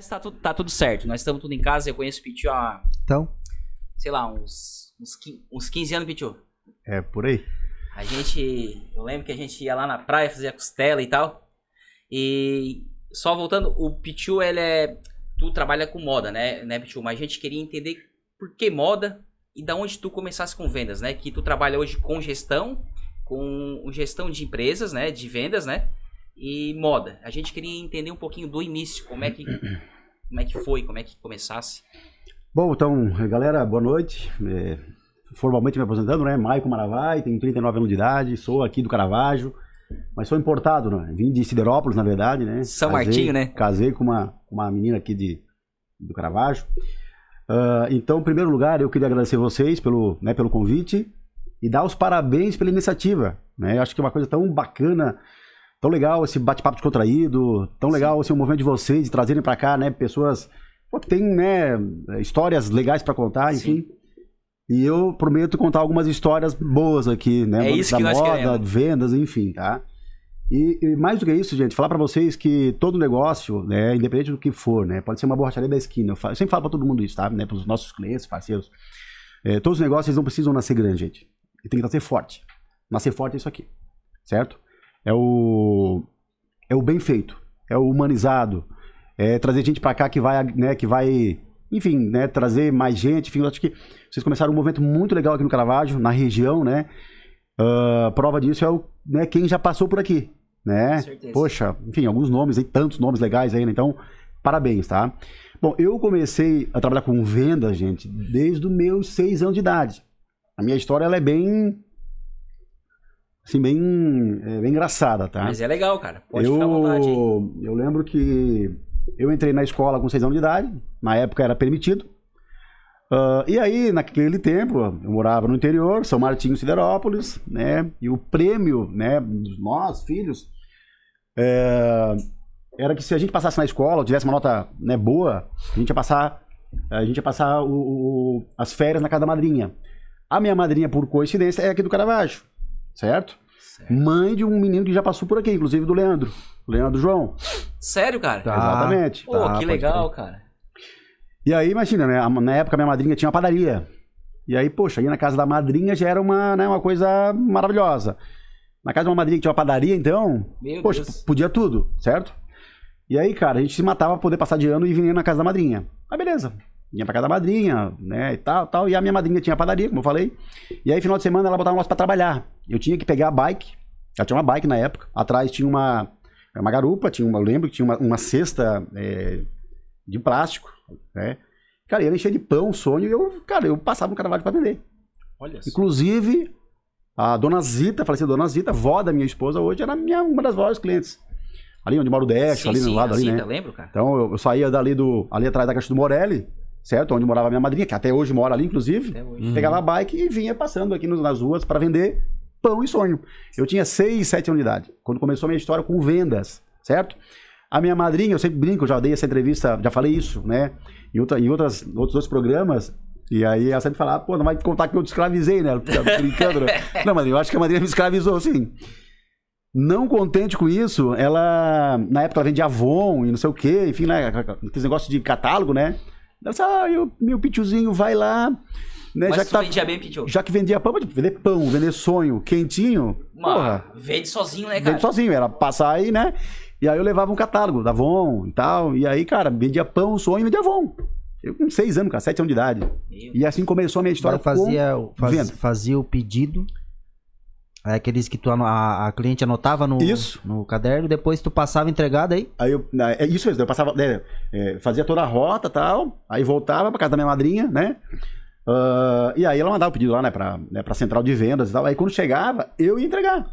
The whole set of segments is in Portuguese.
Mas tá, tudo- tá tudo certo. Nós estamos tudo em casa. Eu conheço o Pichu há, Então, sei lá, uns, uns, quin- uns 15 anos, Pichu. É, por aí. A gente. Eu lembro que a gente ia lá na praia, fazia costela e tal. E só voltando, o Pichu, ele é. Tu trabalha com moda, né, né, Pichu? Mas a gente queria entender por que moda e da onde tu começasse com vendas, né? Que tu trabalha hoje com gestão, com gestão de empresas, né? De vendas, né? E moda. A gente queria entender um pouquinho do início, como é que. Como é que foi, como é que começasse. Bom, então, galera, boa noite. É, formalmente me apresentando, né? Maico Maravai, tenho 39 anos de idade, sou aqui do Caravaggio, mas sou importado, né? Vim de Siderópolis, na verdade, né? São Casei- Martinho, né? Casei com uma, uma menina aqui de, do Caravaggio. Ah, então, em primeiro lugar, eu queria agradecer vocês pelo, né, pelo convite e dar os parabéns pela iniciativa, né? Eu acho que é uma coisa tão bacana, tão legal esse bate-papo descontraído, tão legal assim, o movimento de vocês de trazerem pra cá, né, pessoas que têm, né, histórias legais pra contar, enfim. E eu prometo contar algumas histórias boas aqui, né, É isso da que nós moda, queremos. vendas, enfim, tá? E, e mais do que isso, gente, falar pra vocês que todo negócio, né, independente do que for, né, pode ser uma borracharia da esquina. Eu, falo- eu sempre falo pra todo mundo isso, tá? Né, pros nossos clientes, parceiros. É, todos os negócios não precisam nascer grande, gente. E tem que nascer forte. Nascer forte é isso aqui, certo? É o é o bem feito, é o humanizado, é trazer gente pra cá que vai, né, que vai, enfim, né, trazer mais gente. Enfim, eu acho que vocês começaram um movimento muito legal aqui no Caravaggio, na região, né? Ah, prova disso é o, né, quem já passou por aqui, né? Poxa, enfim, alguns nomes aí, tantos nomes legais aí, né? Então, parabéns, tá? Bom, eu comecei a trabalhar com vendas, gente, desde os meus seis anos de idade. A minha história, ela é bem, assim, bem, é, bem engraçada, tá? Mas é legal, cara. Pode eu, ficar à vontade aí. eu lembro que eu entrei na escola com seis anos de idade, na época era permitido. Ah, e aí, naquele tempo, eu morava no interior, São Martinho, Siderópolis, né? E o prêmio, né, dos nós, filhos, é, era que se a gente passasse na escola, tivesse uma nota né, boa, a gente ia passar, a gente ia passar o- o- as férias na casa da madrinha. A minha madrinha, por coincidência, é aqui do Caravaggio, certo? Mãe de um menino que já passou por aqui, inclusive do Leandro, o Leandro João. Sério, cara? Tá. Exatamente. Pô, Tá, que legal, cara. E aí, imagina, né? a- Na época, minha madrinha tinha uma padaria. E aí, poxa, ir na casa da madrinha já era uma, né, uma coisa maravilhosa. Na casa de uma madrinha que tinha uma padaria, então, Meu poxa, Deus. podia tudo, certo? E aí, cara, a gente se matava pra poder passar de ano e vir na casa da madrinha. Mas beleza. Vinha pra casa da madrinha, né, e tal, tal. E a minha madrinha tinha padaria, como eu falei. E aí, final de semana, ela botava nós pra trabalhar. Eu tinha que pegar a bike. Ela tinha uma bike na época. Atrás tinha uma, uma garupa, tinha uma, eu lembro que tinha uma, uma cesta é, de plástico, né? Cara, ia encher de pão, sonho, e eu, cara, eu passava no Caravaggio pra vender. Olha só. Inclusive, a dona Zita, falecida dona Zita, vó da minha esposa, hoje era minha, uma das maiores clientes. Ali onde mora o Décio, Sim, ali no sim, lado ali, né? lembro, cara? Então eu, eu saía dali do. ali atrás da Caixa do Morelli, certo? Onde morava a minha madrinha, que até hoje mora ali, inclusive. Hoje. Uhum. Pegava a bike e vinha passando aqui nas ruas para vender pão e sonho. Eu tinha 6, 7 anos de idade, quando começou a minha história com vendas, certo? A minha madrinha, eu sempre brinco, eu já dei essa entrevista, já falei isso, né? Em, outra, em outras, outros dois programas. E aí ela sempre fala, ah, pô, não vai contar que eu te escravizei, né? Brincando, né? Não, madrinha, eu acho que a madrinha me escravizou, sim. Não contente com isso, ela, na época, ela vendia Avon e não sei o quê, enfim, né? Aqueles negócios de catálogo, né? Ela disse, ah, eu, meu pitiozinho vai lá, né? Mas já tu que tá, vendia bem, Pichu? já que vendia pão, pode vender pão, vender sonho, quentinho, porra, Mano, vende sozinho, né, vende cara? sozinho, era passar aí, né? E aí eu levava um catálogo da Avon e tal, e aí, cara, vendia pão, sonho e vendia Avon. Eu com seis anos, cara, sete anos de idade. Meu. E assim começou a minha história fazia, o- faz- fazia o pedido. Aí aqueles que tu, a, a cliente anotava no, Isso. no caderno, depois tu passava entregado aí. Aí eu, é isso mesmo, eu passava, né, é, fazia toda a rota e tal, aí voltava pra casa da minha madrinha, né? Ah, e aí ela mandava o pedido lá, né, pra, né, pra central de vendas e tal. Aí quando chegava, eu ia entregar.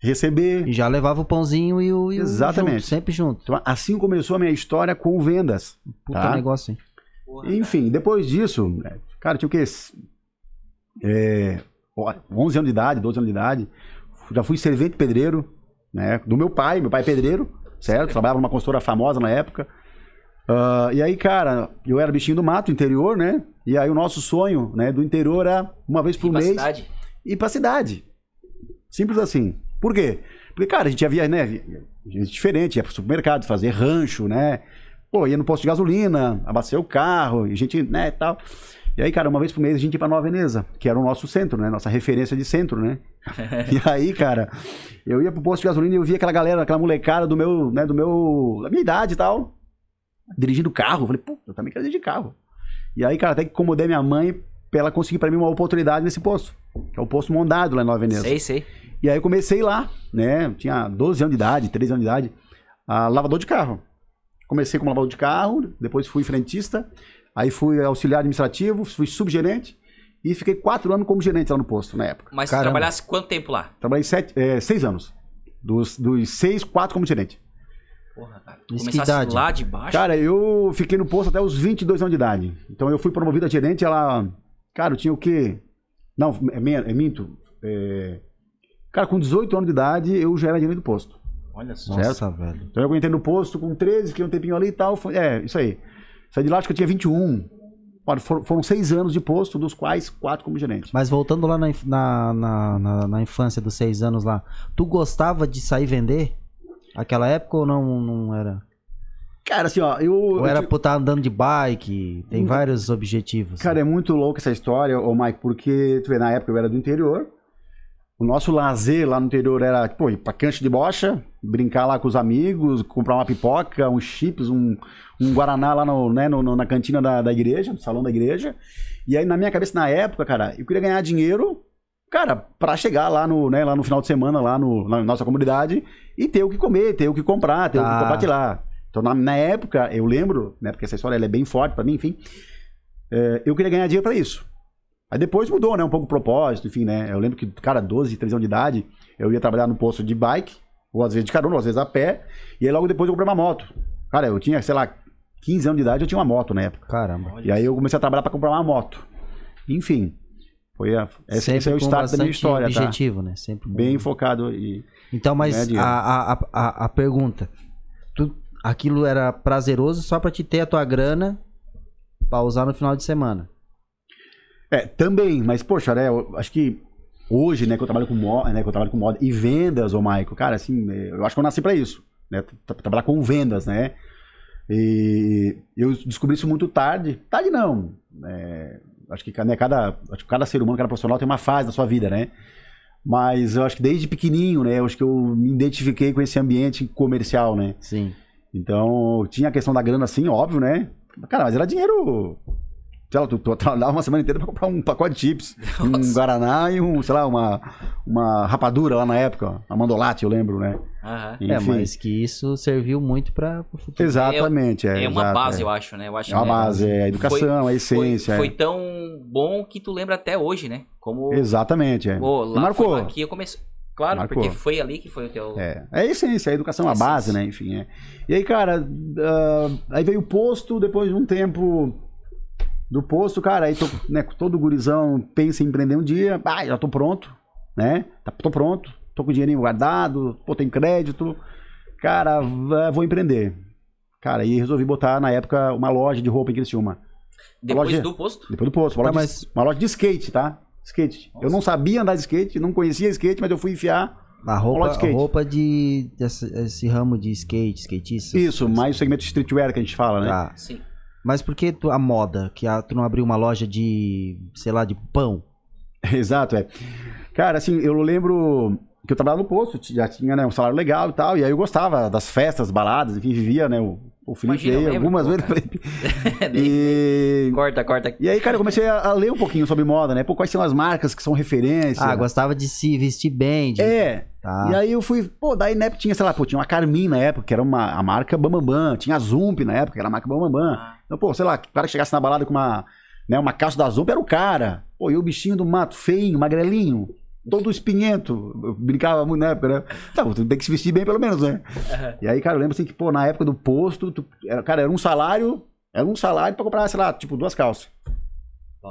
Receber. E já levava o pãozinho e o. E o Exatamente. junto, sempre junto. Então, assim começou a minha história com vendas. Puta Tá. negócio, hein? Porra, Enfim, depois disso, cara, tinha o quê? É, 11 anos de idade, 12 anos de idade. Já fui servente pedreiro, né? Do meu pai, meu pai é pedreiro, certo? Trabalhava numa consultora famosa na época. Ah, e aí, cara, eu era bichinho do mato, interior, né? E aí o nosso sonho, né, do interior era uma vez por pra mês cidade. ir pra cidade. Simples assim. Por quê? Porque, cara, a gente já via, né? Gente diferente, ia pro supermercado, fazer rancho, né? pô, ia no posto de gasolina, abastecer o carro, e a gente, né, e tal. E aí, cara, uma vez por mês a gente ia pra Nova Veneza, que era o nosso centro, né? Nossa referência de centro, né? e aí, cara, eu ia pro posto de gasolina e eu via aquela galera, aquela molecada do meu, né, do meu, da minha idade e tal, dirigindo carro. Eu falei, pô, eu também quero dirigir carro. E aí, cara, até que incomodei minha mãe pra ela conseguir pra mim uma oportunidade nesse posto, que é o posto Mondado lá em Nova Veneza. Sei, sei. E aí eu comecei lá, né? Eu tinha 12 anos de idade, 13 anos de idade, a lavador de carro. Comecei como lavador de carro, depois fui frentista, aí fui auxiliar administrativo, fui subgerente e fiquei quatro anos como gerente lá no posto na época. Mas Caramba. trabalhasse quanto tempo lá? Trabalhei sete, é, seis anos. Dos, dos seis, quatro como gerente. Porra, cara. Tu Isso que começasse idade? lá de baixo. Cara, eu fiquei no posto até os 22 anos de idade. Então eu fui promovido a gerente, ela. Cara, eu tinha o quê? Não, é, men- é minto. É, Cara, com 18 anos de idade, eu já era gerente do posto. Olha só. Nossa, velho. Então eu entrei no posto com 13, fiquei um tempinho ali e tal. foi- é, isso aí. Saí de lá, acho que eu tinha 21. Olha, for- foram seis anos de posto, dos quais quatro como gerente. Mas voltando lá na, na, na, na- infância dos seis anos lá, tu gostava de sair vender? Aquela época ou não, não era? Cara, assim, ó, eu. Ou era ti- por estar andando de bike? Tem vários objetivos. Cara, é muito louco essa história, ô Mike, porque, tu vê, na época eu era do interior. O nosso lazer lá no interior era, pô, ir pra cancha de bocha, brincar lá com os amigos, comprar uma pipoca, uns chips, um, um guaraná lá no, né, no- no- na cantina da, da igreja, no salão da igreja. E aí, na minha cabeça, na época, cara, eu queria ganhar dinheiro, cara, pra chegar lá no, né, lá no final de semana, lá no, na nossa comunidade, e ter o que comer, ter o que comprar, ter o que Tá. compartilhar. Então, na, na época, eu lembro, né, porque essa história é bem forte pra mim, enfim, é, eu queria ganhar dinheiro pra isso. Aí depois mudou, né? Um pouco o propósito, enfim, né? Eu lembro que, cara, 12, 13 anos de idade, eu ia trabalhar no posto de bike, ou às vezes de carona, ou às vezes a pé, e aí logo depois eu comprei uma moto. Cara, eu tinha, sei lá, 15 anos de idade, eu tinha uma moto na época. Caramba. E aí eu comecei a trabalhar pra comprar uma moto. Enfim, foi a, esse, esse é o start da minha história, tá? objetivo, né? Sempre bom. Bem focado e... Então, mas a, a, a, a- a pergunta: tu, aquilo era prazeroso só pra te ter a tua grana pra usar no final de semana? É, também, mas poxa, né, eu acho que hoje, né, que eu trabalho com moda, né, que eu trabalho com moda e vendas, ô Maico, cara, assim, é, eu acho que eu nasci pra isso, né, tra- trabalhar com vendas, né, e eu descobri isso muito tarde, tarde não, é, acho que né, cada, acho que cada ser humano, cada profissional tem uma fase da sua vida, né, mas eu acho que desde pequenininho, né, eu acho que eu me identifiquei com esse ambiente comercial, né, Sim. então, tinha a questão da grana, assim, óbvio, né? Cara, mas era dinheiro. Sei lá, tu, tu trabalhava uma semana inteira pra comprar um pacote de chips, um Nossa. Guaraná e um, sei lá, uma, uma rapadura lá na época, a mandolate, eu lembro, né? Aham. É, Enfim. mas que isso serviu muito para o futuro. Exatamente, é. É uma exato, base, é. eu acho, né? Eu acho É uma que base, é a educação, a essência. Foi, é. foi tão bom que tu lembra até hoje, né? Como Exatamente, é. Pô, lá Marcou. foi- aqui eu comecei. Claro, Marcou. porque foi ali que foi o teu. É, é a essência, a educação, a Essência. base, né? Enfim, é. E aí, cara, ah, aí veio o posto, depois de um tempo do posto, cara, aí tô, né, todo gurizão pensa em empreender um dia, ah, já tô pronto, né? Tá- Tô pronto, tô com o dinheirinho guardado, pô, tem crédito, cara, vou empreender. Cara, aí resolvi botar, na época, uma loja de roupa em Criciúma. Depois loja- do posto? Depois do posto, uma, Tá, loja, mas- de, uma loja de skate, tá? Skate. Eu não sabia andar de skate, não conhecia skate, mas eu fui enfiar A Loja roupa, de roupa de desse, esse ramo de skate, skatista. isso, mais o segmento de streetwear que a gente fala, né? Tá. Sim. Mas por que tu- a moda? Que a- tu não abriu uma loja de, sei lá, de pão? Exato, é. Cara, assim, eu lembro que eu trabalhava no posto, já tinha né, um salário legal e tal, e aí eu gostava das festas, baladas, enfim, vivia, né? O, o Felipe Imagina, eu aí, lembro, algumas vezes. e, corta, corta. e aí, cara, eu comecei a, a ler um pouquinho sobre moda, né? Pô, quais são as marcas que são referência. Ah, gostava de se vestir bem. De... É. Tá. E aí eu fui, pô, daí na época tinha, sei lá, pô, tinha uma Carmin na época, que era uma, a marca Bambambam, tinha a Zump na época, que era a marca Bambambam. Ah. Então, pô, sei lá, o cara que chegasse na balada com uma, né, uma calça da Zump era o cara. Pô, e o bichinho do mato, feinho, magrelinho, todo espinhento. Eu brincava muito na época, né? Tá, tu tem que se vestir bem pelo menos, né? E aí, cara, eu lembro assim que, pô, na época do posto, tu- era, cara, era um salário, era um salário pra comprar, sei lá, tipo, duas calças.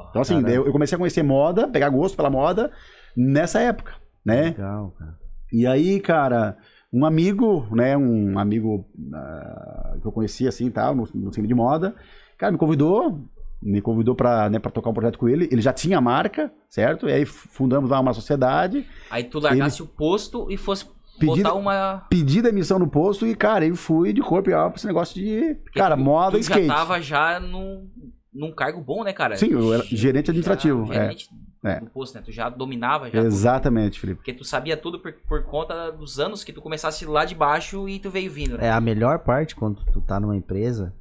Então, assim, eu, eu comecei a conhecer moda, pegar gosto pela moda nessa época, né? Legal, cara. E aí, cara, um amigo, né, um amigo ah, que eu conhecia assim, tal, no, no de moda, cara, me convidou, me convidou pra, né, pra tocar um projeto com ele. Ele já tinha a marca, certo? E aí fundamos lá uma sociedade. Aí tu largasse o posto e fosse Pedi, botar uma. pedi demissão no posto e, cara, eu fui de corpo e alma pra esse negócio de, cara, tu- moda tu e skate. já tava já num, num cargo bom, né, cara? Sim, eu era gerente administrativo, Já, é. gerente É. do posto, né? Tu já dominava já. tudo. Exatamente, Felipe. Porque tu sabia tudo por, por conta dos anos que tu começasse lá de baixo e tu veio vindo, né? É a melhor parte quando tu tá numa empresa.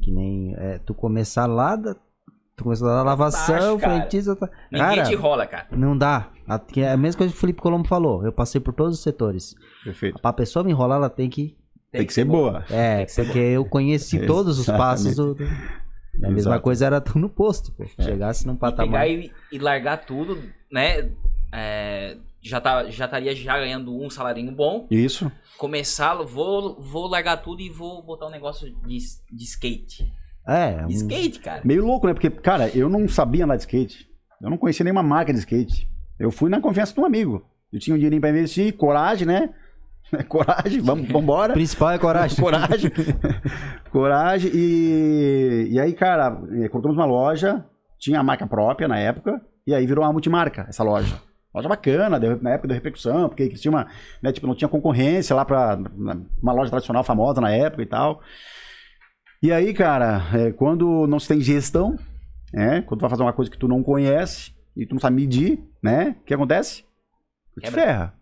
Que nem. é, tu começar lá da. Tu começar da lavação, frentista. tá- Ninguém Cara, te rola, cara. não dá. A- que É a mesma coisa que o Felipe Colombo falou. Eu passei por todos os setores. Perfeito. Pra pessoa me enrolar, ela tem que. Tem, que ser boa. É, ser porque eu conheci todos os passos do. do- A mesma Exato. coisa era no posto, pô. Chegasse num E patamar. pegar e, e largar tudo, né? É, já, tá, já estaria já ganhando um salarinho bom. Isso. Começar, vou, vou largar tudo e vou botar um negócio de, de skate. É, um- Skate, cara. Meio louco, né? Porque, cara, eu não sabia andar de skate. Eu não conhecia nenhuma marca de skate. Eu fui na confiança de um amigo. Eu tinha um dinheirinho pra investir, coragem, né? Coragem, vamos, o vambora. principal é coragem. coragem. coragem. E, e aí, cara, eh, colocamos uma loja, tinha a marca própria na época, e aí virou uma multimarca, essa loja. Loja bacana, deu- na época deu repercussão, porque tinha uma, né, tipo, não tinha concorrência lá pra na- uma loja tradicional famosa na época e tal. E aí, cara, eh, quando não se tem gestão, né, quando tu vai fazer uma coisa que tu não conhece e tu não sabe medir, né, o que acontece? Tu te ferra.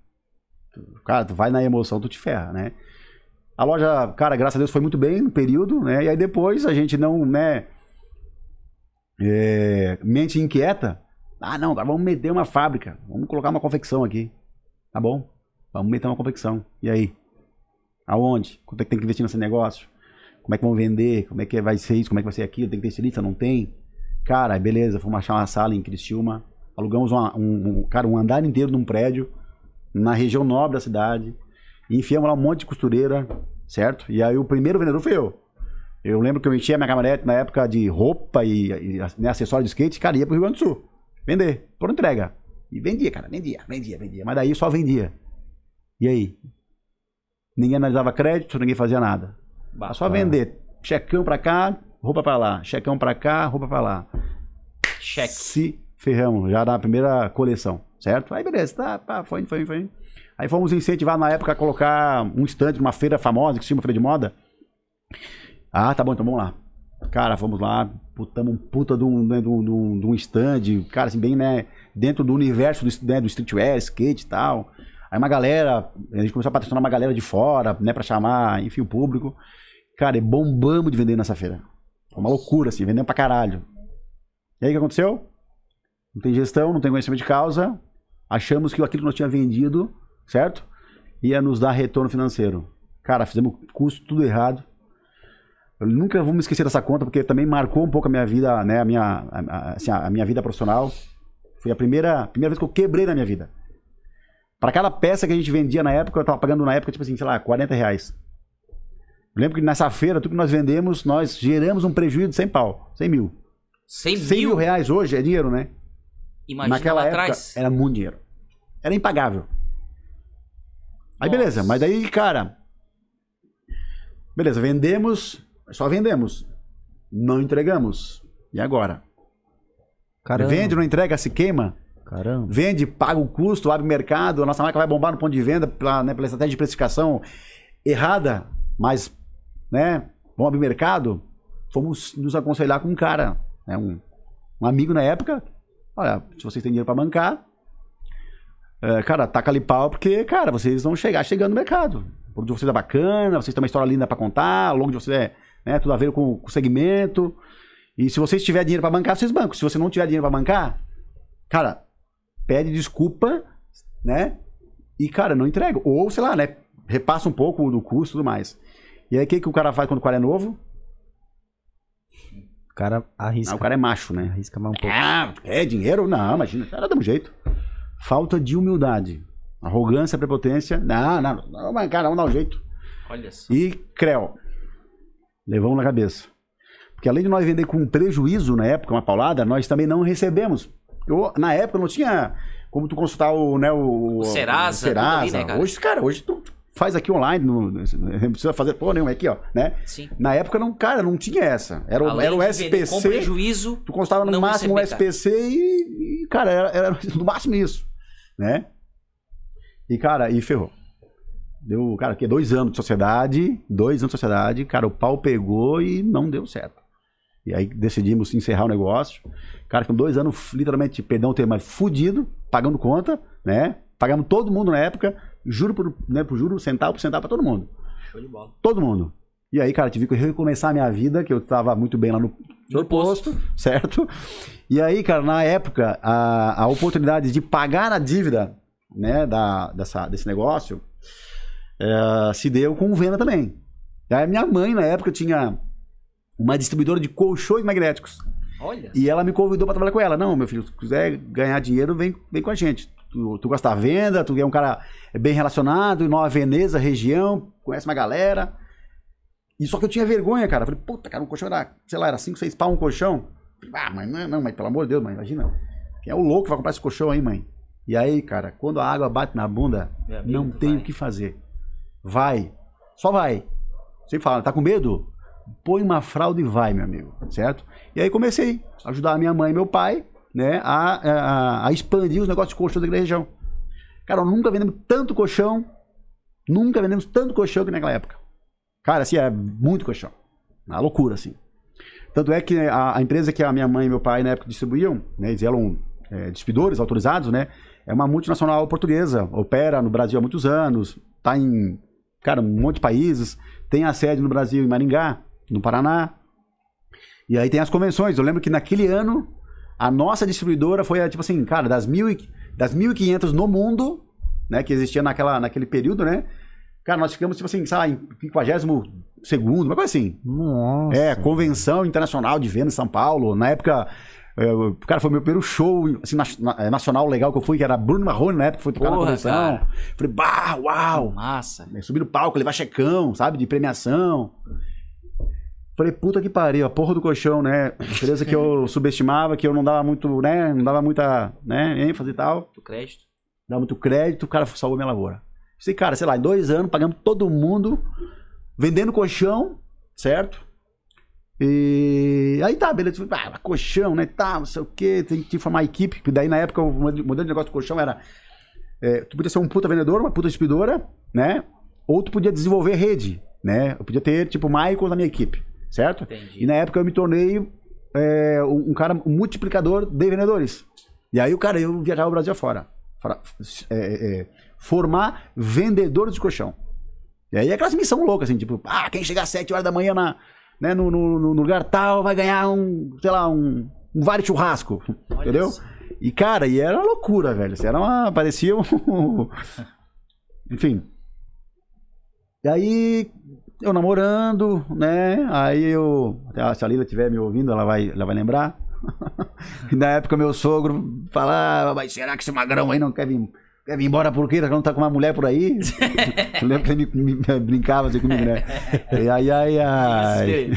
Cara, tu vai na emoção, tu te ferra, né? A loja, cara, graças a Deus foi muito bem no período, né? E aí depois a gente não, né? é, mente inquieta. Ah, não, agora vamos meter uma fábrica. Vamos colocar uma confecção aqui. Tá bom? Vamos meter uma confecção. E aí? Aonde? Quanto é que tem que investir nesse negócio? Como é que vão vender? Como é que vai ser isso? Como é que vai ser aquilo? Tem que ter estilista? Não tem? Cara, beleza. Fomos achar uma sala em Criciúma. Alugamos uma- um, um- cara, um andar inteiro num prédio na região nobre da cidade. E enfiamos lá um monte de costureira, certo? E aí o primeiro vendedor foi eu. Eu lembro que eu enchia minha caminhonete na época de roupa e, e né, acessório de skate, cara, ia pro Rio Grande do Sul. Vender, por entrega. E vendia, cara, vendia, vendia, vendia. Mas daí só vendia. E aí? Ninguém analisava crédito, ninguém fazia nada. Era só vender. Checão pra cá, roupa pra lá. Checão pra cá, roupa pra lá. Cheque. Se ferramos, já na primeira coleção, certo? Aí beleza, tá, pá, foi, foi, foi. Aí fomos incentivar na época a colocar um stand numa feira famosa, que se chama Feira de Moda. Ah, tá bom, então vamos lá. Cara, fomos lá, putamos um puta né, de um, de um- de um stand, cara, assim, bem, né, dentro do universo do, né, do streetwear, skate e tal. Aí uma galera, a gente começou a patrocinar uma galera de fora, né, pra chamar, enfim, o público. Cara, e bombamos de vender nessa feira. Foi uma loucura, assim, vendendo pra caralho. E aí o que aconteceu? Não tem gestão, não tem conhecimento de causa. Achamos que aquilo que nós tínhamos vendido, certo? Ia nos dar retorno financeiro. Cara, fizemos custo tudo errado. Eu nunca vou me esquecer dessa conta, porque também marcou um pouco a minha vida, né? A minha, a, a- assim, a minha vida profissional. Foi a primeira, primeira vez que eu quebrei na minha vida. Para cada peça que a gente vendia na época, eu tava pagando na época, tipo assim, sei lá, 40 reais. Eu lembro que nessa feira, tudo que nós vendemos, nós geramos um prejuízo de 100 pau, 100 mil. 100 100 mil mil? reais hoje é dinheiro, né? Imagina Naquela lá época atrás. era muito dinheiro. Era impagável. Aí Nossa. beleza, mas daí, cara. Beleza, vendemos, só vendemos. Não entregamos. E agora? Caramba. Vende, não entrega, se queima. Caramba. Vende, paga o custo, abre mercado, a nossa marca vai bombar no ponto de venda pela, né, pela estratégia de precificação errada, mas, né, vamos abrir mercado. Fomos nos aconselhar com um cara, né, um, um amigo na época. Olha, se vocês têm dinheiro para bancar, é, cara, taca ali pau, porque, cara, vocês vão chegar chegando no mercado. O produto de vocês é bacana, vocês têm uma história linda para contar, ao longo de vocês é né, tudo a ver com, com o segmento. E se vocês tiverem dinheiro para bancar, vocês bancam. Se você não tiver dinheiro para bancar, cara, pede desculpa, né? E, cara, não entrega. Ou, sei lá, né? Repassa um pouco do custo e tudo mais. E aí, o que, que o cara faz quando o cara é novo? O cara arrisca. Ah, o cara é macho, né? Arrisca mais um pouco. Ah, é dinheiro? Não, imagina. Cara, dá um jeito. Falta de humildade. Arrogância, prepotência. Não, não, não, mas, cara, vamos dar um jeito. Olha só. E Creu. Levamos na cabeça. Porque além de nós vender com prejuízo na época, uma paulada, nós também não recebemos. Eu, na época não tinha como tu consultar o, né, o, O Serasa, tudo ali, né, cara? Hoje, cara, hoje tu faz aqui online, não, não precisa fazer porra nenhuma aqui, ó, né? Sim. Na época não, cara, não tinha essa. Era, o- era o vender Com SPC. prejuízo. Tu constava no máximo o. SPC e, e, cara, era, era no máximo isso, né? E, cara, e ferrou. Deu, cara, que dois anos de sociedade, dois anos de sociedade, cara, o pau pegou e não deu certo. E aí decidimos encerrar o negócio. Cara, com dois anos, literalmente, perdão o termo, mas fudido, pagando conta, né? Pagamos todo mundo na época, juro por, né, por juro, centavo por centavo pra todo mundo. Show de bola. Todo mundo. E aí, cara, tive que recomeçar a minha vida, que eu tava muito bem lá no, no posto. certo? E aí, cara, na época, a, a oportunidade de pagar a dívida, né, da, dessa, desse negócio, eh, se deu com venda também. E aí, minha mãe, na época, tinha uma distribuidora de colchões magnéticos. Olha. E ela me convidou pra trabalhar com ela. Não, meu filho, se quiser ganhar dinheiro, vem, vem com a gente. Tu, tu gosta da venda, tu é um cara bem relacionado, em Nova Veneza, região, conhece uma galera. E só que eu tinha vergonha, cara. Eu Falei, puta, cara, um colchão era, sei lá, era 5, 6 pau um colchão. Falei, ah, mas não, é- não, mas pelo amor de Deus, mãe, imagina. Quem é o louco que vai comprar esse colchão aí, mãe? E aí, cara, quando a água bate na bunda, Meu amigo, não tem vai. o que fazer. Vai. Só vai. Sempre fala, tá com medo? Põe uma fralda e vai, meu amigo. Certo? E aí comecei a ajudar a minha mãe e meu pai, né, a, a, a expandir os negócios de colchão daquela região. Cara, nunca vendemos tanto colchão, nunca vendemos tanto colchão que naquela época. Cara, assim, é muito colchão. Uma loucura, assim. Tanto é que a, a empresa que a minha mãe e meu pai na época distribuíam, né, eles eram é, distribuidores autorizados, né, é uma multinacional portuguesa, opera no Brasil há muitos anos, tá em, cara, um monte de países, tem a sede no Brasil em Maringá, no Paraná. E aí tem as convenções. Eu lembro que naquele ano, a nossa distribuidora foi, tipo assim, cara, das, mil e, das 1.500 no mundo, né, que existia naquela, naquele período, né, cara, nós ficamos, tipo assim, sei lá, em 52 segundo, uma coisa assim. Nossa. É, Convenção Internacional de Venda em São Paulo. Na época, é, o- cara, foi meu primeiro show assim, na- na- é, nacional legal que eu fui, que era Bruno Marrone, na época, foi tocar na Porra, convenção. cara. Falei, bah, uau! Massa. Né, Subir no palco, levar checão, sabe, de premiação. Falei, puta que pariu, a porra do colchão, né? Empresa que eu subestimava, que eu não dava muito, né? Não dava muita né, ênfase e tal. Do crédito. Dava muito crédito, o cara salvou minha lavoura. Sei, cara, sei lá, em dois anos, pagamos todo mundo, vendendo colchão, certo? E aí tá, beleza. Ah, colchão, né? Tá, não sei o quê, tem que formar equipe. Porque daí na época o modelo de negócio do colchão era. é, tu podia ser um puta vendedor, uma puta distribuidora, né? Ou tu podia desenvolver rede, né? Eu podia ter, tipo, Michael na minha equipe, certo? Entendi. E na época eu me tornei é, um cara, multiplicador de vendedores. E aí o cara, eu viajava o Brasil afora. Fora- é, é, formar vendedores de colchão. E aí é aquelas missão louca, assim, tipo, ah, quem chegar às 7 horas da manhã na, né, no, no, no lugar tal vai ganhar um, sei lá, um, um vale churrasco. Olha entendeu? só. E, cara, e era uma loucura, velho. Isso Era uma. Parecia um. Enfim. E aí, eu namorando, né? Aí eu. até Se a Lila estiver me ouvindo, ela vai, ela vai lembrar. na época, meu sogro falava: Mas será que esse magrão aí não quer vir, quer vir embora por quê? Não tá com uma mulher por aí? eu lembro que ele me, me- brincava assim comigo, né? Ai, ai, ai.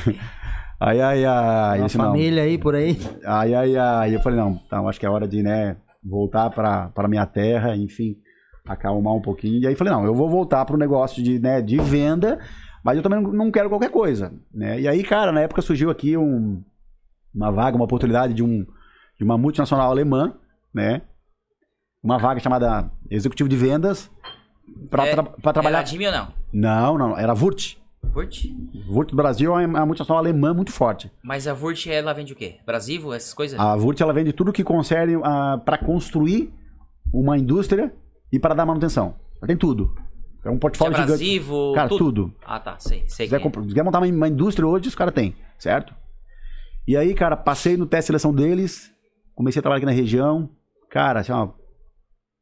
Ai, ai, ai. Uma não. família aí por aí. Ai, ai, ai. Eu falei, não, então acho que é hora de, né, voltar para para minha terra, enfim, acalmar um pouquinho. E aí falei, não, eu vou voltar pro negócio de, né, de venda, mas eu também não- quero qualquer coisa, né? E aí, cara, na época surgiu aqui um, uma vaga, uma oportunidade de, um, de uma multinacional alemã, né? Uma vaga chamada Executivo de Vendas para É, trabalhar... Era Jimmy ou não? Não, não, era Vurt. Vurt? Vurt do Brasil é uma multinacional alemã muito forte. Mas a Vurt, ela vende o quê? Brasivo, essas coisas? A Vurt ela vende tudo que concerne para construir uma indústria e para dar manutenção. Ela tem tudo. É um portfólio gigante. Abrasivo, Cara, tudo. tudo. Ah, tá, sei, sei. Se quiser, é. quiser montar uma, uma indústria hoje, os caras têm, certo? E aí, cara, passei no teste de seleção deles, comecei a trabalhar aqui na região. Cara, assim, uma,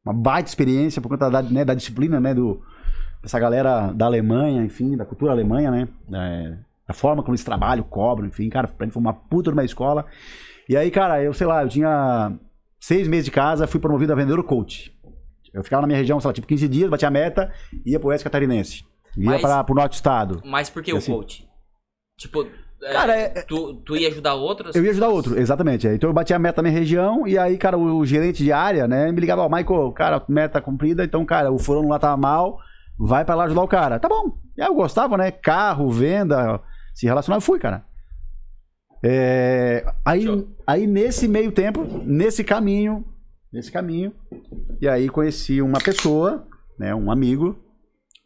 uma baita experiência por conta da, né, da disciplina, né, do, dessa galera da Alemanha, enfim, da cultura alemanha, né? É, da forma como eles trabalham, cobram, enfim, cara, pra mim foi uma puta numa escola. E aí, cara, eu sei lá, eu tinha seis meses de casa, fui promovido a vendedor coach. Eu ficava na minha região, sei lá, tipo 15 dias, batia a meta, ia pro Oeste Catarinense. Ia Mas- para pro Norte do Estado. Mas por que E o assim- coach? Tipo, é, Cara, é- tu, tu ia ajudar outros? Eu ia ajudar outro, exatamente. Então eu bati a meta na minha região e aí, cara, o, gerente de área, né, me ligava, ó, Michael, cara, meta cumprida, então, cara, o fulano lá tava mal, vai pra lá ajudar o cara. Tá bom. E aí eu gostava, né, carro, venda, se relacionar, eu fui, cara. É, aí, Show. aí nesse meio tempo, nesse caminho, nesse caminho, e aí conheci uma pessoa, né? Um amigo.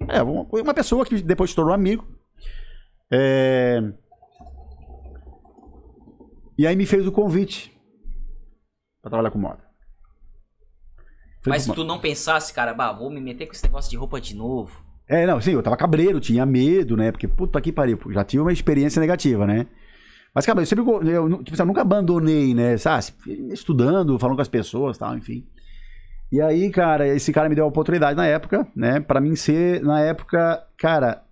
É, uma, pessoa que depois se tornou amigo. É... E aí me fez o convite pra trabalhar com moda. Falei, Mas se tu não pensasse, cara, bah, vou me meter com esse negócio de roupa de novo. É, não, sim, eu tava cabreiro, tinha medo, né? Porque, puta que pariu, já tive uma experiência negativa, né? Mas, cara, eu sempre, eu, tipo, assim, eu nunca abandonei, né? Sabe, estudando, falando com as pessoas tal, enfim. E aí, cara, esse cara me deu a oportunidade na época, né? Pra mim ser, na época, cara,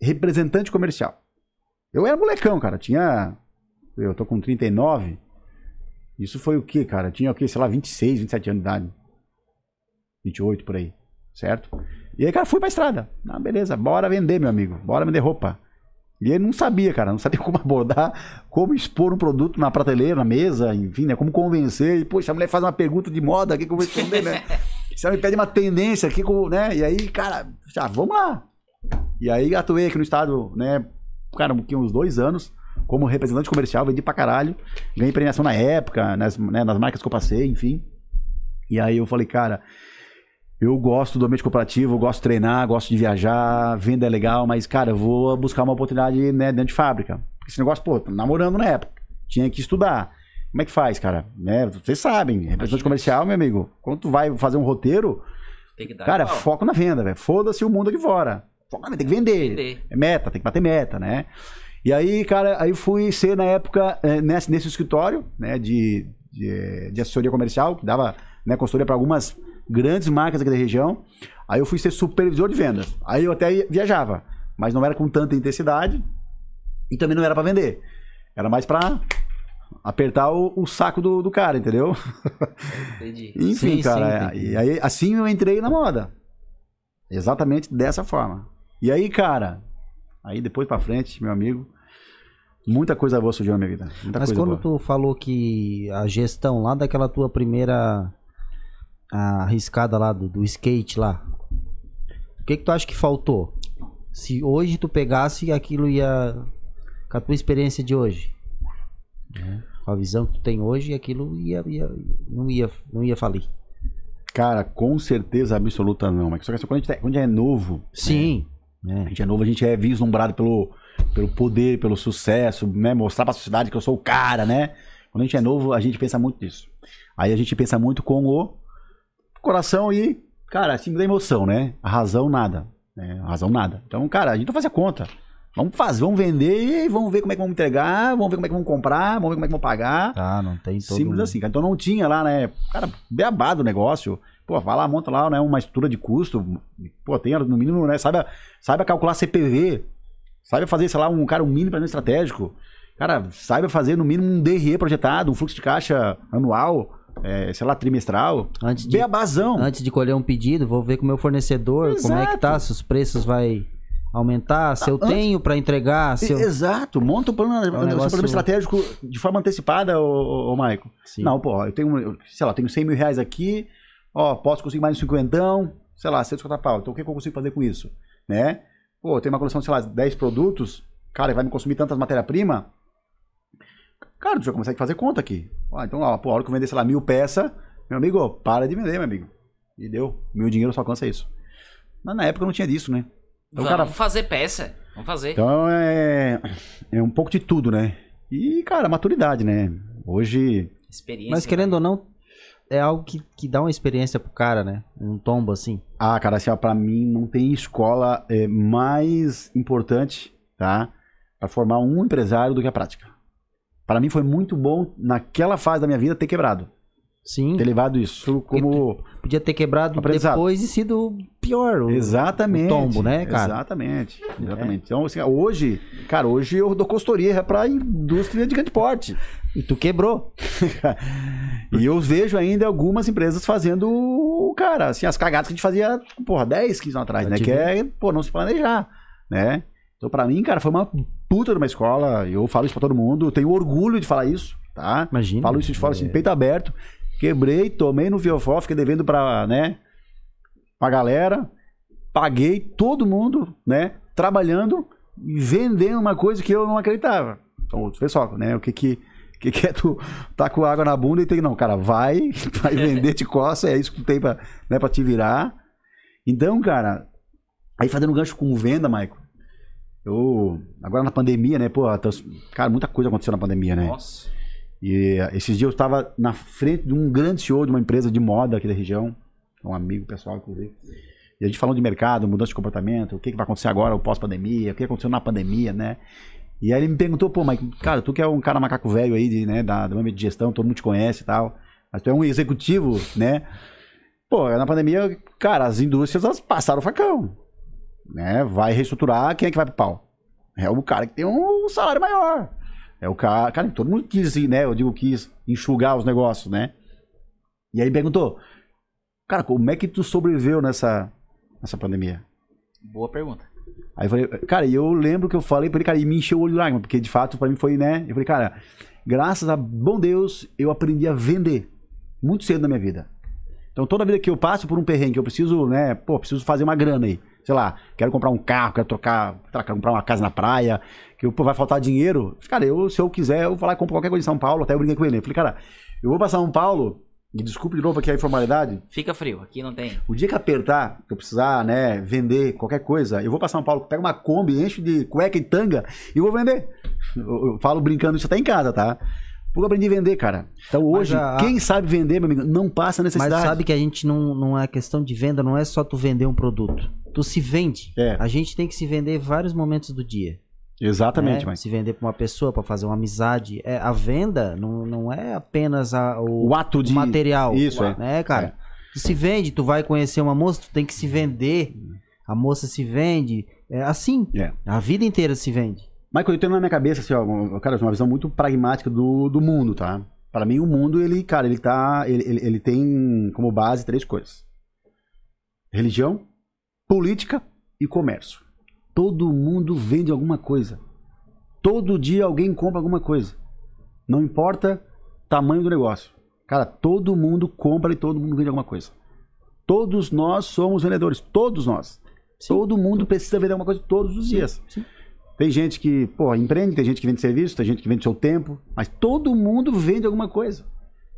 representante comercial. Eu era molecão, cara, tinha, eu tô com 39. Isso foi o quê, cara? Tinha o quê, sei lá, 26, 27 anos de idade. 28 por aí, certo? E aí, cara, fui pra estrada. Ah, beleza, bora vender, meu amigo. Bora vender roupa. E ele não sabia, cara, não sabia como abordar, como expor um produto na prateleira, na mesa, enfim, né? Como convencer. E, poxa, a mulher faz uma pergunta de moda aqui que eu vou responder, né? Se ela me pede uma tendência aqui, né? E aí, cara, já, vamos lá. E aí atuei aqui no estado, né? Cara, um, uns dois anos como representante comercial, vendi pra caralho. Ganhei premiação na época, nas, né, nas marcas que eu passei, enfim. E aí eu falei, cara, eu gosto do ambiente corporativo, eu gosto de treinar, gosto de viajar, venda é legal, mas, cara, eu vou buscar uma oportunidade né, dentro de fábrica. Porque esse negócio, pô, tô namorando na época. Tinha que estudar. Como é que faz, cara? Né, vocês sabem, representante comercial, meu amigo, quando tu vai fazer um roteiro, Tem que dar. cara, igual. foco na venda, velho. Foda-se o mundo aqui fora. Venda, tem que vender. Vender. É meta, tem que bater meta, né? E aí, cara, aí fui ser na época eh, nesse, nesse escritório, né, de, de, de assessoria comercial, que dava né, consultoria para algumas grandes marcas aqui da região. Aí eu fui ser supervisor de vendas. Aí eu até ia- viajava, mas não era com tanta intensidade e também não era para vender. Era mais para apertar o, o saco do, do cara, entendeu? Entendi. Enfim, Sim, cara, sim, entendi. e aí assim eu entrei na moda. Exatamente dessa forma. E aí, cara, aí depois pra frente, meu amigo, muita coisa boa surgiu na minha vida. Muita Mas coisa quando boa. tu falou que a gestão lá daquela tua primeira a arriscada lá do, do skate lá, o que que tu acha que faltou? Se hoje tu pegasse aquilo ia com a tua experiência de hoje, né? com a visão que tu tem hoje, aquilo ia, ia não ia não ia falir. Cara, com certeza absoluta não. Mas só que quando a gente, tá- quando a gente é novo, Sim, a né? gente é novo, a gente é vislumbrado pelo, pelo poder, pelo sucesso, né? Mostrar pra sociedade que eu sou o cara, né? Quando a gente é novo, a gente pensa muito nisso. Aí a gente pensa muito com o coração e, cara, assim da emoção, né? A razão, nada. Né? A razão, nada. Então, cara, a gente não faz a conta. Vamos fazer, vamos vender e vamos ver como é que vamos entregar, vamos ver como é que vamos comprar, vamos ver como é que vamos pagar. Tá, não tem todo Simples um- assim, cara. Então não tinha lá, né? Cara, beabado o negócio. Pô, vai lá, monta lá, né? Uma estrutura de custo. Pô, tem no mínimo, né? Saiba, saiba calcular CPV. Saiba fazer, sei lá, um cara, um mini planejamento estratégico. Cara, saiba fazer no mínimo um DRE projetado, um fluxo de caixa anual, é, sei lá, trimestral. Antes de, Beabazão. antes de colher um pedido, vou ver com o meu fornecedor como é que Exato. tá, se os preços vai aumentar, se eu antes- tenho pra entregar, se eu... Exato, monta o plano, um seu negócio- plano estratégico de forma antecipada, ô, ô, Maico. Não, pô, eu tenho, eu- sei lá, tenho 100 mil reais aqui, ó, posso conseguir mais um cinquentão, sei lá, 150 pau. Então o que, que eu consigo fazer com isso? Né? Pô, tem uma coleção, sei lá, 10 produtos, cara, vai me consumir tantas matéria-prima. Cara, tu já consegue fazer conta aqui. Ó, então, ó, pô, a hora que eu vender, sei lá, mil peças, meu amigo, para de vender, meu amigo. E deu. Meu dinheiro só alcança isso. Mas na época não tinha disso, né? Então, Vamos cara, fazer peça. Vamos fazer. então é, é um pouco de tudo, né? E, cara, maturidade, né? Hoje, Experiência. Mas querendo ou não, é algo que, que dá uma experiência pro cara, né? Um tombo assim. ah, cara, assim, ó, pra mim não tem escola é, mais importante, tá? Pra formar um empresário do que a prática. Pra mim foi muito bom, naquela fase da minha vida, ter quebrado. Sim, Ter levado isso como... podia ter quebrado depois e sido pior. o- Exatamente. o tombo, né, cara? Exatamente. Exatamente. Então, assim, hoje, cara, hoje eu dou consultoria pra indústria de grande porte. E tu quebrou. E eu vejo ainda algumas empresas fazendo, cara, assim, as cagadas que a gente fazia, porra, 10, 15 anos atrás, Eu né? Que é, pô, não se planejar, né? Então, pra mim, cara, foi uma puta de uma escola. Eu falo isso pra todo mundo, eu tenho orgulho de falar isso, tá? Imagina. Falo isso de fora, É. assim, peito aberto. Quebrei, tomei no Fiofó, fiquei devendo pra, né? Pra galera. Paguei todo mundo, né? Trabalhando e vendendo uma coisa que eu não acreditava. Então, pessoal, né? O que que, o que, que é tu tá com água na bunda e tem. Não, cara, vai, vai vender, te coça, é isso que tu tem pra, né, pra te virar. Então, cara, aí fazendo um gancho com venda, Maico. Eu, agora na pandemia, né, pô, cara, muita coisa aconteceu na pandemia, né? Nossa. E eh, esses dias eu estava na frente de um grande CEO de uma empresa de moda aqui da região, um amigo pessoal, inclusive. E a gente falando de mercado, mudança de comportamento, o que, que vai acontecer agora, o pós-pandemia, o que aconteceu na pandemia, né? E aí ele me perguntou, pô, mas, cara, tu que é um cara macaco velho aí, de, né, da, do de gestão, todo mundo te conhece e tal, mas tu é um executivo, né? Pô, na pandemia, cara, as indústrias elas passaram o facão, né? Vai reestruturar, quem é que vai pro pau? É o cara que tem um salário maior. É o cara, cara, todo mundo quis, né? Eu digo, quis enxugar os negócios, né? E aí perguntou, cara, como é que tu sobreviveu nessa, nessa pandemia? Boa pergunta. Aí eu falei, cara, eu lembro que eu falei pra ele, cara, e me encheu o olho de lágrima, porque de fato pra mim foi, né? Eu falei, cara, graças a bom Deus, eu aprendi a vender muito cedo na minha vida. Então toda vida que eu passo por um perrengue, eu preciso, né, pô, preciso fazer uma grana aí. Sei lá, quero comprar um carro, quero trocar, quero comprar uma casa na praia, que pô, vai faltar dinheiro. Cara, eu, se eu quiser, eu vou lá e compro qualquer coisa em São Paulo, até eu brinquei com ele. Eu falei, cara, eu vou pra São Paulo, e desculpe de novo aqui a informalidade, Fica frio, aqui não tem. o dia que apertar, que eu precisar, né, vender qualquer coisa, eu vou pra São Paulo, pego uma Kombi, encho de cueca e tanga e vou vender. Eu, eu falo brincando isso até em casa, tá? Eu aprendi a vender, cara. Então hoje, a- quem sabe vender, meu amigo, não passa Mas necessidade. sabe que a gente não, não é questão de venda, não é só tu vender um produto. Tu se vende. É. A gente tem que se vender em vários momentos do dia. Exatamente, né? mas Se vender pra uma pessoa, pra fazer uma amizade. É, a venda não, não é apenas a- o, o ato o de material. Isso, é. né, cara? Tu se vende, tu vai conhecer uma moça, tu tem que se vender. A moça se vende. É assim. É. A vida inteira se vende. Michael, eu tenho na minha cabeça, assim, ó, cara, uma visão muito pragmática do, do mundo, tá? Para mim, o mundo, ele, cara, ele tá. Ele, ele, ele tem como base três coisas: religião, política e comércio. Todo mundo vende alguma coisa. Todo dia alguém compra alguma coisa. Não importa tamanho do negócio. Cara, todo mundo compra e todo mundo vende alguma coisa. Todos nós somos vendedores. Todos nós. Todo mundo precisa vender alguma coisa todos os dias. Tem gente que, pô, empreende, tem gente que vende serviço, tem gente que vende seu tempo, mas todo mundo vende alguma coisa.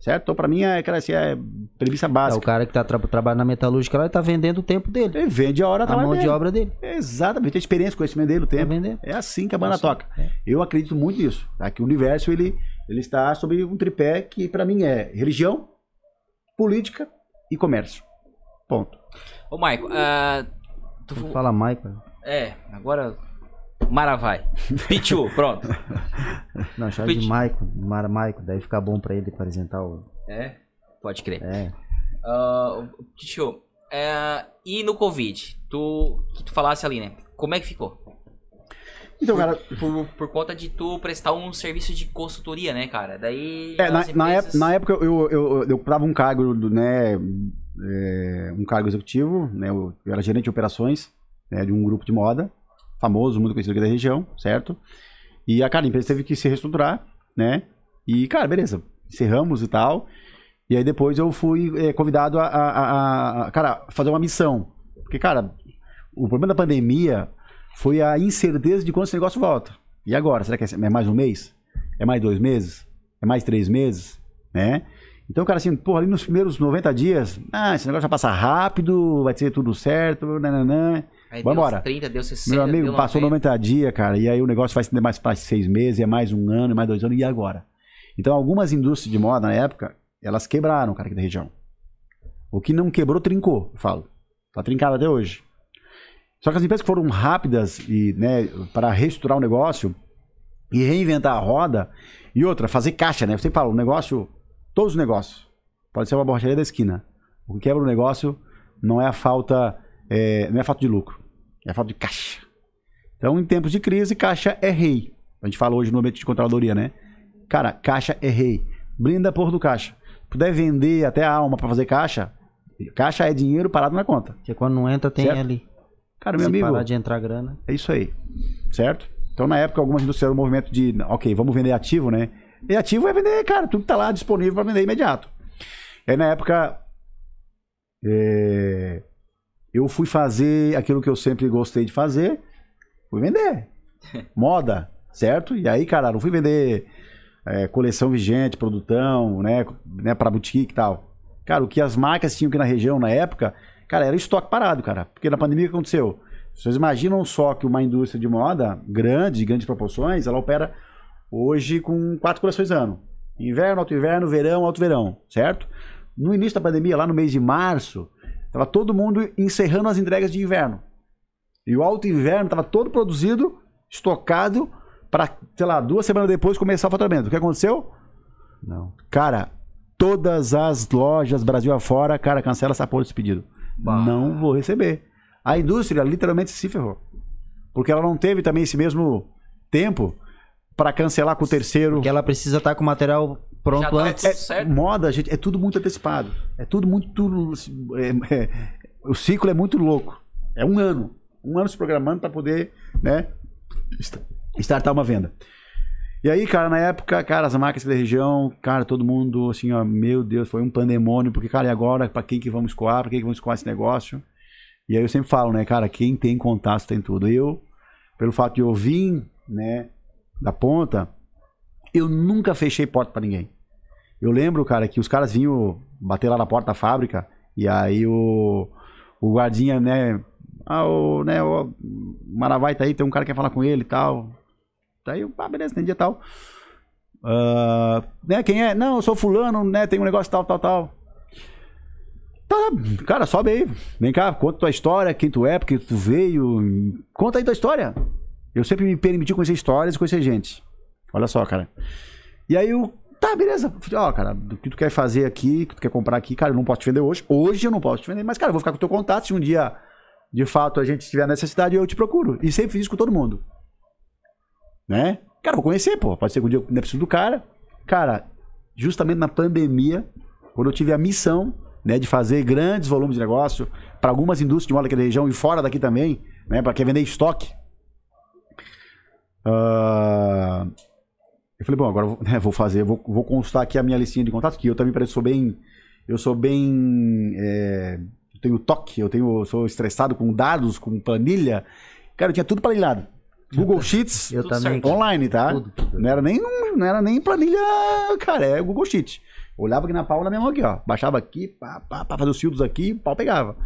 Certo? Então, pra mim, é, cara, assim, é premissa É, o básica. cara que tá tra trabalhando na metalúrgica lá, ele tá vendendo o tempo dele. Ele vende a hora A trabalho mão de dele. obra dele. Exatamente, tem experiência, conhecimento dele, o Tá tempo. vendendo. É assim que a banda Nossa, toca. é. Eu acredito muito nisso. Tá? Que o universo ele, ele está sobre um tripé que pra mim é religião, política e comércio. Ponto. Ô, Maico, ah, tu... Tu fala Michael. É, agora... Mara vai. Pichu, pronto. Não, chama de. Michael. Mara Michael. Daí fica bom pra ele apresentar o. É, pode crer. É. Ah, Pichu, é, e no Covid? Tu, que tu falasse ali, né? Como é que ficou? Então, cara, Por, por conta de tu prestar um serviço de consultoria, né, cara? Daí. É, na, as na empresas- na época eu, eu, eu, eu dava um cargo, do, né, é, um cargo executivo, né, eu, eu era gerente de operações né, de um grupo de moda, famoso, muito conhecido aqui da região, certo? E a cara, a empresa teve que se reestruturar, né? E, cara, beleza, encerramos e tal. E aí depois eu fui é, convidado a, a, a- a, cara, fazer uma missão. Porque, cara, o problema da pandemia foi a incerteza de quando esse negócio volta. E agora? Será que é mais um mês? É mais dois meses? É mais três meses? Né? Então, cara, assim, pô, ali nos primeiros 90 dias, ah, esse negócio vai passar rápido, vai ser tudo certo, nananã. Aí Vamos deu embora. 30, deu 60. Meu amigo, passou 90. 90 dias, cara, e aí o negócio vai estender mais para seis meses, é mais um ano, é mais dois anos, e agora? Então, algumas indústrias de moda na época, elas quebraram, cara, aqui da região. O que não quebrou, trincou, eu falo. Tá trincado até hoje. Só que as empresas que foram rápidas e, né, para reestruturar o negócio e reinventar a roda, e outra, fazer caixa, né? Eu sempre falo, o negócio, todos os negócios, pode ser uma borracharia da esquina. O que quebra o negócio não é a falta, é, não é a falta de lucro, é a falta de caixa. Então, em tempos de crise, caixa é rei. A gente fala hoje no ambiente de controladoria, né? Cara, caixa é rei. Brinda a porra do caixa. Puder vender até a alma para fazer caixa, caixa é dinheiro parado na conta. Porque quando não entra, tem Certo. ali. Cara, meu Se amigo, parar de entrar grana. é isso aí. Certo? Então, na época, algumas indústrias fizeram um movimento de, ok, vamos vender ativo, né? E ativo é vender, cara, tudo que tá lá disponível para vender imediato. E aí, na época, é, eu fui fazer aquilo que eu sempre gostei de fazer, fui vender. Moda, certo? E aí, cara, não fui vender é, coleção vigente, produtão, né, né para boutique e tal. Cara, o que as marcas tinham aqui na região na época Cara, era estoque parado, cara. Porque na pandemia o que aconteceu? Vocês imaginam só que uma indústria de moda grande, de grandes proporções, ela opera hoje com quatro coleções ano. Inverno, alto inverno, verão, alto verão, certo? No início da pandemia, lá no mês de março, tava todo mundo encerrando as entregas de inverno. E o alto inverno tava todo produzido, estocado, para, sei lá, duas semanas depois começar o faturamento. O que aconteceu? Não. Cara, todas as lojas Brasil afora, cara, cancela essa porra desse pedido. Bah. Não vou receber. A indústria literalmente se ferrou. Porque ela não teve também esse mesmo tempo para cancelar com o terceiro. Porque ela precisa estar com o material pronto Já tá antes. É, certo. moda, gente, é tudo muito antecipado. É tudo muito. é, é, o ciclo é muito louco. É um ano. Um ano se programando para poder, né? Startar uma venda. E aí, cara, na época, cara, as marcas da região, cara, todo mundo, assim, ó, meu Deus, foi um pandemônio, porque, cara, e agora, pra quem que vamos escoar, pra quem que vamos escoar esse negócio? E aí eu sempre falo, né, cara, quem tem contato tem tudo. Eu, pelo fato de eu vir, né, da ponta, eu nunca fechei porta pra ninguém. Eu lembro, cara, que os caras vinham bater lá na porta da fábrica e aí o, o guardinha, né? Ah, o, né, o Maravai tá aí, tem um cara que quer falar com ele e tal. Daí ah, beleza, tem dia tal. Ah, né, quem é? Não, eu sou fulano, né? Tem um negócio tal, tal, tal. Tá, cara, sobe aí. Vem cá, conta tua história, quem tu é, porque tu veio. Conta aí tua história. Eu sempre me permiti conhecer histórias e conhecer gente. Olha só, cara. E aí eu, tá, beleza. Ó, cara, do que tu quer fazer aqui, que tu quer comprar aqui, cara, eu não posso te vender hoje. Hoje eu não posso te vender, mas, cara, eu vou ficar com o teu contato. Se um dia, de fato, a gente tiver necessidade, eu te procuro. E sempre fiz isso com todo mundo. Né? Cara, vou conhecer, pô. Pode ser que um dia eu não preciso do cara. Cara, justamente na pandemia, quando eu tive a missão, né, de fazer grandes volumes de negócio para algumas indústrias de moda aqui da região e fora daqui também, né, para quem vender estoque. Ah, eu falei, bom, agora eu vou, né, vou fazer, vou, vou constar aqui a minha listinha de contatos, que eu também pareço sou bem, eu sou bem, é, eu tenho toque, eu tenho, sou estressado com dados, com planilha. Cara, eu tinha tudo planilhado. Google Sheets, Eu também. online, tá? Tudo, tudo. Não era nem não era nem planilha, cara, é Google Sheet. Olhava aqui na palma da minha mão aqui, ó. Baixava aqui, pá, pá, pá, fazia os filtros aqui, o pau pegava.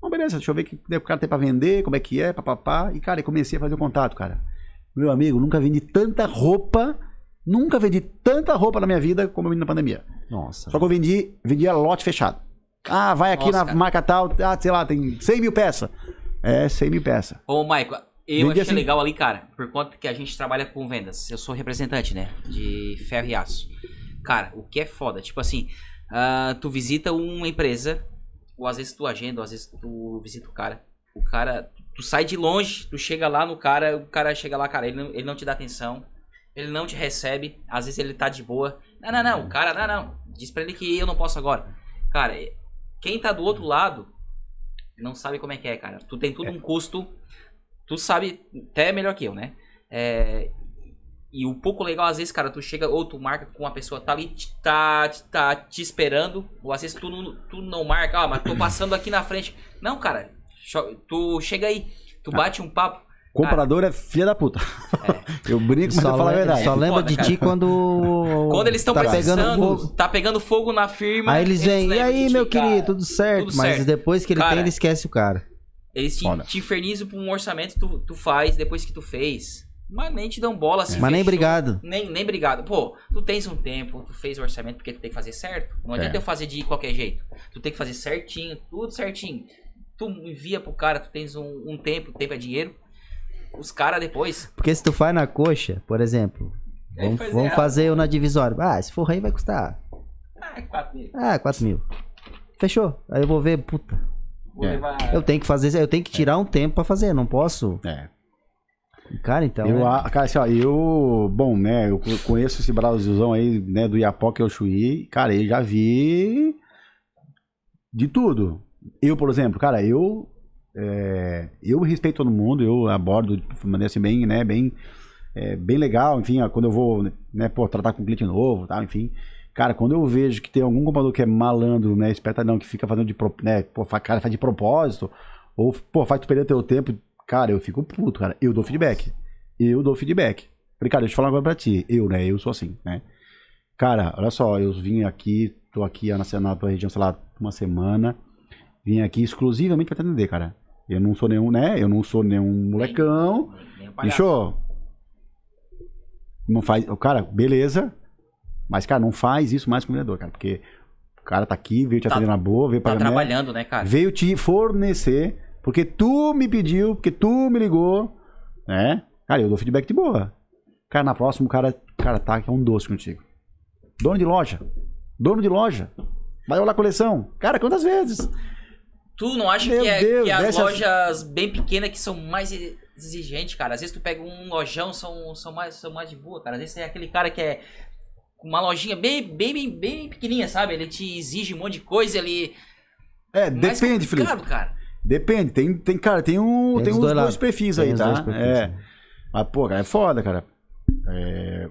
Bom, beleza, deixa eu ver o que o cara tem pra vender, como é que é, papapá. E, cara, eu comecei a fazer o contato, cara. Meu amigo, nunca vendi tanta roupa, nunca vendi tanta roupa na minha vida como eu vendi na pandemia. Nossa. Só que eu vendi, vendia lote fechado. Ah, vai aqui Nossa, na cara. marca tal, ah, sei lá, tem 100 mil peças. É, 100 mil peças. Ô, Maico, eu Vendi achei assim. legal ali, cara, por conta que a gente trabalha com vendas. Eu sou representante, né? De ferro e aço. Cara, o que é foda, tipo assim, ah, tu visita uma empresa, ou às vezes tu agenda, ou às vezes tu visita o cara. O cara, tu sai de longe, tu chega lá no cara, o cara chega lá, cara, ele não, ele não te dá atenção, ele não te recebe, às vezes ele tá de boa. Não, não, não, o cara, não, não. Diz pra ele que eu não posso agora. Cara, quem tá do outro lado não sabe como é que é, cara. Tu tem tudo um custo. Tu sabe até melhor que eu, né? É, e o pouco legal, às vezes, cara, tu chega ou tu marca com uma pessoa tá ali, te- tá, tá te esperando, ou às vezes tu não, tu não marca, ah, mas tô passando aqui na frente. Não, cara, tu chega aí, tu bate um papo. Comprador é filha da puta. Eu brinco, mas eu Só, falo a verdade. só lembra Foda, de cara. ti quando. Quando eles estão tá precisando, pegando fogo. tá pegando fogo na firma. Aí eles vêm, e aí, meu ti, cara. querido, tudo certo. Tudo mas certo. depois que ele Cara, tem, ele esquece o cara. Eles te, Foda. te infernizam pra um orçamento que tu, tu faz depois que tu fez. Mas nem te dão bola assim. Mas nem obrigado. Nem, nem obrigado. Pô, tu tens um tempo, tu fez o orçamento porque tu tem que fazer certo. Não adianta É. eu fazer de qualquer jeito. Tu tem que fazer certinho, tudo certinho. Tu envia pro cara, tu tens um, um tempo, tempo é dinheiro. Os caras depois. Porque se tu faz na coxa, por exemplo, vamos, faz vamos fazer eu na divisória. Ah, esse forro aí vai custar. Ah, 4 mil. Ah, 4 mil. Fechou. Aí eu vou ver, puta. Vou É. levar. Eu tenho que fazer, eu tenho que tirar um tempo pra fazer, não posso. É. Cara, então. eu, é- cara, assim, ó, eu, bom, né, eu co- conheço esse Brasilzão aí, né, do Iapoque ao Chuí, cara, eu já vi de tudo. Eu, por exemplo, cara, eu, é, eu respeito todo mundo, eu abordo de maneira assim, bem, né, bem, é, bem legal, enfim, ó, quando eu vou, né, pô, tratar com um cliente novo, tá, enfim, cara, quando eu vejo que tem algum comprador que é malandro, né, espertadão, que fica fazendo de, né, pô, cara, faz de propósito, ou, pô, faz tu perder teu tempo, cara, eu fico puto, cara, eu dou feedback, eu dou feedback. Falei, cara, deixa eu falar agora pra ti, eu, né, eu sou assim, né, cara, olha só, eu vim aqui, tô aqui na, na tua região, sei lá, uma semana, Vim aqui exclusivamente pra te atender, cara. Eu não sou nenhum, né? Eu não sou nenhum molecão. Nem. Bicho, não faz. O cara, beleza. Mas, cara, não faz isso mais com o vendedor, cara. Porque o cara tá aqui, veio te Tá- atender na boa, veio Tá pagar, né? trabalhando, né, cara? Veio te fornecer, porque tu me pediu, porque tu me ligou, né? Cara, eu dou feedback de boa. Cara, na próxima, o cara, cara tá que é um doce contigo. Dono de loja. Dono de loja. Vai olhar a coleção. Cara, quantas vezes? Tu não acha Meu que, é, Deus, que as dessas- lojas bem pequenas que são mais exigentes, cara? Às vezes tu pega um lojão, são, são, mais, são mais de boa, cara. Às vezes tem aquele cara que é uma lojinha bem, bem, bem, bem pequenininha, sabe? Ele te exige um monte de coisa, ele... É, mais depende, Felipe. complicado, cara. Depende. Tem, tem, cara, tem, um, Tem tem, uns dois dois, perfis Tem aí, tá? perfis, é. Mas, pô, cara, é foda, cara. É,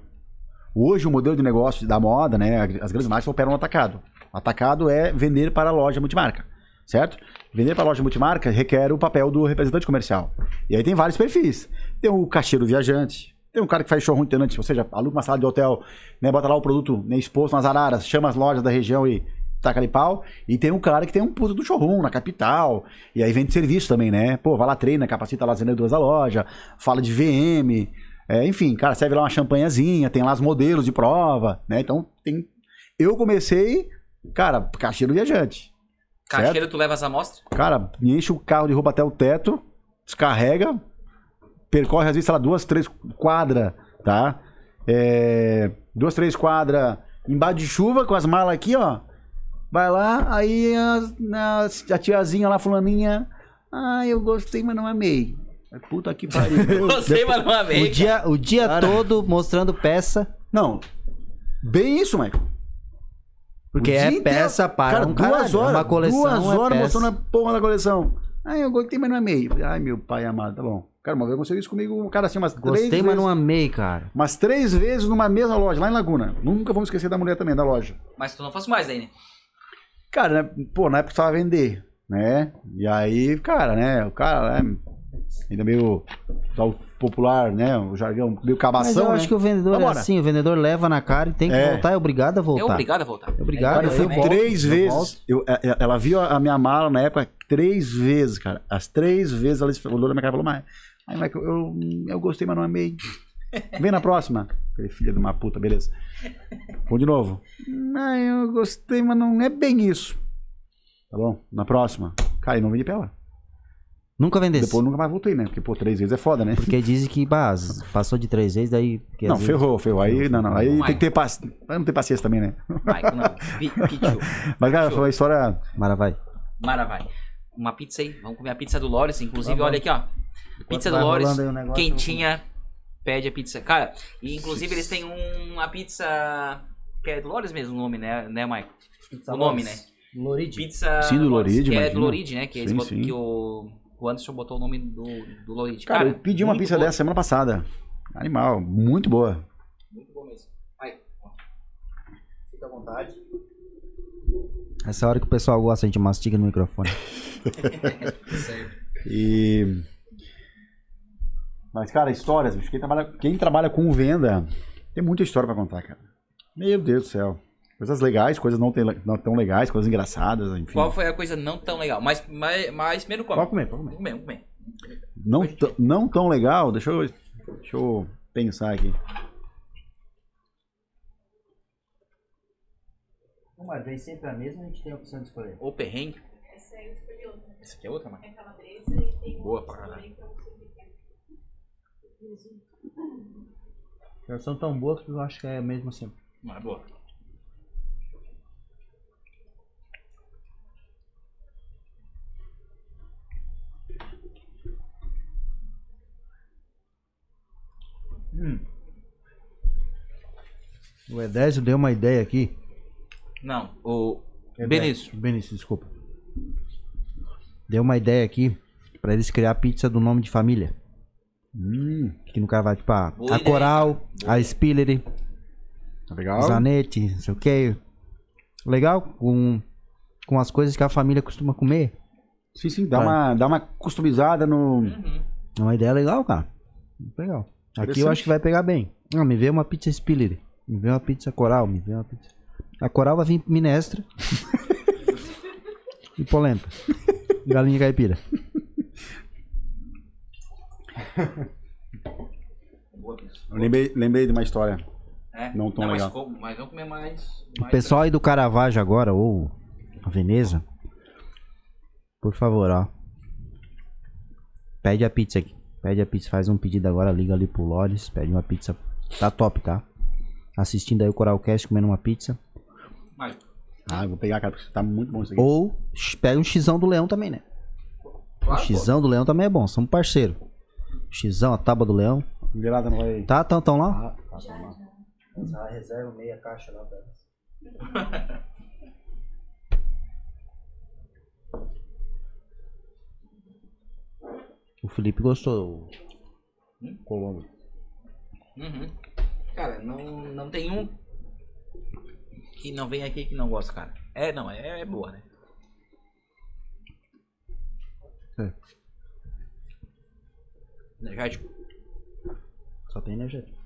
Hoje o modelo de negócio da moda, né? As grandes marcas operam no atacado. O atacado é vender para a loja multimarca, certo? Vender para loja multimarca requer o papel do representante comercial. E aí tem vários perfis. Tem o caixeiro viajante, tem um cara que faz showroom itinerante, ou seja, aluga uma sala de hotel, né, bota lá o produto né, exposto nas araras, chama as lojas da região e taca ali pau. E tem um cara que tem um puto do showroom na capital, e aí vende serviço também, né? Pô, vai lá, treina, capacita lá as vendedoras da loja, fala de VM, é, enfim, cara, serve lá uma champanhazinha, tem lá os modelos de prova, né? Então tem. Eu comecei, cara, caixeiro viajante. Caixeiro, tu leva as amostras? Cara, enche o carro de roupa até o teto, descarrega, percorre às vezes, sei lá, duas, três quadras, tá? É, duas, três quadras embaixo de chuva, com as malas aqui, ó. Vai lá, aí a, a, a tiazinha lá, fulaninha, ah, eu gostei, mas não amei. Puta que pariu. Você, mas não amei. O dia, o dia Cara. todo mostrando peça, Não, bem isso, Michael. Porque é peça inteiro. para Cara, um duas caralho, horas, uma coleção duas é horas peça. mostrando a porra da coleção. Ah, eu gostei, mas não amei. Falei, Ai, meu pai amado, tá bom. Cara, uma vez aconteceu isso comigo, cara, assim, umas Gostei, três mas vezes. não amei, cara. Umas três vezes numa mesma loja, lá em Laguna. Nunca vamos esquecer da mulher também, da loja. Mas tu não fosse mais aí, né? Cara, né, pô, na época precisava vender, né? E aí, cara, né? O cara, né? Ainda meio popular, né? O jargão, meio Mas cabação, eu né? acho que o vendedor Vambora. é assim, o vendedor leva na cara e tem que É. voltar, é obrigado a É voltar. obrigado a voltar. É obrigado, Cara, eu eu fui volto, três eu vezes. Eu- é- é- ela viu a, minha mala na época três vezes, cara. As três vezes ela olhou na minha cara e falou, mas, ai, Michael, eu, eu gostei, mas não amei. Vem na próxima. Falei, filha de uma puta, beleza. Vamos de novo. Não, eu gostei, mas não é bem isso. Tá bom? Na próxima. Cara, e não vendi pra ela. Nunca vendesse. Depois eu nunca mais voltei, né? Porque, pô, três vezes é foda, né? Porque dizem que bah, passou de três vezes, daí. Não, vezes- ferrou, ferrou. Aí, não, não. Aí tem que ter paciência. Não ter paciência também, né? Michael, não. Pi- Pichu. Mas, cara, foi uma história. Mara, vai. Mara, vai. Uma pizza aí. Vamos comer a pizza do Lores. Inclusive, Vamos. olha aqui, ó. Pizza do Lores. negócio, Quentinha. Pede a pizza. Cara, e inclusive eles têm um- uma pizza. Que é do Lores mesmo o nome, né, né Michael? O nome, né? Loride. Pizza. Sim, do Lores, Loride, Que é imagina. do Loride, né? Que, Sim, botam- sim. que o, o Anderson botou o nome do, do Loride. Cara, eu pedi uma pizza boa. dessa semana passada. Animal, muito boa. Muito bom mesmo. Vai. Fica à vontade. Essa hora que o pessoal gosta, a gente mastiga no microfone. E. Mas, cara, histórias, bicho. Quem trabalha, quem trabalha com venda tem muita história pra contar, cara. Meu Deus do céu. Coisas legais, coisas não, tem- não tão legais, coisas engraçadas, enfim. Qual foi a coisa não tão legal? Mas, mas, mas primeiro come. Pode comer, pode comer. Vamos comer, vamos comer. Não, t- não tão legal, deixa eu, deixa eu pensar aqui. Mas vem sempre a mesma, a gente tem a opção de escolher. Ou perrengue. Essa aí eu escolhi outra. Essa aqui é outra, mano. É calabresa e tem Boa pra caralho. ver. Elas são tão boas que eu acho que é mesmo assim. Mas é boa. O Edésio deu uma ideia aqui. Não, o Edésio. Benício. Benício, desculpa. Deu uma ideia aqui pra eles criar pizza do nome de família. Hum, Que no caso vai, tipo, a, Boa a. Coral, a Spillery, tá legal? Zanetti, não sei o que. Legal, com, com as coisas que a família costuma comer. Sim, sim, dá, Vai. uma, dá uma customizada no. Uhum. É uma ideia legal, cara. Muito legal. Aqui eu acho que vai pegar bem. Ah, me vê uma pizza Spillery. Me vê uma pizza Coral, me vê uma pizza... A Coral vai vir minestra. E polenta. Galinha caipira. Eu lembrei, lembrei de uma história. É? Não tão mas legal. como- Mas, vamos comer mais. O mais pessoal aí do Caravaggio agora, ou a Veneza, por favor, ó. Pede a pizza aqui. Pede a pizza, faz um pedido agora, liga ali pro Lores, pede uma pizza. Tá top, tá? Assistindo aí o Coralcast, comendo uma pizza. Mas, Ah, eu vou pegar, cara, porque tá muito bom isso aqui. Ou pega um xizão do leão também, né? O claro, pô. xizão do leão também é bom, somos parceiro. Xizão, a tábua do leão. Virada não vai. Tá, tão, tão lá? Ah, tá, tá lá. reserva meia caixa lá, O Felipe gostou. Colombo. Uhum. Cara, não, não tem um que não vem aqui que não gosta, cara. É, não, é, é boa, né? É. Energético. Só tem energético.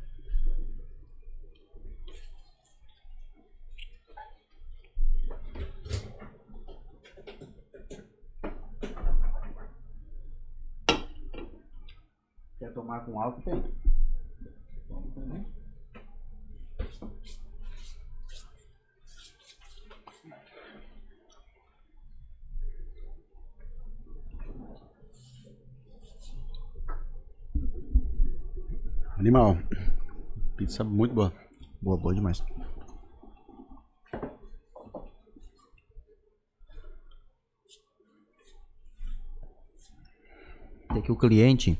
Quer tomar com álcool? Tem. Animal. Pizza muito boa. Boa, boa demais. É que o cliente.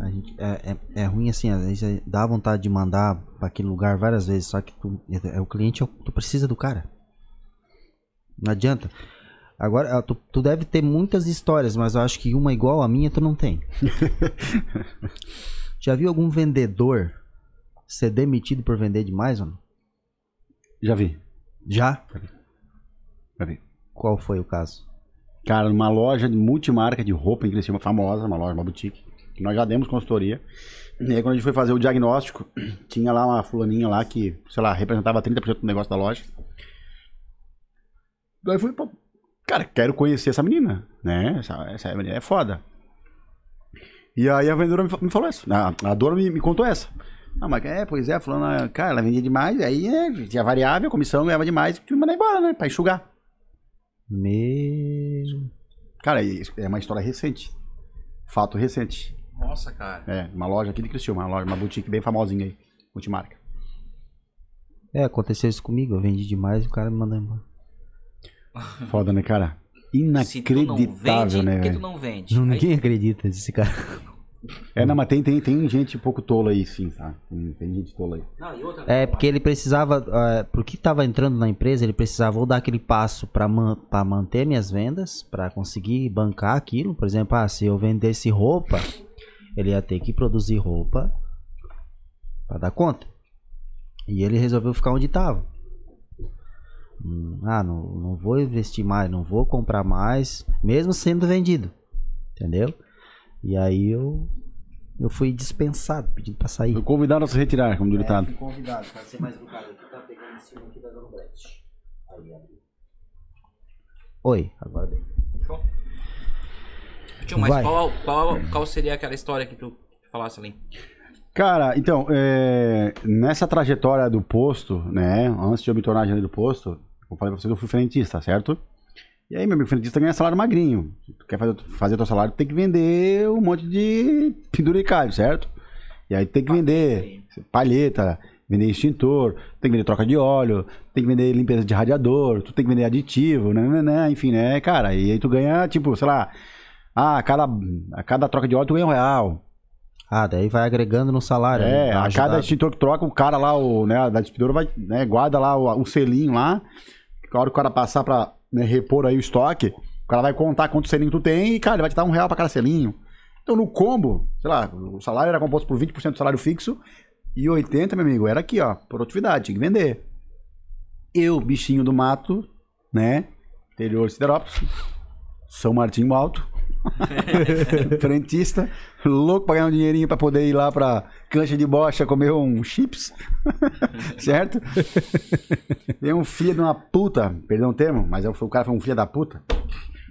A gente- é, é, é ruim assim, às vezes dá vontade de mandar pra aquele lugar várias vezes, só que tu, é, é o cliente, é tu precisa do cara. Não adianta. Agora, tu, tu deve ter muitas histórias, mas eu acho que uma igual a minha tu não tem. Já viu algum vendedor ser demitido por vender demais, mano? Já vi. Já? Já vi. Qual foi o caso? Cara, numa loja de multimarca de roupa em Criciúma, famosa, uma loja, uma boutique, que nós já demos consultoria. E aí quando a gente foi fazer o diagnóstico, tinha lá uma fulaninha lá que, sei lá, representava 30% do negócio da loja. Daí eu falei, pô, cara, quero conhecer essa menina, né? Essa, essa menina é foda. E aí a vendedora me, fa- me falou isso, a, a dona me, me contou essa. Ah, mas é, pois é, falando, cara, ela vendia demais, aí é, tinha variável, a comissão ganhava demais, tinha que mandar embora, né? Pra enxugar. Mesmo. Cara, é uma história recente. Fato recente. Nossa, cara. É, uma loja aqui de Criciúma, uma loja, uma boutique bem famosinha aí, multimarca. É, aconteceu isso comigo. Eu vendi demais e o cara me mandou embora. Foda, né, cara? Inacreditável, vende, né, por que tu não vende? Não, Aí- ninguém acredita nesse cara. É, não, mas tem, tem, tem gente um pouco tola aí, sim, tá? Tem, tem gente tola aí. Não, e outra, É, porque ele precisava. É, porque tava entrando na empresa, ele precisava ou dar aquele passo pra, man, pra manter minhas vendas, pra conseguir bancar aquilo. Por exemplo, ah, se eu vendesse roupa, ele ia ter que produzir roupa pra dar conta. E ele resolveu ficar onde tava. Hum, ah, não, não vou investir mais, não vou comprar mais, mesmo sendo vendido. Entendeu? E aí eu, eu fui dispensado, pedindo pra sair. Foi convidado a se retirar, como do ditado. fui convidado para ser mais educado aqui, tá pegando em cima aqui da Brett. Aí, abriu. Oi, agora bem. Tio, mas Vai. qual, qual, qual seria aquela história que tu falasse ali? Cara, então, é, nessa trajetória do posto, né? Antes de eu me tornar gerente do posto, eu falei pra você que eu fui frentista, certo? E aí, meu amigo, frentista ganha salário magrinho. Se tu quer fazer, fazer teu salário, tu tem que vender um monte de penduricalho, certo? E aí tem que vender palheta, vender extintor, tem que vender troca de óleo, tem que vender limpeza de radiador, tu tem que vender aditivo, né, né, né, enfim, né, cara? E aí tu ganha, tipo, sei lá, ah, a cada, a cada troca de óleo tu ganha um real. Ah, daí vai agregando no salário. É, né? A cada extintor que troca, o cara lá, o, né, da distribuidora vai, né, guarda lá o, o selinho lá. que A hora que o cara passar pra né, repor aí o estoque, o cara vai contar quanto selinho tu tem e, cara, ele vai te dar um real pra cada selinho. Então, no combo, sei lá, o salário era composto por 20% do salário fixo e 80%, meu amigo, era aqui, ó, produtividade, tinha que vender. Eu, bichinho do mato, né, interior de Siderópolis, São Martinho Alto, Frentista, louco pra ganhar um dinheirinho pra poder ir lá pra cancha de bocha comer um chips. certo? Tem um filho de uma puta, perdão o termo, mas é o cara foi um filho da puta.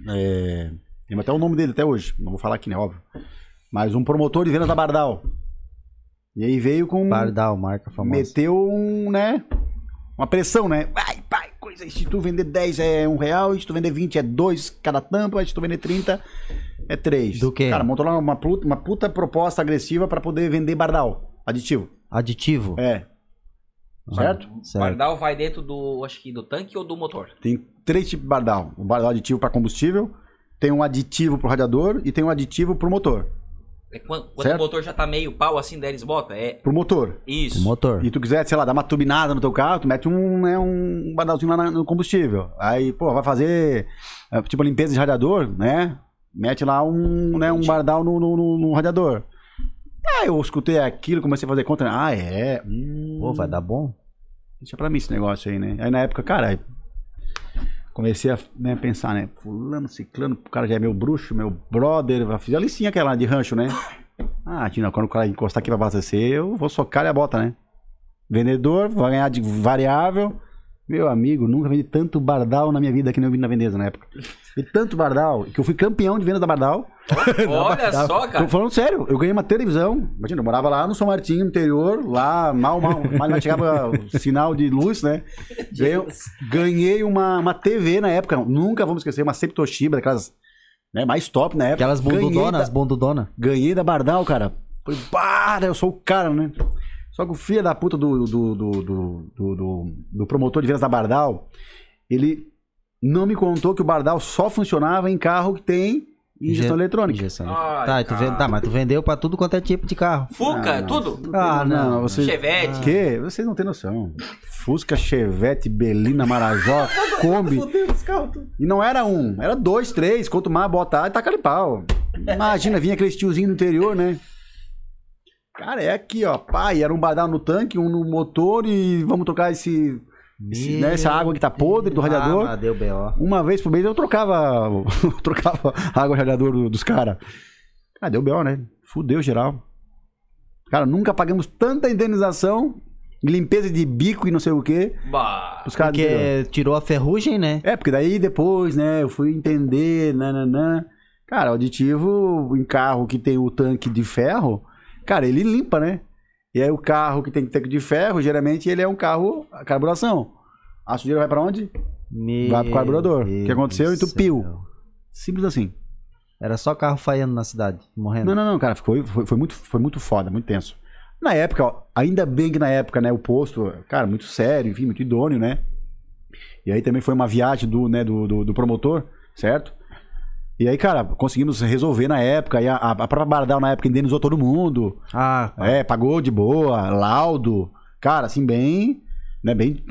É, tem até o nome dele até hoje, não vou falar aqui, né? Óbvio. Mas um promotor de vendas da Bardal. E aí veio com. Bardal, marca famosa. Meteu um, né? Uma pressão, né? Vai, vai, coisa. Se tu vender 10 é um real, se tu vender 20 é dois cada tampa, se tu vender 30 é 3. Do quê? Cara, montou lá uma puta, uma puta proposta agressiva pra poder vender bardal, aditivo. Aditivo? É. Certo? Certo. Bardal vai dentro do, acho que do tanque ou do motor? Tem três tipos de bardal. O bardal aditivo pra combustível, tem um aditivo pro radiador e tem um aditivo pro motor. É quando, quando o motor já tá meio pau assim, daí eles botam? É Pro motor. isso. O motor. E tu quiser, sei lá, dar uma turbinada no teu carro, tu mete um, né, um bardalzinho lá na- no combustível. Aí, pô, vai fazer é, tipo limpeza de radiador, né? Mete lá um, né, um bardal no, no, no- no radiador. Aí eu escutei aquilo, comecei a fazer conta. né? Ah, é? Hum, Pô, vai dar bom? Deixa pra mim esse negócio aí, né? Aí na época, cara, comecei a né, pensar, né? Fulano, ciclano, o cara já é meu bruxo, meu brother. Fiz a licinha aquela de rancho, né? Ah, Tina, quando o cara encostar aqui pra abastecer, eu vou socar a bota, né? Vendedor, vai ganhar de variável. Meu amigo, nunca vendi tanto bardal na minha vida que nem eu vendi na Vendeza na época. Vendi tanto bardal, que eu fui campeão de venda da bardal. Olha só, cara. Tô falando sério, eu ganhei uma televisão. Imagina, eu morava lá no São Martinho, no interior, lá, mal, mal, mal não chegava o sinal de luz, né? Ganhei, ganhei uma, uma TV na época, nunca vamos esquecer, uma Septoshiba, daquelas né, mais top na época. Aquelas Ganhei bundudonas, da-. Ganhei da Bardal, cara. Foi, pá, eu sou o cara, né? Só que o filho da puta do, do, do, do, do, do- do promotor de vendas da Bardal, ele não me contou que o Bardal só funcionava em carro que tem injeção Inje- eletrônica. Injeção. Tá, tu vende- tá, mas tu vendeu pra tudo quanto é tipo de carro. Fuca, Ah, tudo? Ah, não. você... Chevette. Que? Vocês não têm noção. Fusca, Chevette, Belina, Marajó, Kombi. E não era um, era dois, três. Quanto mais botar, e taca de pau. Imagina, vinha aquele tiozinho do interior, né? Cara, é aqui, ó. Pai, era um badal no tanque, um no motor e vamos trocar esse, esse, né, essa água que tá podre do radiador. Ah, deu B.O. Uma vez por mês eu trocava, eu trocava a água do radiador do- dos caras. Ah, deu B.O., né? Fudeu geral. Cara, nunca pagamos tanta indenização, limpeza de bico e não sei o quê. Bah. Os caras. Porque tirou a ferrugem, né? É, porque daí depois, né, eu fui entender, nananã. Cara, o aditivo em carro que tem o tanque de ferro, cara, ele limpa, né? E aí o carro que tem tanque de ferro, geralmente ele é um carro a carburação. A sujeira vai pra onde? Vai pro carburador. O que aconteceu? Entupiu. céu. Simples assim. Era só carro falhando na cidade, morrendo. Não, não, não, cara, foi, foi, foi muito, foi muito foda, muito tenso. Na época, ó, ainda bem que na época, né, o posto, cara, muito sério, enfim, muito idôneo, né? E aí também foi uma viagem do, né, do, do, do promotor, certo? E aí, cara, conseguimos resolver na época, e a, a própria Bardal na época indenizou todo mundo, Ah, é, pagou de boa, laudo, cara, assim, bem, né, bem,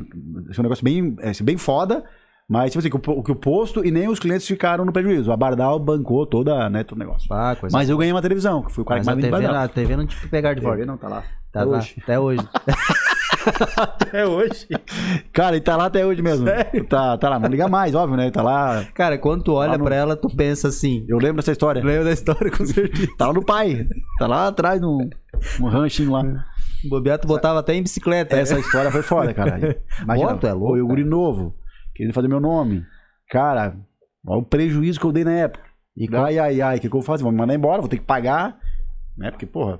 é um negócio bem, é, bem foda, mas, tipo assim, que o, que o posto e nem os clientes ficaram no prejuízo, a Bardal bancou toda, né, todo o negócio. ah, coisa Mas eu ganhei uma televisão, que fui o cara Mas que a mais TV, vendeu não- a TV não te pegar de volta. TV não tá lá. Tá até lá, hoje. até hoje. Até hoje. Cara, e tá lá até hoje mesmo. Tá, tá lá, não liga mais, óbvio, né? Tá lá. Cara, quando tu olha no- pra ela, tu pensa assim. Eu lembro dessa história. Lembra da história com certeza. Tá lá no pai. Tá lá atrás num, num ranchinho lá. Bobeato botava até em bicicleta. Essa história foi foda, cara. Imagina, tu é louco, eu guri novo, querendo fazer meu nome. Cara, olha o prejuízo que eu dei na época. E E ai, ai, ai, o que, que eu vou fazer? Vou me mandar embora, vou ter que pagar. Né? Porque, porra,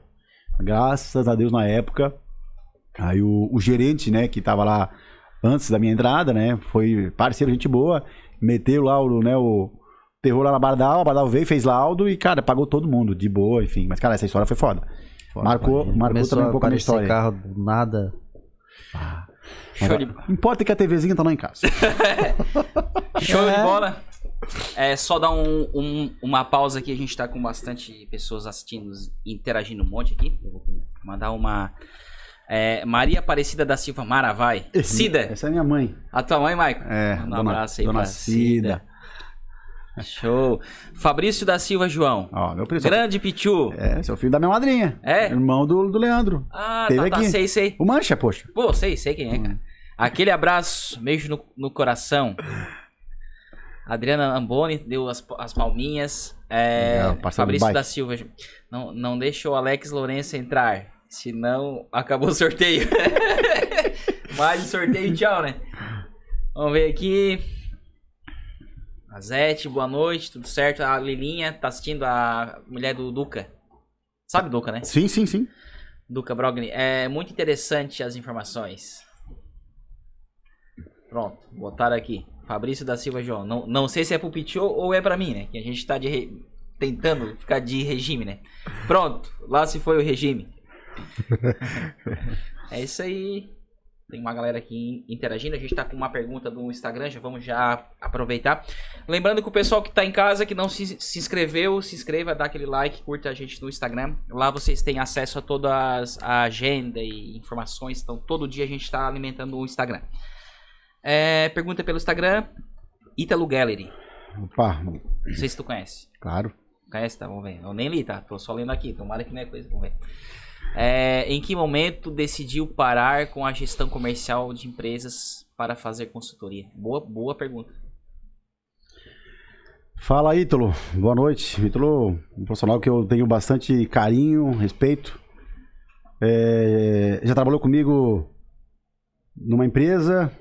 graças a Deus na época, aí o, o gerente, né, que tava lá antes da minha entrada, né, foi parceiro, gente boa, meteu lá o, né, o terror lá na Bardal, a Bardal veio, fez laudo e, cara, pagou todo mundo, de boa, enfim. Mas, cara, essa história foi foda. marcou Imagina. marcou Começou também um pouco a minha história. carro do nada. Show de, Importa que a TVzinha tá lá em casa. show de É. bola. É só dar um- um- uma pausa aqui. A gente tá com bastante pessoas assistindo, interagindo um monte aqui. Eu vou mandar uma. É, Maria Aparecida da Silva Maravai. Cida, Essa é minha mãe. a tua mãe, Maico. É, um dona, abraço aí dona pra Cida. Show. Fabrício da Silva João. Ó, meu primo. Grande Pichu. É, seu filho da minha madrinha. É? Irmão do, do Leandro. Ah, Teve tá, tá, aqui. sei, sei. O Mancha, poxa. Pô, sei, sei quem é, cara. Aquele abraço, beijo no, no coração. Adriana Amboni deu as, as palminhas. É, Legal, Fabrício da Silva. Não, não deixa o Alex Lourenço entrar. Senão acabou o sorteio. Mais um sorteio, tchau, né? Vamos ver aqui. A Zete, boa noite, tudo certo? A Lilinha tá assistindo a mulher do Duca. Sabe Duca, né? Sim, sim, sim. Duca Brogni. É muito interessante as informações. Pronto, botaram aqui. Fabrício da Silva João. Não, não sei se é pro Pichô ou é pra mim, né? Que a gente tá de re- tentando ficar de regime, né? Pronto, lá se foi o regime. é isso aí. Tem uma galera aqui interagindo. A gente tá com uma pergunta do Instagram, já vamos já aproveitar. Lembrando que o pessoal que tá em casa, que não se, se inscreveu, se inscreva, dá aquele like, curta a gente no Instagram. Lá vocês têm acesso a toda a agenda e informações. Então todo dia a gente tá alimentando o Instagram. É, pergunta pelo Instagram. Italo Gallery. Opa, Não sei se tu conhece. claro. Conhece? Tá, vamos ver. Eu nem li, tá? Tô só lendo aqui. Tomara que não é coisa. Vamos ver. É, em que momento decidiu parar com a gestão comercial de empresas para fazer consultoria? Boa, boa pergunta. Fala, Ítalo. Boa noite. Ítalo, um profissional que eu tenho bastante carinho, respeito. É, já trabalhou comigo numa empresa,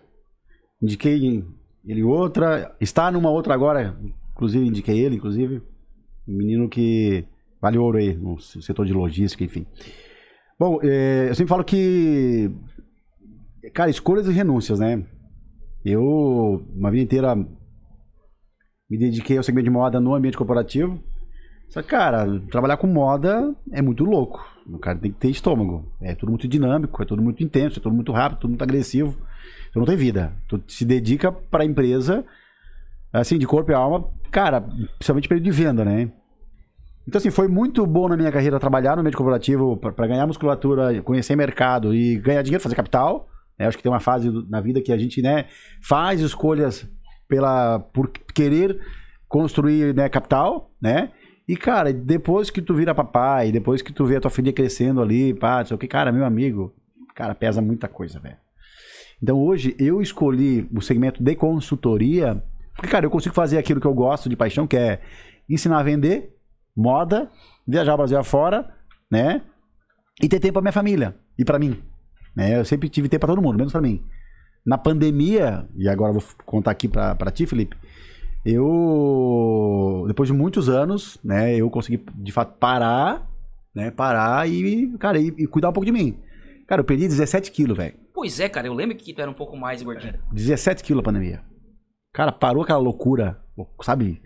indiquei ele outra, está numa outra agora, inclusive indiquei ele, inclusive. Um menino que vale ouro aí no setor de logística, enfim. Bom, é, eu sempre falo que, cara, escolhas e renúncias, né? Eu, uma vida inteira, me dediquei ao segmento de moda no ambiente corporativo. Só que, cara, trabalhar com moda é muito louco. O cara tem que ter estômago. É tudo muito dinâmico, é tudo muito intenso, é tudo muito rápido, tudo muito agressivo. Tu não tem vida. Tu se dedica pra empresa, assim, de corpo e alma, cara, principalmente período de venda, né? Então, assim, foi muito bom na minha carreira trabalhar no ambiente corporativo pra ganhar musculatura, conhecer mercado e ganhar dinheiro, fazer capital. né? Acho que tem uma fase na vida que a gente, né, faz escolhas pela, por querer construir, né, capital, né? E, cara, depois que tu vira papai, depois que tu vê a tua filha crescendo ali, pá, sei o que, cara, meu amigo, cara, pesa muita coisa, velho. Então, hoje, eu escolhi o segmento de consultoria, porque, cara, eu consigo fazer aquilo que eu gosto de paixão, que é ensinar a vender, moda, viajar o Brasil afora, né? E ter tempo pra minha família e pra mim. Né? Eu sempre tive tempo pra todo mundo, menos pra mim. Na pandemia, e agora eu vou contar aqui pra, pra ti, Felipe, eu, depois de muitos anos, né, eu consegui, de fato, parar, né, parar e, cara, e, e cuidar um pouco de mim. Cara, eu perdi 17 quilos, velho. Pois é, cara, eu lembro que tu era um pouco mais gordinho. 17 quilos a pandemia. Cara, parou aquela loucura, sabe?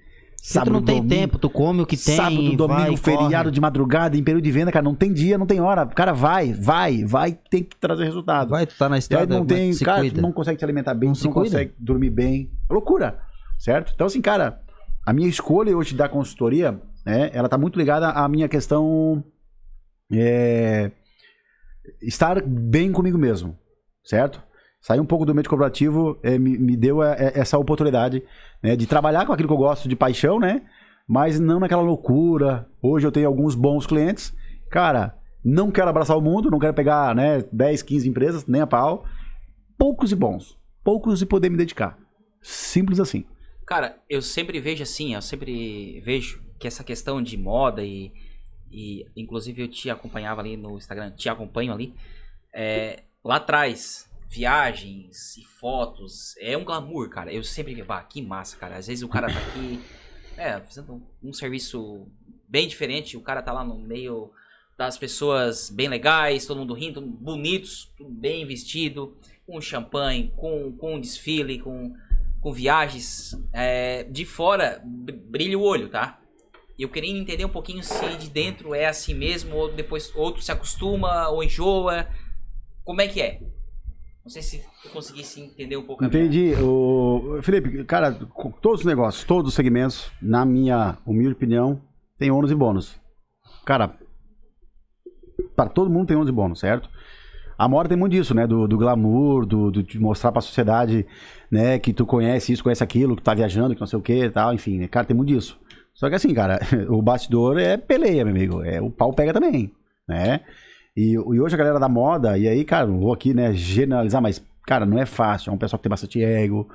Se tu não tem domingo, tempo, tu come o que tem. Sábado, domingo, vai, feriado corre. de madrugada, em período de venda, cara, não tem dia, não tem hora. O cara vai, vai, vai, tem que trazer resultado. Vai, tu tá na E aí estrada, não tem, se cara, cuida. tu não consegue te alimentar bem, Não tu se não cuida. consegue dormir bem. É loucura, certo? Então, assim, cara, a minha escolha hoje da consultoria, né, ela tá muito ligada à minha questão é, estar bem comigo mesmo, certo? Sair um pouco do meio corporativo é, me, me deu é, é, essa oportunidade né, de trabalhar com aquilo que eu gosto de paixão, né? Mas não naquela loucura. Hoje eu tenho alguns bons clientes. Cara, não quero abraçar o mundo, não quero pegar né, 10, 15 empresas, nem a pau. Poucos e bons. Poucos e poder me dedicar. Simples assim. Cara, eu sempre vejo assim, eu sempre vejo que essa questão de moda e, e inclusive eu te acompanhava ali no Instagram, te acompanho ali, é, lá atrás, viagens e fotos, é um glamour, cara. Eu sempre vi, bah, que massa, cara. Às vezes o cara tá aqui, é, fazendo um, um serviço bem diferente, o cara tá lá no meio das pessoas bem legais, todo mundo rindo, bonitos, bem vestido, com champanhe, com, com desfile, com com viagens, é, de fora br- brilha o olho, tá? Eu queria entender um pouquinho se de dentro é assim mesmo, ou depois outro se acostuma, ou enjoa. Como é que é? Não sei se eu conseguisse entender um pouco Entendi. O... Felipe, cara, todos os negócios, todos os segmentos, na minha humilde opinião, tem ônus e bônus. Cara, para todo mundo tem ônus e bônus, certo? A moda tem muito disso, né? Do, do glamour, do, do- de mostrar pra sociedade, né? Que tu conhece isso, conhece aquilo, que tá viajando, que não sei o que e tal, enfim, né? Cara, tem muito disso. Só que assim, cara, o bastidor é peleia, meu amigo. É, o pau pega também, né? E, e hoje a galera da moda, e aí, cara, não vou aqui, né, generalizar, mas cara, não é fácil. É um pessoal que tem bastante ego,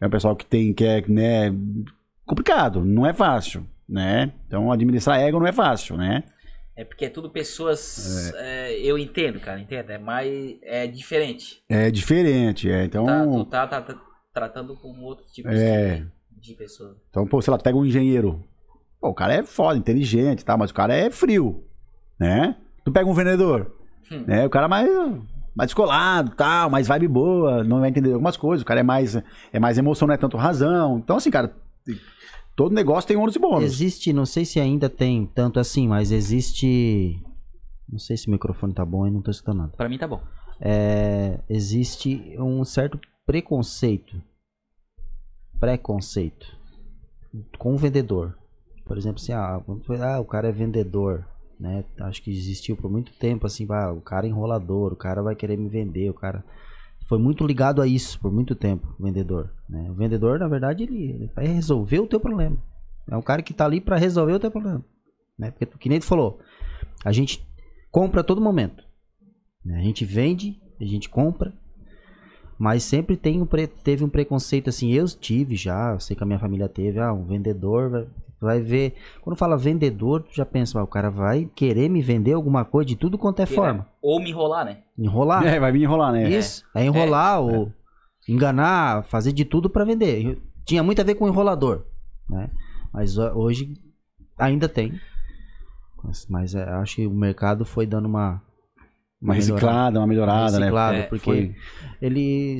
é um pessoal que tem, que é, né, complicado, não é fácil, né? Então, administrar ego não é fácil, né? É porque é tudo pessoas. é, eu entendo, cara, entendo. É mais. É diferente. É diferente, é. Então, Tá, tu tá, tá- tá tratando com outros tipos É. de, de pessoas. então, pô, sei lá, tu pega um engenheiro. Pô, o cara é foda, inteligente, tá? Mas o cara é frio, né? Tu pega um vendedor, Hum. né? O cara é mais, mais descolado, tal, mais vibe boa, não vai entender algumas coisas. O cara é mais, é mais emoção, não é tanto razão. Então, assim, cara, todo negócio tem ônus e bônus. Existe, não sei se ainda tem tanto assim, mas existe. Não sei se o microfone tá bom e não tô escutando nada. Pra mim tá bom. É, existe um certo preconceito. Preconceito. Com o vendedor. Por exemplo, assim, ah, ah, o cara é vendedor. Né? Acho que existiu por muito tempo, assim, ah, o cara é enrolador, o cara vai querer me vender, o cara. Foi muito ligado a isso por muito tempo, o vendedor. Né? O vendedor, na verdade, ele, ele vai resolver o teu problema. É um cara que tá ali para resolver o teu problema. Né? Porque, que nem tu falou, a gente compra a todo momento. né? A gente vende, a gente compra, mas sempre tem um pre- teve um preconceito assim. Eu tive já, sei que a minha família teve. Ah, um vendedor vai, vai ver. Quando fala vendedor, tu já pensa, o cara vai querer me vender alguma coisa de tudo quanto é forma. Ou me enrolar, né? Enrolar. É, vai vir enrolar, né? Isso. É enrolar ou enganar, fazer de tudo pra vender. Tinha muito a ver com enrolador, né? Mas ho- hoje ainda tem. Mas, mas é, acho que o mercado foi dando uma Uma reciclada, uma melhorada, reciclada, né? É, porque Foi. ele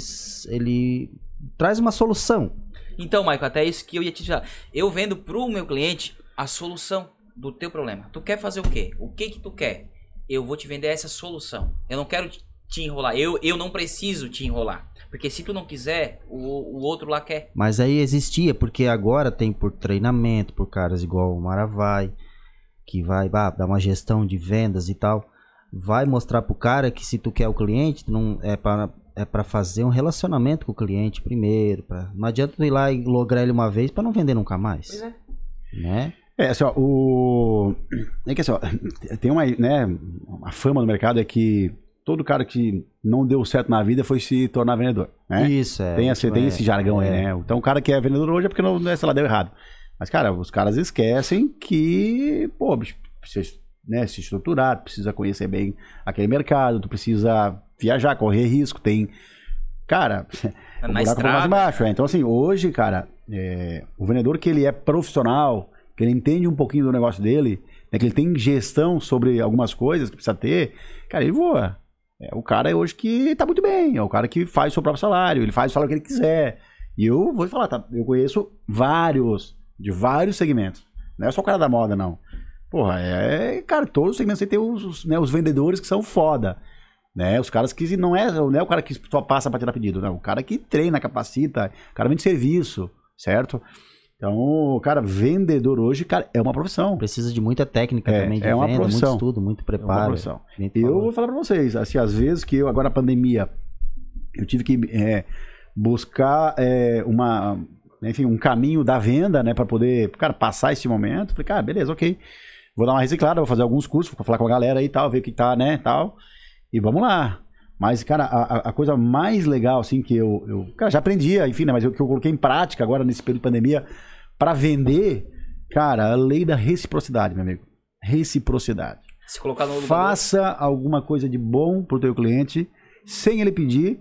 ele traz uma solução. Então, Michael, até isso que eu ia te dizer. Eu vendo pro meu cliente a solução do teu problema. Tu quer fazer o quê? O que que tu quer? Eu vou te vender essa solução. Eu não quero te- enrolar. Eu, eu não preciso te enrolar. Porque se tu não quiser, o, o outro lá quer. Mas aí existia, porque agora tem por treinamento, por caras igual o Maravai, que vai dar uma gestão de vendas e tal. Vai mostrar pro cara que se tu quer o cliente, não é para é para fazer um relacionamento com o cliente primeiro, pra, não adianta tu ir lá e lograr ele uma vez pra não vender nunca mais, Pois é. né? É, assim, ó, o. É que assim, ó, tem uma, né, a fama no mercado é que todo cara que não deu certo na vida foi se tornar vendedor, né? Isso é. tem esse, isso tem é- esse jargão aí, é. né? Então o cara que é vendedor hoje é porque não, né, sei lá, deu errado. Mas, cara, os caras esquecem que, pô, bicho, precisa né, se estruturar, precisa conhecer bem aquele mercado, tu precisa viajar, correr risco, tem. Cara, Na o buraco é mais estrada. embaixo. É. Então, assim, hoje, cara, é, o vendedor que ele é profissional, que ele entende um pouquinho do negócio dele, né, que ele tem gestão sobre algumas coisas que precisa ter, cara, ele voa. É o cara hoje que tá muito bem, é o cara que faz o seu próprio salário, ele faz o salário que ele quiser. E eu vou te falar, tá? Eu conheço vários, de vários segmentos. Não é só o cara da moda, não. Porra, é. Cara, todos os segmentos você tem os, os, né, os vendedores que são foda. Né? Os caras que não é, não é o cara que só passa pra tirar pedido, não. O cara que treina, capacita, o cara vende serviço, certo? Então, cara, vendedor hoje, cara, é uma profissão. Precisa de muita técnica É, também de é uma venda, muito profissão. estudo, muito É uma preparo. tu Eu vou falar pra vocês, assim, às vezes que eu, agora na pandemia, eu tive que é, buscar é, uma, enfim, um caminho da venda, né, pra poder, cara, passar esse momento. Falei, cara, beleza, ok. Vou dar uma reciclada, vou fazer alguns cursos, vou falar com a galera aí e tal, ver o que tá, né, tal. E vamos lá. Mas, cara, a, a- coisa mais legal, assim, que eu, eu cara, já aprendi, enfim, né, mas eu, que eu coloquei em prática agora nesse período de pandemia, pra vender, cara, a lei da reciprocidade, meu amigo. Reciprocidade. Se colocar no Faça alguma coisa de bom pro teu cliente, sem ele pedir,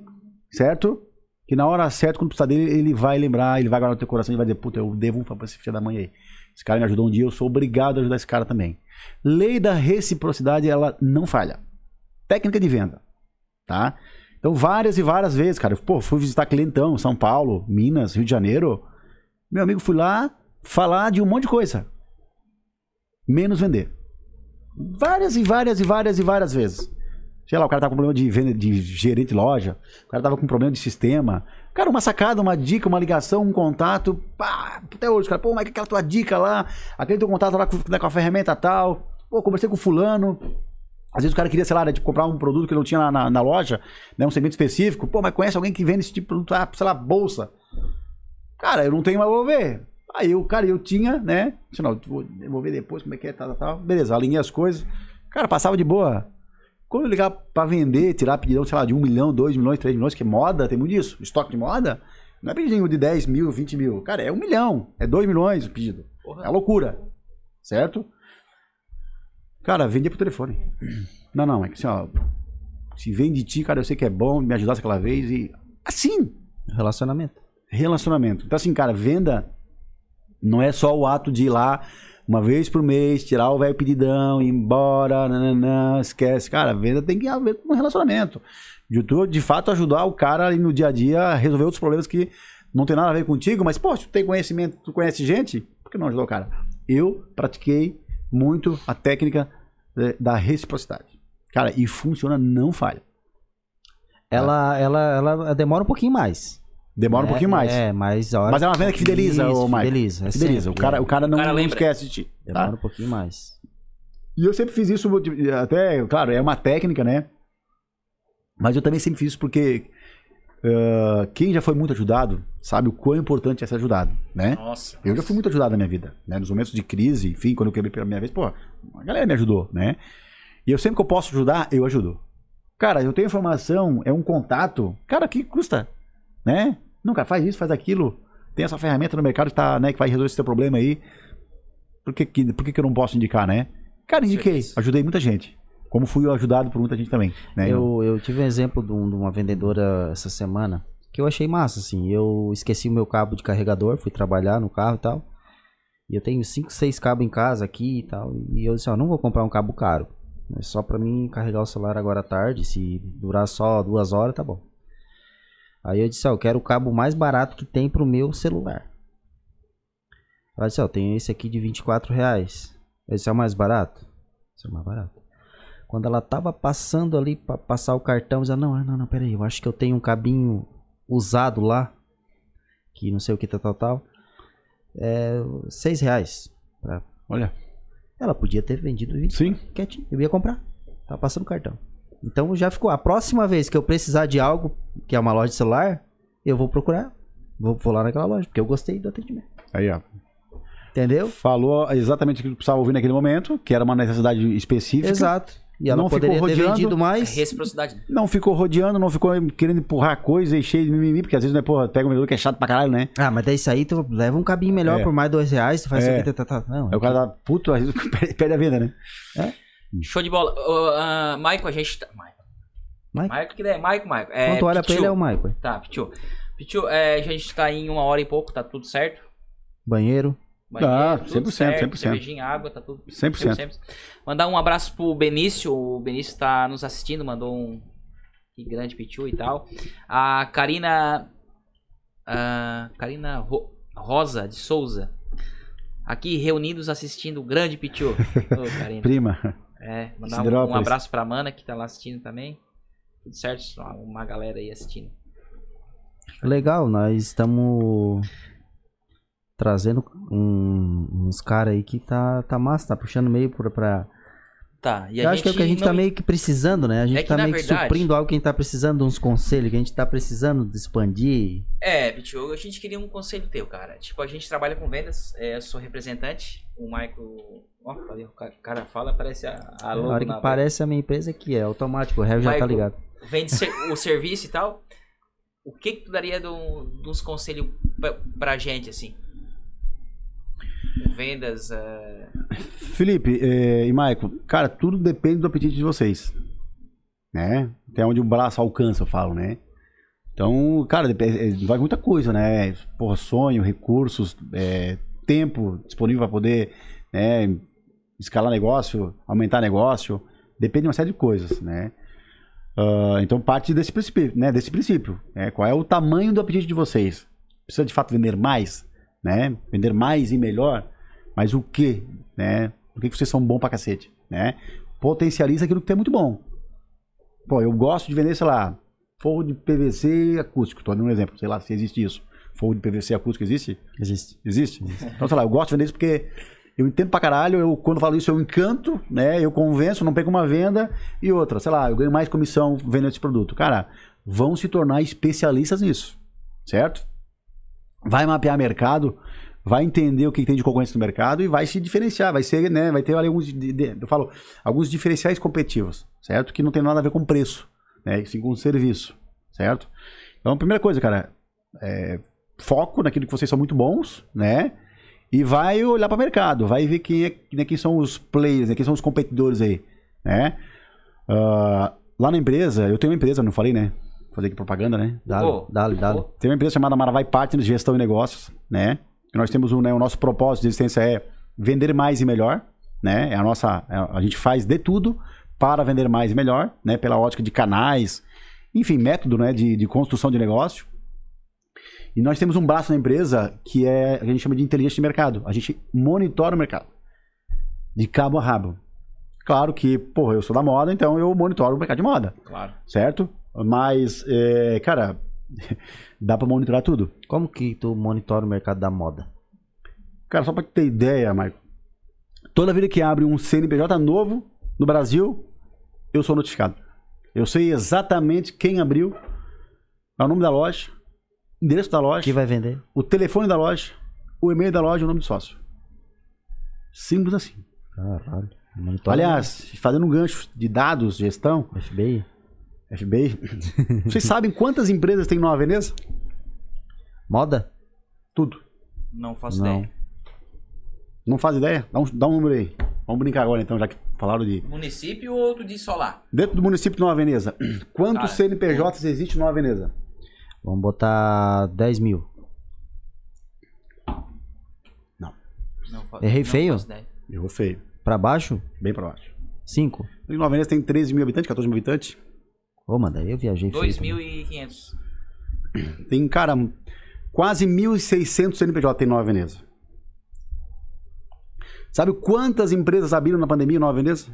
certo? Que na hora certa, quando precisar dele, ele vai lembrar, ele vai guardar no teu coração e vai dizer, puta, eu devo um favor pra esse filho da mãe aí. Esse cara me ajudou um dia, eu sou obrigado a ajudar esse cara também. Lei da reciprocidade, ela não falha. Técnica de venda, tá? Então, várias e várias vezes, cara, pô, fui visitar clientão, São Paulo, Minas, Rio de Janeiro. Meu amigo, fui lá falar de um monte de coisa. Menos vender. Várias e várias e várias e várias vezes. Sei lá, o cara tava com problema de venda de gerente de loja, o cara tava com problema de sistema. Cara, uma sacada, uma dica, uma ligação, um contato. Pá, até hoje, cara, pô, mas que aquela tua dica lá, aquele teu contato lá com, né, com a ferramenta tal. Pô, conversei com fulano. Às vezes o cara queria, sei lá, né, tipo, comprar um produto que não tinha na, na, na loja, né, um segmento específico. Pô, mas conhece alguém que vende esse tipo de produto, ah, sei lá, bolsa. Cara, eu não tenho, mas vou ver. Aí eu, cara, eu tinha, né? Sei lá, vou- vou ver depois como é que é, tal, tal, tal. Beleza, alinhei as coisas. Cara, passava de boa. Quando eu ligar pra vender, tirar pedidão, sei lá, de 1 milhão, 2 milhões, 3 milhões, que é moda, tem muito disso, estoque de moda, não é pedidinho de 10 mil, 20 mil. Cara, é 1 milhão, é 2 milhões o pedido. Porra. É loucura. Certo? Cara, vendia por telefone. Não, não, é que assim, ó. Se vem de ti, cara, eu sei que é bom, me ajudasse aquela vez e. Assim, Relacionamento. relacionamento. Então, assim, cara, venda não é só o ato de ir lá uma vez por mês, tirar o velho pedidão, ir embora, nananã, esquece. Cara, venda tem que haver com um relacionamento. De tu, de fato, ajudar o cara ali no dia a dia a resolver outros problemas que não tem nada a ver contigo, mas, pô, tu tem conhecimento, tu conhece gente, por que não ajudar o cara? Eu pratiquei muito a técnica eh, da reciprocidade. Cara, e funciona, não falha. Ela, ela, ela demora um pouquinho mais. Demora um É, pouquinho mais. É, mas a hora Mas é uma venda que fideliza, Isso, ô Maicon. Fideliza. é Fideliza. O sempre, cara, é. o cara não, O cara não lembra. esquece de ti. tá? Demora um pouquinho mais. E eu sempre fiz isso, até, claro, é uma técnica, né? Mas eu também sempre fiz isso porque ah, quem já foi muito ajudado sabe o quão importante é ser ajudado, né? Nossa. Eu já fui muito ajudado na minha vida, né? Nos momentos de crise, enfim, quando eu quebrei pela minha vez, pô, a galera me ajudou, né? E eu sempre que eu posso ajudar, eu ajudo. Cara, eu tenho informação, é um contato, cara, que custa, né? Não, cara, faz isso, faz aquilo. Tem essa ferramenta no mercado que, tá, né, que vai resolver esse teu problema aí. Por que, que, por que, que eu não posso indicar, né? Cara, indiquei, ajudei muita gente. Como fui ajudado por muita gente também, né? Eu, eu tive um exemplo de, um- de uma vendedora essa semana que eu achei massa, assim. Eu esqueci o meu cabo de carregador, fui trabalhar no carro e tal. E eu tenho 5, 6 cabos em casa aqui e tal. E eu disse, ó, não vou comprar um cabo caro. É só pra mim carregar o celular agora à tarde. Se durar só duas horas, tá bom. Aí eu disse, ó, eu quero o cabo mais barato que tem pro meu celular. Ela disse, ó, tem esse aqui de 24 reais. Esse é o mais barato? Esse é o mais barato. Quando ela tava passando ali pra passar o cartão, dizia, não, não, não, peraí, eu acho que eu tenho um cabinho usado lá, que não sei o que, tal, tal, tal. É, seis reais. Pra... Olha, Ela podia ter vendido 20 sim, quietinho, eu ia comprar. Tava passando o cartão. Então já ficou. A próxima vez que eu precisar de algo, que é uma loja de celular, eu vou procurar. Vou, vou lá naquela loja, porque eu gostei do atendimento. aí ó. Entendeu? Falou exatamente o que precisava ouvir naquele momento, que era uma necessidade específica. Exato. E ela Não ficou poderia ter rodeando. vendido mais. Reciprocidade. Não ficou rodeando, não ficou querendo empurrar coisa e cheio de mimimi, porque às vezes, né, porra, pega um vendedor que é chato pra caralho, né? Ah, mas daí isso aí tu leva um cabinho melhor É. por mais dois reais, tu faz É. isso aqui, tá, tá, tá. Não, Aí o cara tá puto, às vezes perde- perde a venda, né? Show de bola. Ah, Maicon, a gente tá. Maicon. Maicon? Maicon, que é Maicon, Maicon. É, Quando tu olha pra Pichu. ele é o Michael. Tá, Pichu. Pichu, é, a gente tá em uma hora e pouco, tá tudo certo? Banheiro. Ah, tudo 100%, certo, 100%. Cervejinha, água, tá tudo 100%. Mandar um abraço pro Benício. O Benício tá nos assistindo, mandou um que grande Pichu e tal. A Karina. A Karina Ro- Rosa de Souza. Aqui reunidos assistindo o grande Pichu. Karina. Prima. É, mandar um, um abraço pra Mana que tá lá assistindo também. Tudo certo? Uma galera aí assistindo. Legal, nós estamos trazendo um- uns caras aí que tá, tá massa, tá puxando meio pra. pra... Tá, e a Eu acho que é o que a gente não- tá meio que precisando, né? A gente É que, tá meio que verdade- suprindo algo que a gente tá precisando uns conselhos, que a gente tá precisando de expandir. É, Pichu, a gente queria um conselho teu, cara. Tipo, a gente trabalha com vendas, é, eu sou representante. O Michael. O ca- cara fala, parece a, a A logo hora que parece a minha empresa aqui, é automático, o réu já tá ligado. Vende ser- o serviço e tal. O que que tu daria de um- de uns conselhos pra, pra gente, assim? Vendas, é, Felipe eh, e Maicon, cara, tudo depende do apetite de vocês. Né? Até onde o braço alcança, eu falo, né? Então, cara, eh, vai muita coisa, né? Porra, sonho, recursos, eh, tempo disponível para poder né, escalar negócio, aumentar negócio. Depende de uma série de coisas, né? Ah, então, parte desse princípio, né? Desse princípio. Né? Qual é o tamanho do apetite de vocês? Precisa de fato vender mais? Né? Vender mais e melhor? Mas o que? Né? O que vocês são bons pra cacete? Né? Potencializa aquilo que tem muito bom. Pô, eu gosto de vender, sei lá, forro de PVC acústico. Tô dando um exemplo, sei lá se existe isso. Forro de PVC acústico existe? Existe. Existe? Então, sei lá, eu gosto de vender isso porque eu entendo pra caralho, eu, quando falo isso eu encanto, né? Eu convenço, não pego uma venda e outra, sei lá, eu ganho mais comissão vendendo esse produto. Cara, vão se tornar especialistas nisso, certo? Vai mapear mercado, vai entender o que tem de concorrência no mercado e vai se diferenciar, vai ser, né, vai ter ali alguns, eu falo, alguns diferenciais competitivos, certo? Que não tem nada a ver com preço, né, sim com serviço, certo? Então, primeira coisa, cara, é, foco naquilo que vocês são muito bons, né? E vai olhar para o mercado, vai ver quem, é, né, quem são os players, né, quem são os competidores aí, né? Ah, lá na empresa, eu tenho uma empresa, não falei, né? Vou fazer aqui propaganda, né? Dale, Pô, dale, dale. pô. Tem uma empresa chamada Maravai Partners Gestão e Negócios, né? E nós temos um, né, o nosso propósito de existência é vender mais e melhor, né? É a nossa, é- a gente faz de tudo para vender mais e melhor, né? Pela ótica de canais, enfim, método, né? De, de construção de negócio. E nós temos um braço na empresa que é a gente chama de inteligência de mercado. A gente monitora o mercado de cabo a rabo. Claro que, porra, eu sou da moda, então eu monitoro o mercado de moda, Claro. certo? Mas, é, cara, dá pra monitorar tudo. Como que tu monitora o mercado da moda? Cara, só pra ter ideia, Marco. Toda vida que abre um CNPJ novo no Brasil, eu sou notificado. Eu sei exatamente quem abriu, é o nome da loja, endereço da loja, Que vai vender? o telefone da loja, o e-mail da loja e o nome do sócio. Simples assim. Caralho. Aliás, fazendo um gancho de dados, gestão, FBI. FBI, vocês sabem quantas empresas tem Nova Veneza? Moda? Tudo. Não faço Não. ideia. Não faz ideia? Dá um, dá um número aí. Vamos brincar agora então, já que falaram de... Município ou tu diz lá? Dentro do município de Nova Veneza, quantos Ah, CNPJs existe em Nova Veneza? Vamos botar 10 mil. Não fa- Errei não feio? Errou feio. Pra baixo? Bem pra baixo. 5. Em Nova Veneza tem 13 mil habitantes, 14 mil habitantes. Ô, mano, daí eu viajei feio. também. 2.500. Tem, cara, quase 1.600 CNPJ tem em Nova Veneza. Sabe quantas empresas abriram na pandemia em Nova Veneza?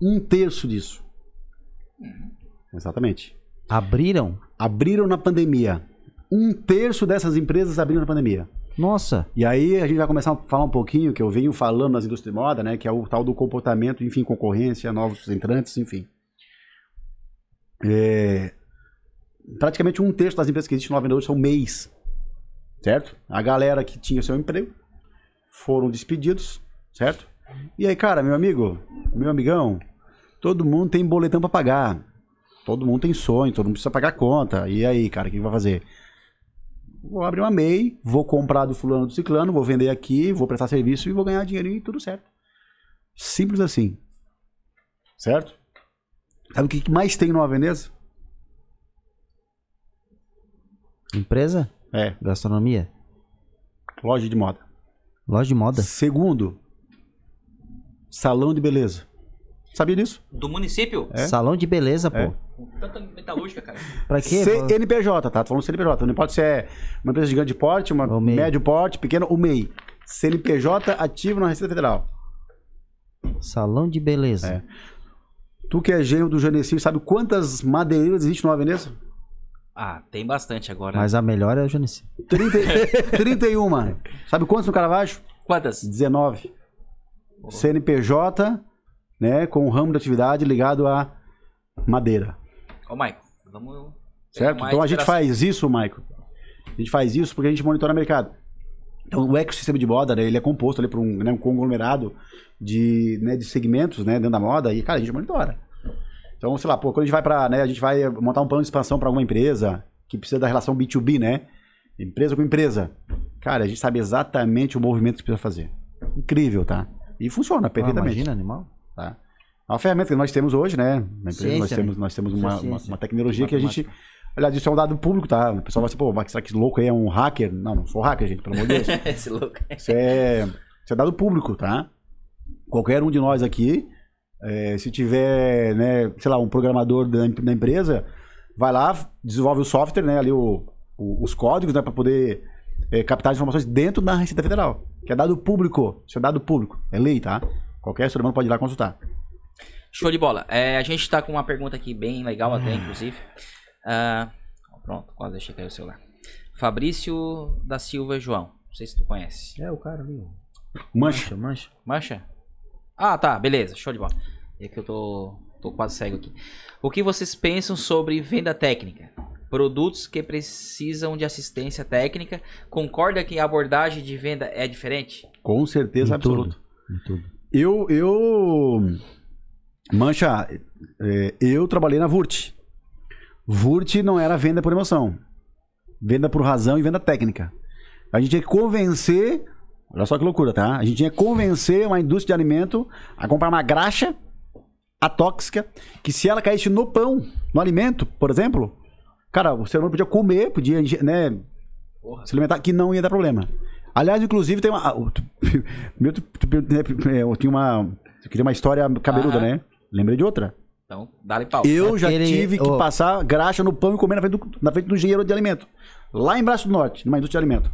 Um terço disso. Exatamente. Abriram? Abriram na pandemia. Um terço dessas empresas abriram na pandemia. Nossa. E aí a gente vai começar a falar um pouquinho, que eu venho falando nas indústrias de moda, né? Que é o tal do comportamento, enfim, concorrência, novos entrantes, enfim. É, praticamente um terço das empresas que existem no Nova Veneza são MEIs, certo? A galera que tinha seu emprego foram despedidos, certo? E aí, cara, meu amigo, meu amigão, todo mundo tem boletão pra pagar. Todo mundo tem sonho, todo mundo precisa pagar conta. E aí, cara, o que vai fazer? Vou abrir uma MEI, vou comprar do fulano do ciclano, vou vender aqui, vou prestar serviço e vou ganhar dinheiro e tudo certo. Simples assim. Certo? Sabe o que mais tem em Nova Veneza? Empresa? É, Gastronomia? loja de moda. Loja de moda? Segundo, salão de beleza. Sabia disso? Do município? É? Salão de beleza, pô. É. Com tanta metalúrgica, cara. Pra quê? CNPJ, tá? Tô falando CNPJ. Não importa se é uma empresa de grande porte, uma médio porte, pequeno, o MEI. CNPJ ativo na Receita Federal. Salão de beleza. É. Tu que é genro do Janeci, sabe quantas madeireiras existem no Nova Veneza? Ah, tem bastante agora. Mas a melhor é o Janice. 30, 31. Sabe quantos no Caravaggio? Quantas? 19. CNPJ, né, com o ramo de atividade ligado a madeira. Ô, Maico, vamos... Certo? Então a gente faz isso, Maico. A gente faz isso porque a gente monitora o mercado. Então o ecossistema de moda, né, ele é composto ali por um, né, um conglomerado de, né, de segmentos, né, dentro da moda e, cara, a gente monitora. Então, sei lá, pô, quando a gente vai para, né, a gente vai montar um plano de expansão para alguma empresa que precisa da relação B2B, né? Empresa com empresa. Cara, a gente sabe exatamente o movimento que precisa fazer. Incrível, tá? E funciona Ah, perfeitamente. imagina, animal. Tá? É uma ferramenta que nós temos hoje, né? Na empresa Ciência, nós temos, nós temos uma, uma, uma tecnologia que a gente. Aliás, isso é um dado público, tá? O pessoal vai assim, pô, mas será que esse louco aí é um hacker? Não, não sou hacker, gente, pelo amor de Deus. Esse louco. Isso é, isso é dado público, tá? Qualquer um de nós aqui, é, se tiver, né, sei lá, um programador da, da empresa, vai lá, desenvolve o software, né, ali o, o- os códigos, né, para poder é, captar as informações dentro da Receita Federal, que é dado público. Isso é dado público, é lei, tá? Qualquer ser humano pode ir lá consultar. Show de bola. É, a gente tá com uma pergunta aqui bem legal até, inclusive. Ah, pronto, quase deixei cair o celular. Fabrício da Silva João. Não sei se tu conhece. É o cara ali. Mancha. mancha. Mancha? Ah, tá, beleza, show de bola. É que eu tô, tô quase cego aqui. O que vocês pensam sobre venda técnica? produtos que precisam de assistência técnica. Concorda que a abordagem de venda é diferente? Com certeza Em tudo. absoluta. Em tudo. Eu, eu. Mancha, é, eu trabalhei na Vurt. Vurt não era venda por emoção. Venda por razão e venda técnica. A gente tinha que convencer. Olha só que loucura, tá? A gente tinha que convencer uma indústria de alimento a comprar uma graxa atóxica que se ela caísse no pão, no alimento, por exemplo, cara, o ser humano podia comer, podia, né, se alimentar, que não ia dar problema. Aliás, inclusive, tem uma. ah, meu, tu- tu- né, Eu tinha uma. Eu queria uma história cabeluda, Aham. né? Lembrei de outra. Então, dá-lhe pau. Eu já Aquele- tive que ô. passar graxa no pão e comer na frente, do, na frente do engenheiro de alimento. Lá em Braço do Norte, numa indústria de alimento.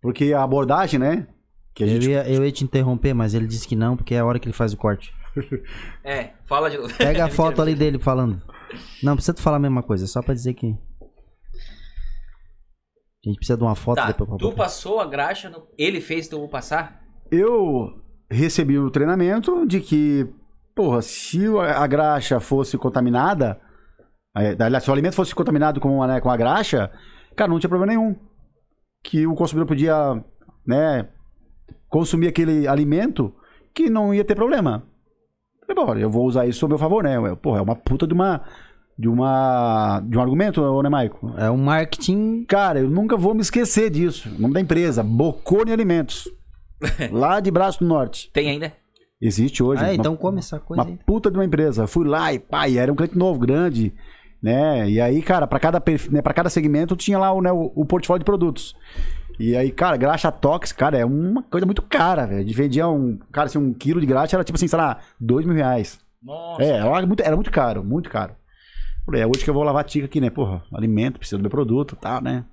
Porque a abordagem, né? Que a Eu gente. ia, eu ia te interromper, mas ele disse que não, porque é a hora que ele faz o corte. É, fala de Pega a foto ali dele falando. Não, precisa tu falar a mesma coisa, só pra dizer que. A gente precisa de uma foto Tá, depois pra tu passou a graxa, no... ele fez tu passar? Eu recebi o treinamento de que, porra, se a graxa fosse contaminada, aliás, se o alimento fosse contaminado com, né, com a graxa, cara, não tinha problema nenhum. Que o consumidor podia, né, consumir aquele alimento que não ia ter problema. Falei, bom, eu vou usar isso a meu favor, né? Eu, Porra, é uma puta de uma. De uma. De um argumento, né, Maico? É um marketing. Cara, eu nunca vou me esquecer disso. O nome da empresa, Bocone Alimentos. lá de Braço do Norte. Tem ainda? Existe hoje. Ah, uma- então come essa coisa uma aí. puta de uma empresa. Fui lá e e era um cliente novo, grande, né? E aí, cara, pra cada, né, pra cada segmento tinha lá o, né, o, o portfólio de produtos. E aí, cara, graxa tox, cara, é uma coisa muito cara, velho. A gente vendia um, cara, assim, um quilo de graxa era tipo assim, sei lá, dois mil reais. Nossa. É, era muito, era muito caro, muito caro. Falei, é hoje que eu vou lavar tica aqui, né? Porra, alimento, precisa do meu produto tal, né?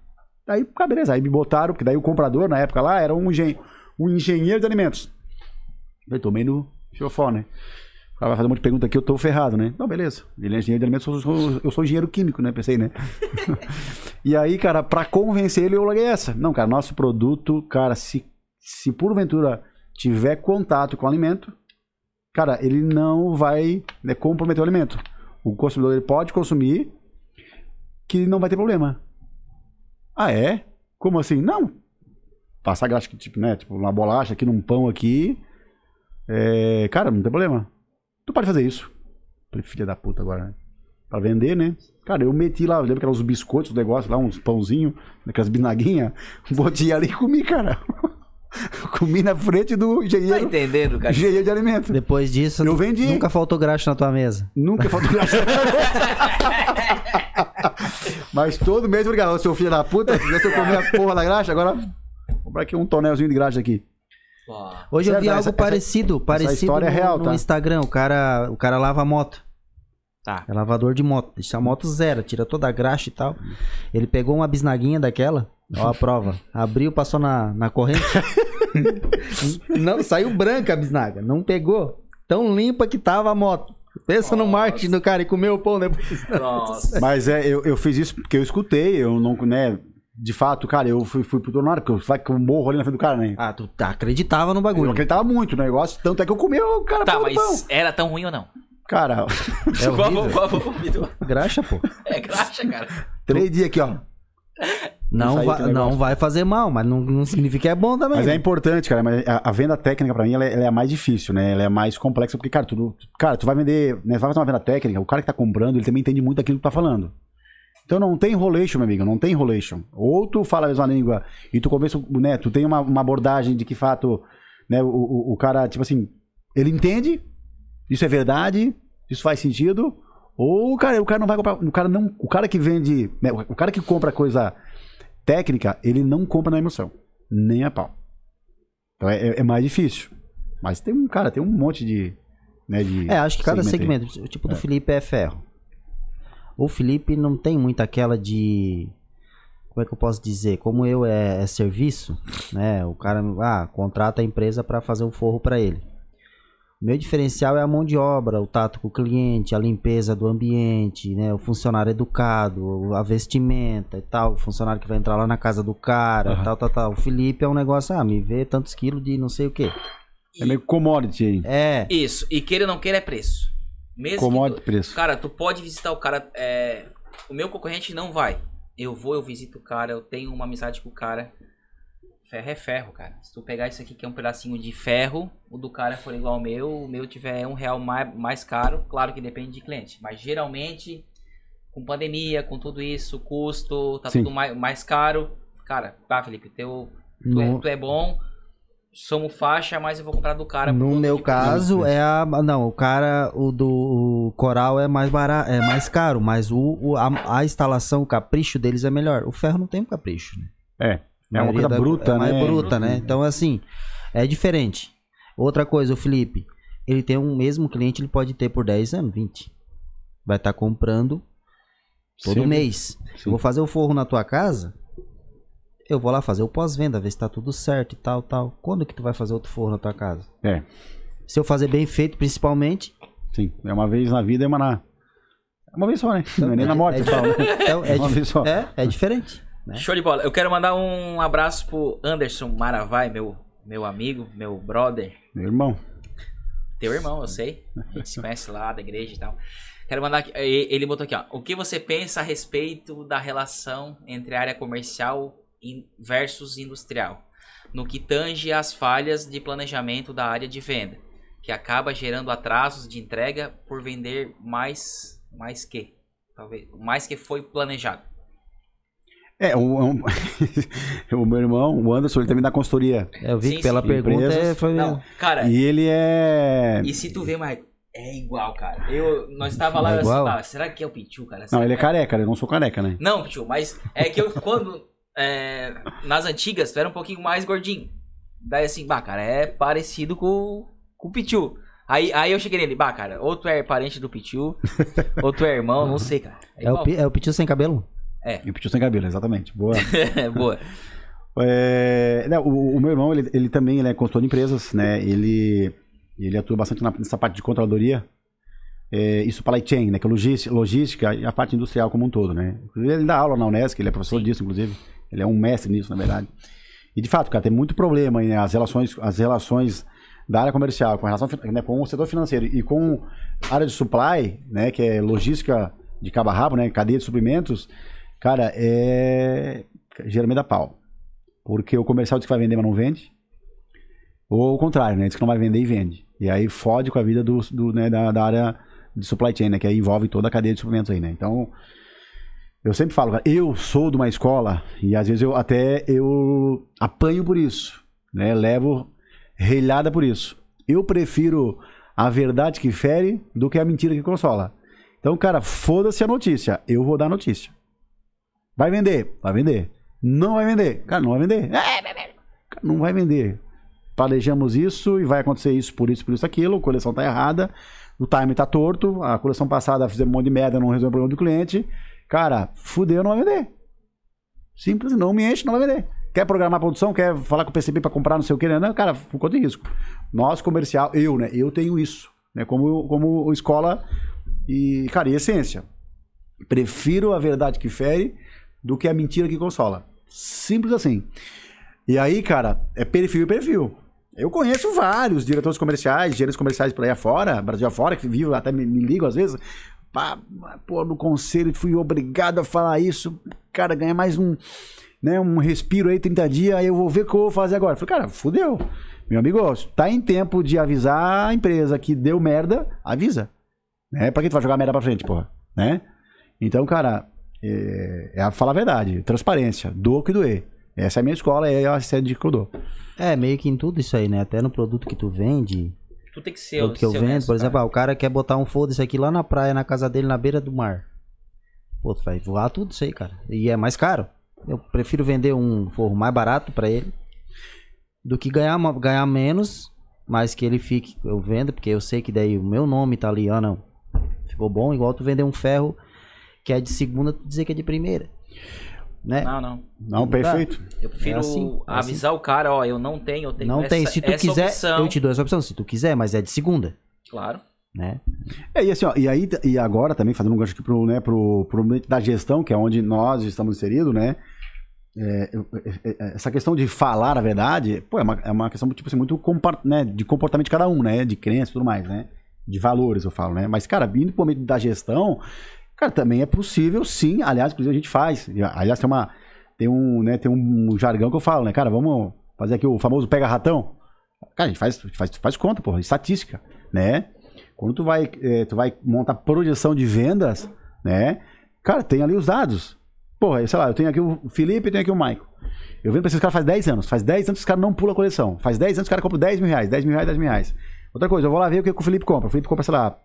Aí, cara, beleza. Aí me botaram, porque daí o comprador, na época lá, era um, engen um engenheiro de alimentos. Falei, tomei no fiofó, né? O cara vai fazer um monte de pergunta aqui, eu tô ferrado, né? Não, beleza. Ele é engenheiro de alimentos, eu sou, eu sou engenheiro químico, né? Pensei, né? e aí, cara, pra convencer ele, eu larguei essa. Não, cara, nosso produto, cara, se, se porventura tiver contato com o alimento, cara, ele não vai né, comprometer o alimento. O consumidor ele pode consumir que não vai ter problema. Ah, é? Como assim? Não. Passar graxa, tipo, né? Tipo, uma bolacha aqui num pão aqui. É, cara, não tem problema. Tu pode fazer isso. Filha da puta agora, né? Pra vender, né? Cara, eu meti lá, eu lembro que eram biscoitos, os negócios lá, uns pãozinhos, aquelas binaguinhas. Botei ali e comi, cara. comi na frente do Tá engenheiro, entendendo, cara? engenheiro de alimento. Depois disso, Eu vendi. nunca faltou graxa na tua mesa. Nunca faltou graxa. Mas todo mês, obrigado, seu filho da puta. Se eu comer a porra da graxa, agora. Vou comprar aqui um tonelzinho de graxa aqui. Hoje eu vi essa- algo essa- parecido, parecido história é no, real, no tá? Instagram. O cara, o cara lava a moto. Tá. É lavador de moto. Deixa a moto zero, tira toda a graxa e tal. Ele pegou uma bisnaguinha daquela, ó a prova. Abriu, passou na, na corrente. não, saiu branca a bisnaga. Não pegou. Tão limpa que tava a moto. Pensa no Nossa. marketing do cara e comeu o pão depois. Nossa. Mas é, eu, eu fiz isso porque eu escutei, eu não, né? De fato, cara, eu fui, fui pro tornado, porque eu, vai que eu morro ali na frente do cara, né? Ah, tu acreditava no Eu bagulho. acreditava muito no negócio, tanto é que eu comi o cara Tá, pão do pão. mas era tão ruim ou não? Cara, É horrível. Qual- qual- qual- Graxa, pô. É graxa, cara. três dias aqui, ó. Não, vai, que é não vai fazer mal, mas não, não significa que é bom também. Mas é importante, cara. Mas a, a venda técnica, pra mim, ela é, ela é a mais difícil, né? Ela é a mais complexa, porque, cara, tu, cara, tu vai vender, né? Vai fazer uma venda técnica, o cara que tá comprando, ele também entende muito daquilo que tu tá falando. Então não tem enrolation, meu amigo, não tem enrolation. Ou tu fala a mesma língua e tu o- né? Tu tem uma, uma abordagem de que fato, né? O, o, o cara, tipo assim, ele entende, isso é verdade, isso faz sentido. Ou, cara, o cara não vai comprar, o cara não, o cara que vende, né? O cara que compra coisa técnica, ele não compra na emoção, nem a pau. Então é, é- é mais difícil. Mas tem um, cara, tem um monte de. Né, de É, acho que cada segmento, o tipo do Felipe é ferro. O Felipe não tem muito aquela de. Como é que eu posso dizer? Como eu é, é serviço, né? O cara ah, contrata a empresa para fazer o forro para ele. O meu diferencial é a mão de obra, o tato com o cliente, a limpeza do ambiente, né? O funcionário educado, a vestimenta e tal. O funcionário que vai entrar lá na casa do cara, Aham. tal, tal, tal. O Felipe é um negócio, ah, me vê tantos quilos de não sei o quê. É meio commodity aí. É, Isso. E queira ou não queira é preço. Mesmo Commodity tu- preço. Cara, tu pode visitar o cara. É... o meu concorrente não vai. Eu vou, eu visito o cara, eu tenho uma amizade com o cara. Ferro é ferro, cara. Se tu pegar isso aqui que é um pedacinho de ferro, o do cara for igual ao meu, o meu tiver um real mais, mais caro, claro que depende de cliente. Mas geralmente, com pandemia, com tudo isso, custo, tá Sim. tudo mais, mais caro. Cara, tá, Felipe, teu, tu, é, tu é bom, somos faixa, mas eu vou comprar do cara. no meu de- caso, é a. Não, o cara, o do o coral é mais barato, é mais caro, mas o, o- a, a instalação, o capricho deles é melhor. O ferro não tem um capricho, né? É. É uma coisa da- bruta, é mais né? bruta, né? Então, assim, é diferente. Outra coisa, o Felipe, ele tem um mesmo cliente, ele pode ter por 10 anos, 20. Vai estar comprando todo mês. Sim. Eu vou fazer o forro na tua casa, eu vou lá fazer o pós-venda, ver se tá tudo certo e tal, tal. Quando que tu vai fazer outro forro na tua casa? É. Se eu fazer bem feito, principalmente, Sim. É uma vez na vida e uma na. É uma vez só, né? Não é nem na morte, é, falo, né? então, é, Uma dif- vez só. é, é diferente. Né? Show de bola. Eu quero mandar um abraço pro Anderson Maravai, meu, meu amigo, meu brother. Meu irmão. Teu irmão, eu sei. A gente se conhece lá da igreja e tal. Quero mandar aqui. Ele botou aqui, ó. O que você pensa a respeito da relação entre a área comercial versus industrial? No que tange às falhas de planejamento da área de venda, que acaba gerando atrasos de entrega por vender mais, mais que. Talvez. Mais que foi planejado. É, o, um- o meu irmão, o Anderson, ele também dá consultoria. Eu vi Sim, que pela sim. pergunta é, foi. Não, cara, E ele é. E se tu vê, Marco, é igual, cara. Eu, nós estava lá É eu assim, igual? "Ah, será que é o Pichu, cara? Não, Será ele é que careca, eu não sou careca, né? Não, Pichu, mas é que eu, quando, é, nas antigas, tu era um pouquinho mais gordinho. Daí assim, bah, cara, é parecido com, com o Pichu. Aí, aí eu cheguei nele, bah, cara, ou tu é parente do Pichu, ou tu é irmão, não sei, cara. É É o, é o Pichu sem cabelo? E o Pichu sem cabelo, exatamente. Boa. Boa. É, não, o, o meu irmão, ele, ele também ele é consultor de empresas, né? Ele, ele atua bastante na- nessa parte de controladoria. É, e supply chain, né? Que é logística, logística e a parte industrial como um todo, né? Ele dá aula na Unesc, ele é professor disso, inclusive. Ele é um mestre nisso, na verdade. E de fato, cara, tem muito problema aí, né? As relações, as relações da área comercial com, relação, né, com o setor financeiro e com a área de supply, né? Que é logística de cabo a rabo, né? Cadeia de suprimentos. Cara, é. Geralmente dá pau. Porque o comercial diz que vai vender, mas não vende. Ou o contrário, né? Diz que não vai vender e vende. E aí fode com a vida do, do, né, da, da área de supply chain, né? Que aí envolve toda a cadeia de suprimentos aí, né? Então, eu sempre falo, cara, eu sou de uma escola e às vezes eu até eu apanho por isso, né? Levo relhada por isso. Eu prefiro a verdade que fere do que a mentira que consola. Então, cara, foda-se a notícia. Eu vou dar a notícia. Vai vender? Vai vender. Não vai vender? Cara, não vai vender. É, cara, não vai vender. Planejamos isso e vai acontecer isso por isso, por isso, aquilo. A coleção tá errada. O time tá torto. A coleção passada fizemos um monte de merda, não resolveu o problema do cliente. Cara, fudeu, não vai vender. Simples, não me enche, não vai vender. Quer programar produção? Quer falar com o PCB para comprar não sei o que? Não, cara, conta de risco. Nós, comercial, eu, né? Eu tenho isso. Né? Como, como escola e, cara, e essência. Prefiro a verdade que fere do que a mentira que consola. Simples assim. E aí, cara, é perfil e perfil. Eu conheço vários diretores comerciais, gerentes comerciais por aí afora, Brasil afora, que vivem, até me, me às vezes. Pá, pô, no conselho fui obrigado a falar isso. Cara, ganhar mais um, né, um respiro aí, 30 dias, aí eu vou ver o que eu vou fazer agora. Falei, cara, fudeu. Meu amigo, tá em tempo de avisar a empresa que deu merda, avisa. Né? Pra que tu vai jogar merda pra frente, porra? Né? Então, cara, é, é a falar a verdade, transparência, doa o que doer. Essa é a minha escola, é a sede que eu dou. É, meio que em tudo isso aí, né? Até no produto que tu vende, Tu tem que ser produto que eu vendo, honesto, por exemplo, ah, o cara quer botar um foda-se aqui lá na praia, na casa dele, na beira do mar. Pô, tu vai voar tudo isso aí, cara. E é mais caro. Eu prefiro vender um forro mais barato pra ele do que ganhar, ganhar menos, mas que ele fique. Eu vendo, porque eu sei que daí o meu nome tá ali, ó, não. Ficou bom, igual tu vender um ferro que é de segunda, tu dizer que é de primeira. Né? Não, não. Não, perfeito. Eu prefiro É assim, é avisar o cara, ó, eu não tenho, eu tenho não essa, tem. Se tu essa quiser, opção. eu te dou essa opção. Se tu quiser, mas é de segunda, Claro. né? É, e assim, ó, e aí, e agora também, fazendo um gancho aqui pro, né, pro, pro ambiente da gestão, que é onde nós estamos inseridos, né? é, é, é, essa questão de falar a verdade, pô, é uma, é uma questão tipo assim, muito né, de comportamento de cada um, né? De crença e tudo mais, né? De valores, eu falo, né? Mas, cara, vindo pro momento da gestão, Cara, também é possível, sim. Aliás, inclusive a gente faz. Aliás, tem uma. Tem um, né, tem um jargão que eu falo, né? Cara, vamos fazer aqui o famoso pega-ratão. Cara, a gente faz, faz, faz conta, porra, estatística, né? Quando tu vai, eh, tu vai montar projeção de vendas, né? Cara, tem ali os dados. Porra, sei lá, eu tenho aqui o Felipe e tenho aqui o Maico. Eu vendo pra esses caras faz 10 anos. Faz 10 anos que os caras não pulam a coleção. Faz 10 anos que os caras compram 10 mil reais, 10 mil reais, 10 mil reais. Outra coisa, eu vou lá ver o que o Felipe compra. O Felipe compra, sei lá,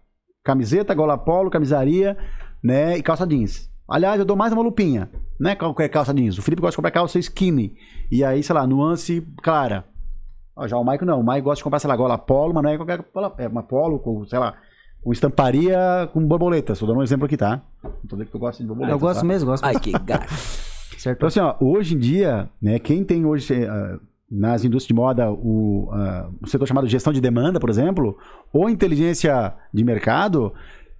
camiseta, gola polo, camisaria, né? E calça jeans. Aliás, eu dou mais uma lupinha. Não é qualquer calça jeans. O Felipe gosta de comprar calça skinny. E aí, sei lá, nuance clara. Ó, já o Maico não. O Maico gosta de comprar, sei lá, gola polo, mas não é qualquer gola- é uma polo com, sei lá, com estamparia com borboletas. Tô dando um exemplo aqui, tá? Não tô dizendo que eu gosto de borboletas. Eu gosto tá? mesmo, gosto Ai, que gato. Certo? Então, assim, ó, hoje em dia, né, quem tem hoje eh, nas indústrias de moda o, ah, o setor chamado gestão de demanda, por exemplo, ou inteligência de mercado,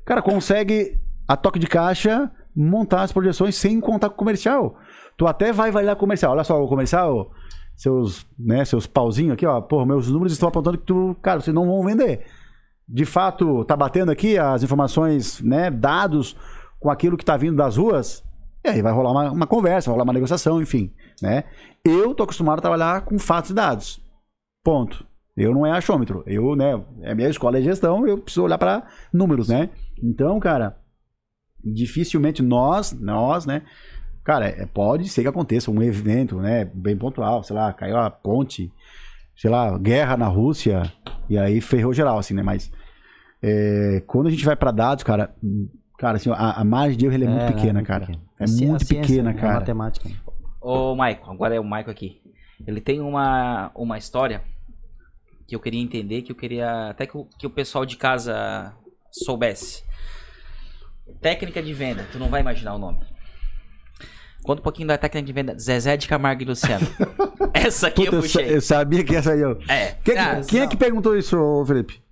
cara, consegue a toque de caixa montar as projeções sem contar com o comercial. Tu até vai validar comercial. Olha só o comercial, seus, né, seus pauzinhos aqui, ó. Pô, meus números estão apontando que tu, cara, vocês não vão vender. De fato, tá batendo aqui as informações, né, dados com aquilo que tá vindo das ruas. E aí vai rolar uma, uma conversa, vai rolar uma negociação, enfim, né? Eu tô acostumado a trabalhar com fatos e dados. Ponto. Eu não é achômetro. Eu, né, é minha escola de gestão, eu preciso olhar para números, né? Então, cara, dificilmente nós, nós, né? Cara, é- pode ser que aconteça um evento, né, bem pontual, sei lá, caiu a ponte, sei lá, guerra na Rússia, e aí ferrou geral, assim, né? Mas é, quando a gente vai para dados, cara, cara, assim, a, a margem de erro ela é, muito pequena, cara. pequena. É A ci- a muito ciência, pequena, né? A cara. matemática. Ô, Maico, agora é o Maico aqui. Ele tem uma, uma história que eu queria entender, que eu queria até que o, que o pessoal de casa soubesse. Técnica de venda, tu não vai imaginar o nome. Conta um pouquinho da técnica de venda Zezé de Camargo e Luciano. Essa aqui Puta, eu puxei. eu sabia que essa aí eu. É. Quem, Ah, quem é que perguntou isso, Felipe?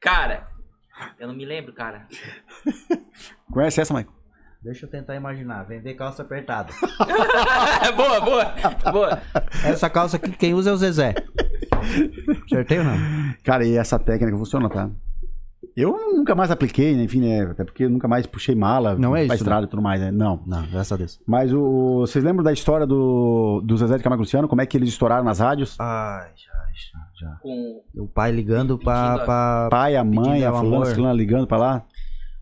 Cara, eu não me lembro, cara. Conhece essa, Mike? Deixa eu tentar imaginar. Vender calça apertada. boa, boa, boa. Essa calça aqui, quem usa é o Zezé. Acertei ou não? Cara, e essa técnica funciona, tá? Eu nunca mais apliquei, né? enfim, né? Até porque eu nunca mais puxei mala Não é isso, estrada e tudo mais, né? Não. Não, graças a Deus. Mas o, vocês lembram da história do, do Zezé de Camargo e Luciano? Como é que eles estouraram nas rádios? Ai, já, já, já. Com... O pai ligando pra. A- pra... Pai, a mãe, a fulana, ligando pra lá?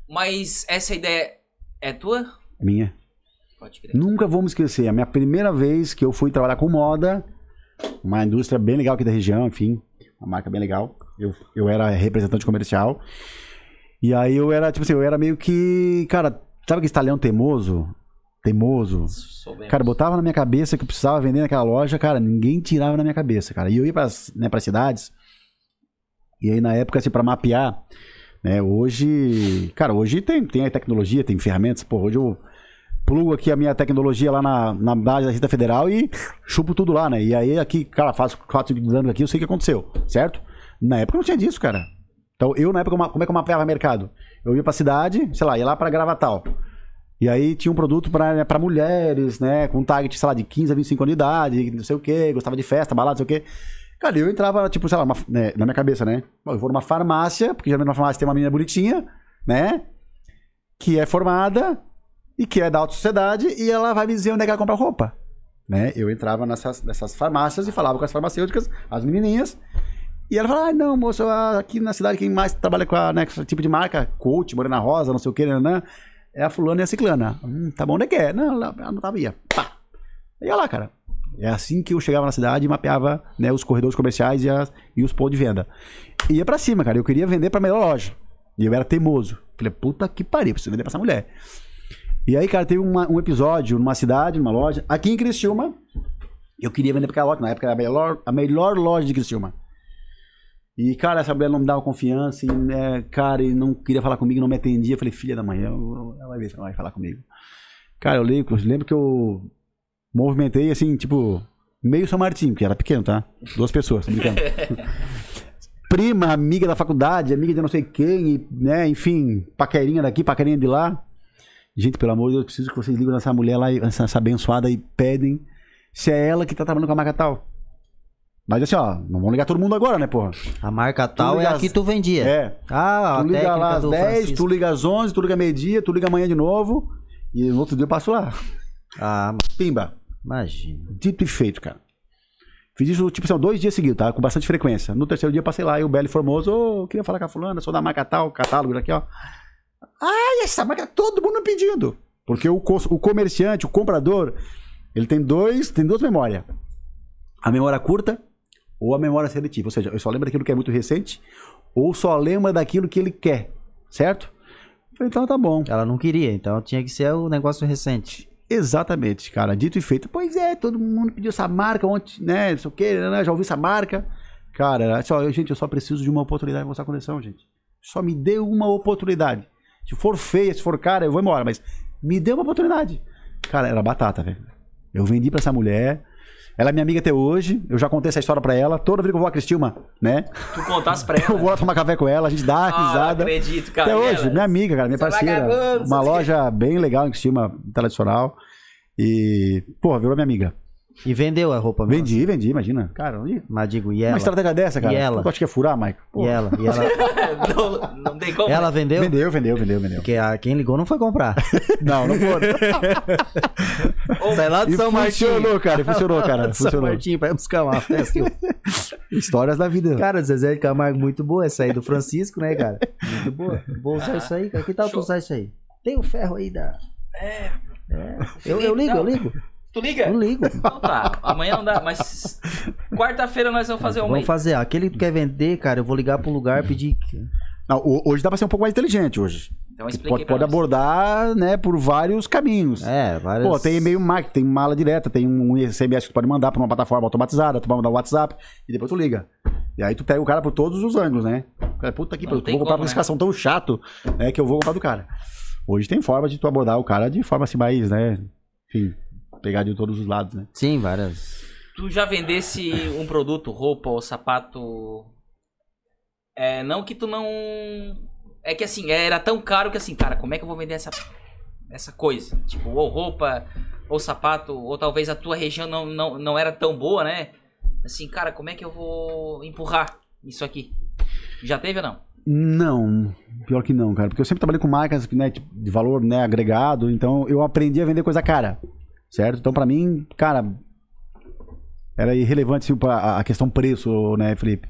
Mas essa ideia é tua? Minha. Pode crer. Nunca vou me esquecer. A minha primeira vez que eu fui trabalhar com moda, uma indústria bem legal aqui da região, enfim, uma marca bem legal. Eu, eu era representante comercial. E aí eu era, tipo assim, eu era meio que. Cara, sabe aquele estalhão teimoso? Teimoso. Soubemos. Cara, botava na minha cabeça que eu precisava vender naquela loja, cara, ninguém tirava na minha cabeça, cara. E eu ia pras, né, pras cidades. E aí, na época, assim, pra mapear, né, hoje. Cara, hoje tem, tem a tecnologia, tem ferramentas. Pô, hoje eu plugo aqui a minha tecnologia lá na, na base da Receita Federal e chupo tudo lá, né? E aí, aqui, cara, faço 4, 5 anos aqui, eu sei o que aconteceu, certo? Na época não tinha disso, cara. Então, eu, na época, como é que eu mapeava mercado? Eu ia pra cidade, sei lá, ia lá pra Gravatal. E aí tinha um produto pra, pra mulheres, né? Com target, sei lá, de 15 a 25 anos de idade, não sei o quê, gostava de festa, balada, não sei o quê. Cara, eu entrava, tipo, sei lá, uma- né, na minha cabeça, né? Eu vou numa farmácia, porque geralmente na farmácia tem uma menina bonitinha, né? Que é formada e que é da alta sociedade e ela vai me dizer onde é que ela compra roupa. Né? Eu entrava nessas, nessas farmácias e falava com as farmacêuticas, as menininhas, e ela falava, ah, não, moço, aqui na cidade quem mais trabalha com, a, né, esse tipo de marca, coach, Morena Rosa, não sei o que, né, é a fulana e a ciclana. Hum, tá bom, onde é que é? Não, ela não tava, ia. Pá. Ia lá, cara. É assim que eu chegava na cidade e mapeava né, os corredores comerciais e, as, e os pontos de venda. Ia pra cima, cara. Eu queria vender pra melhor loja. E eu era teimoso. Falei, puta que pariu, preciso vender pra essa mulher. E aí, cara, teve uma- um episódio numa cidade, numa loja, aqui em Criciúma. Eu queria vender pra aquela loja, na época era a melhor, a melhor loja de Criciúma. E, cara, essa mulher não me dava confiança, e, né, cara, e não queria falar comigo, não me atendia. Eu falei, filha da manhã, ela vai ver se ela vai falar comigo. Cara, eu lembro, eu lembro que eu movimentei, assim, tipo, meio São Martinho, que era pequeno, tá? Duas pessoas, tô brincando. Prima, amiga da faculdade, amiga de não sei quem, e, né, enfim, paquerinha daqui, paquerinha de lá. Gente, pelo amor de Deus, eu preciso que vocês ligam nessa mulher lá, essa, essa abençoada e pedem se é ela que tá trabalhando com a marca tal. Mas assim, ó, não vamos ligar todo mundo agora, né, porra? A marca tal é as- tu vendia. É. Ah, tu liga lá às do 10, Francisco. tu liga às 11, tu liga meio-dia, tu liga amanhã de novo. E no outro dia eu passo lá. Ah, Pimba. imagina. Dito e feito, cara. Fiz isso, tipo assim, ó, dois dias seguidos, tá? Com bastante frequência. No terceiro dia eu passei lá e o Belo Formoso, ô, queria falar com a fulana, sou da marca tal, catálogo aqui, ó. Ah, essa marca, todo mundo pedindo. Porque o, co- o comerciante, o comprador, ele tem dois, tem duas memórias. A memória curta ou a memória seletiva. Ou seja, eu só lembro daquilo que é muito recente ou só lembra daquilo que ele quer, certo? Então tá bom. Ela não queria, então tinha que ser o negócio recente. Exatamente, cara. Dito e feito. Pois é, todo mundo pediu essa marca ontem, né? Não sei o quê, né? Já ouvi essa marca. Cara, só, gente, eu só preciso de uma oportunidade de mostrar a coleção, gente. Só me dê uma oportunidade. Se for feia, se for cara, eu vou embora. Mas me dê uma oportunidade. Cara, era batata, velho. Eu vendi pra essa mulher. Ela é minha amiga até hoje. Eu já contei essa história pra ela. Toda vez que eu vou a Cristilma, né? Tu contasse pra Eu ela. vou lá tomar café com ela, a gente dá Ah, risada. acredito, cara. Até hoje, minha amiga, cara, minha Você é parceira. vagabundo, Uma loja bem legal em Cristina, tradicional. E, porra, virou minha amiga. E vendeu a roupa mesmo. Vendi, vendi, imagina. Cara, e- Mas digo, e uma ela? estratégia dessa, cara. E ela? Tu acha que é furar, Mike? E ela? E ela, não, não tem como. ela vendeu? Vendeu, vendeu, vendeu, vendeu. Porque a, quem ligou não foi comprar. Não, não foi. Sai lá E funcionou, cara, funcionou, cara. São Funcionou. Martinho, vai buscar uma festa. Histórias da vida. Cara, Zezé de Camargo, muito boa essa aí do Francisco, né, cara? Muito boa. Vou usar isso aí, cara. Que tal tu usar isso aí? Tem o ferro aí da. É. É. Eu, eu ligo, eu ligo. Tu liga? Eu ligo. Então tá, amanhã não dá, mas quarta-feira nós vamos fazer uma Vamos aí. fazer. Aquele que tu quer vender, cara, eu vou ligar pro lugar e pedir. Não, ho- hoje dá pra ser um pouco mais inteligente hoje. Então Pode, pode abordar, né, por vários caminhos. É, várias. Pô, tem e-mail marketing, tem mala direta, tem um SMS que tu pode mandar pra uma plataforma automatizada, tu pode mandar o WhatsApp e depois tu liga. E aí tu pega o cara por todos os ângulos, né? O cara, puta que tem vou comprar uma né? explicação tão chato né, que eu vou comprar do cara. Hoje tem forma de tu abordar o cara de forma assim mais, né? Enfim, pegar de todos os lados, né? Sim, várias. Tu já vendesse um produto, roupa ou sapato. É, não que tu não. É que assim, era tão caro que assim, cara, como é que eu vou vender essa, essa coisa? Tipo, ou roupa, ou sapato, ou talvez a tua região não, não, não era tão boa, né? Assim, cara, como é que eu vou empurrar isso aqui? Já teve ou não? Não, pior que não, cara. Porque eu sempre trabalhei com marcas né, de valor né, agregado, então eu aprendi a vender coisa cara, certo? Então pra mim, cara, era irrelevante assim, pra- a questão preço, né, Felipe?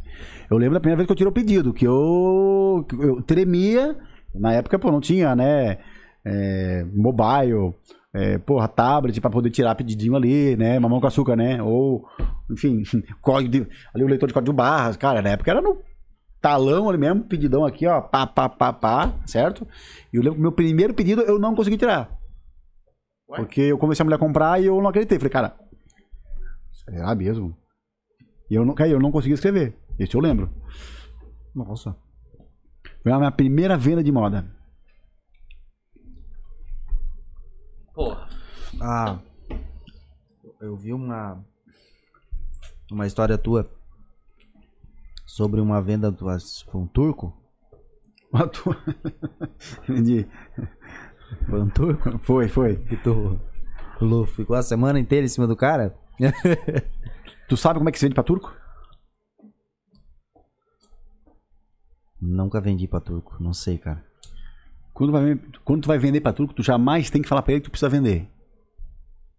Eu lembro da primeira vez que eu tirei o pedido, que eu, eu tremia, na época, pô, não tinha, né, é, mobile, é, porra, tablet pra poder tirar pedidinho ali, né, mamão com açúcar, né, ou, enfim, código de, ali o leitor de código barras, cara, na época era no talão ali mesmo, pedidão aqui, ó, pá, pá, pá, pá, certo? E eu lembro que meu primeiro pedido eu não consegui tirar. Ué? Porque eu comecei a mulher a comprar e eu não acreditei. Falei, cara, será mesmo? E eu não, cara, eu não consegui escrever. Esse eu lembro. Nossa. Foi a minha primeira venda de moda. Porra. Ah. Eu vi uma. Uma história tua. Sobre uma venda foi um turco. Uma tua- Vendi. Foi um turco? Foi, foi. Tu Lu, ficou a semana inteira em cima do cara? Tu sabe como é que se vende pra turco? Nunca vendi pra turco, não sei, cara. Quando, vai, quando tu vai vender pra turco, tu jamais tem que falar pra ele que tu precisa vender.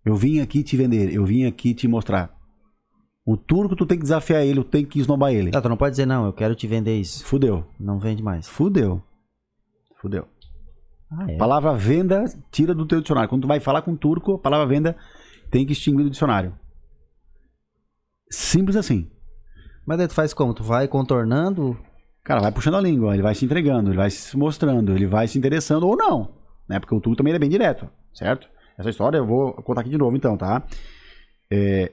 Eu vim aqui te vender, eu vim aqui te mostrar. O turco tu tem que desafiar ele, tu tem que esnobar ele. Tá, tu não pode dizer não, eu quero te vender isso. Fudeu. Não vende mais. Fudeu. Fudeu. Ah, é? A palavra venda tira do teu dicionário. Quando tu vai falar com um turco, a palavra venda tem que extinguir do dicionário. Simples assim. Mas daí tu faz como? Tu vai contornando? Cara, vai puxando a língua, ele vai se entregando, ele vai se mostrando, ele vai se interessando ou não. Né? Porque o turco também é bem direto, certo? Essa história eu vou contar aqui de novo então, tá? É,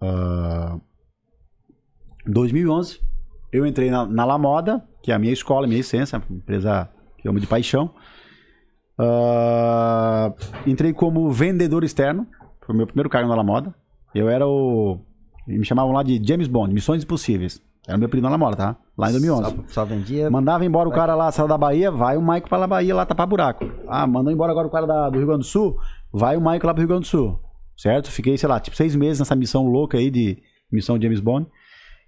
ah, 2011, eu entrei na, na La Moda, que é a minha escola, a minha essência, uma empresa eu amo de paixão. Ah, entrei como vendedor externo, foi o meu primeiro cargo na La Moda. Eu era o. Me chamavam lá de James Bond, Missões Impossíveis. Era o meu apelido na La Moda, tá? Lá em 2011. Só, só vendia. Mandava embora o cara lá, saiu da Bahia, vai o Maico pra lá Bahia lá tapar buraco. Ah, mandou embora agora o cara da- do Rio Grande do Sul, vai o Maico lá pro Rio Grande do Sul. Certo? Fiquei, sei lá, tipo seis meses nessa missão louca aí de missão James Bond.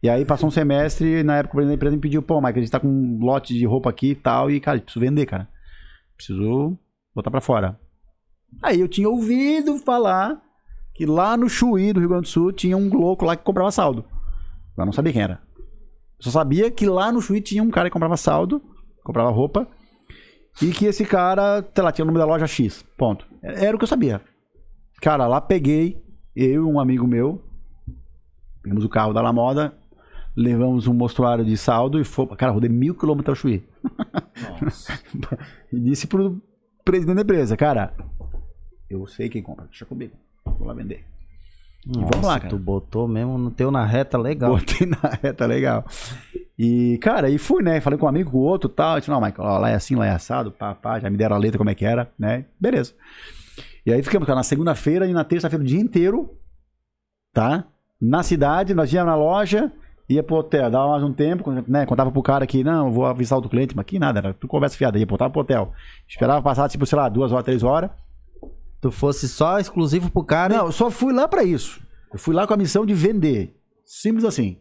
E aí passou um semestre, na época o presidente da empresa me pediu, pô, Michael, a gente tá com um lote de roupa aqui e tal, e, cara, eu preciso vender, cara. Preciso botar pra fora. Aí eu tinha ouvido falar que lá no Chuí, do Rio Grande do Sul, tinha um louco lá que comprava saldo. Mas não sabia quem era. Eu só sabia que lá no Chuí tinha um cara que comprava saldo, comprava roupa, e que esse cara, sei lá, tinha o nome da loja X. Ponto. Era o que eu sabia. Cara, lá peguei, eu e um amigo meu, pegamos o carro da La Moda, levamos um mostruário de saldo e foi. Cara, rodei mil quilômetros ao Chuí. Nossa. E disse pro presidente da empresa, cara, eu sei quem compra, deixa comigo. Vou lá vender. Nossa, vamos lá, cara. tu botou mesmo no teu na reta legal. Botei na reta, legal. E, cara, aí fui, né? Falei com um amigo, com o outro e tal. Eu disse, não, Michael, ó, lá é assim, lá é assado, pá, pá. Já me deram a letra como é que era, né? Beleza. E aí ficamos, cara, na segunda-feira e na terça-feira o dia inteiro, tá? Na cidade, nós íamos na loja, ia pro hotel, dava mais um tempo, né? Contava pro cara que, não, eu vou avisar o cliente, mas aqui nada, era tudo conversa fiada, ia voltava pro hotel. Esperava passar, tipo, sei lá, duas horas, três horas. Tu fosse só exclusivo pro cara. Não, eu só fui lá pra isso. Eu fui lá com a missão de vender. Simples assim.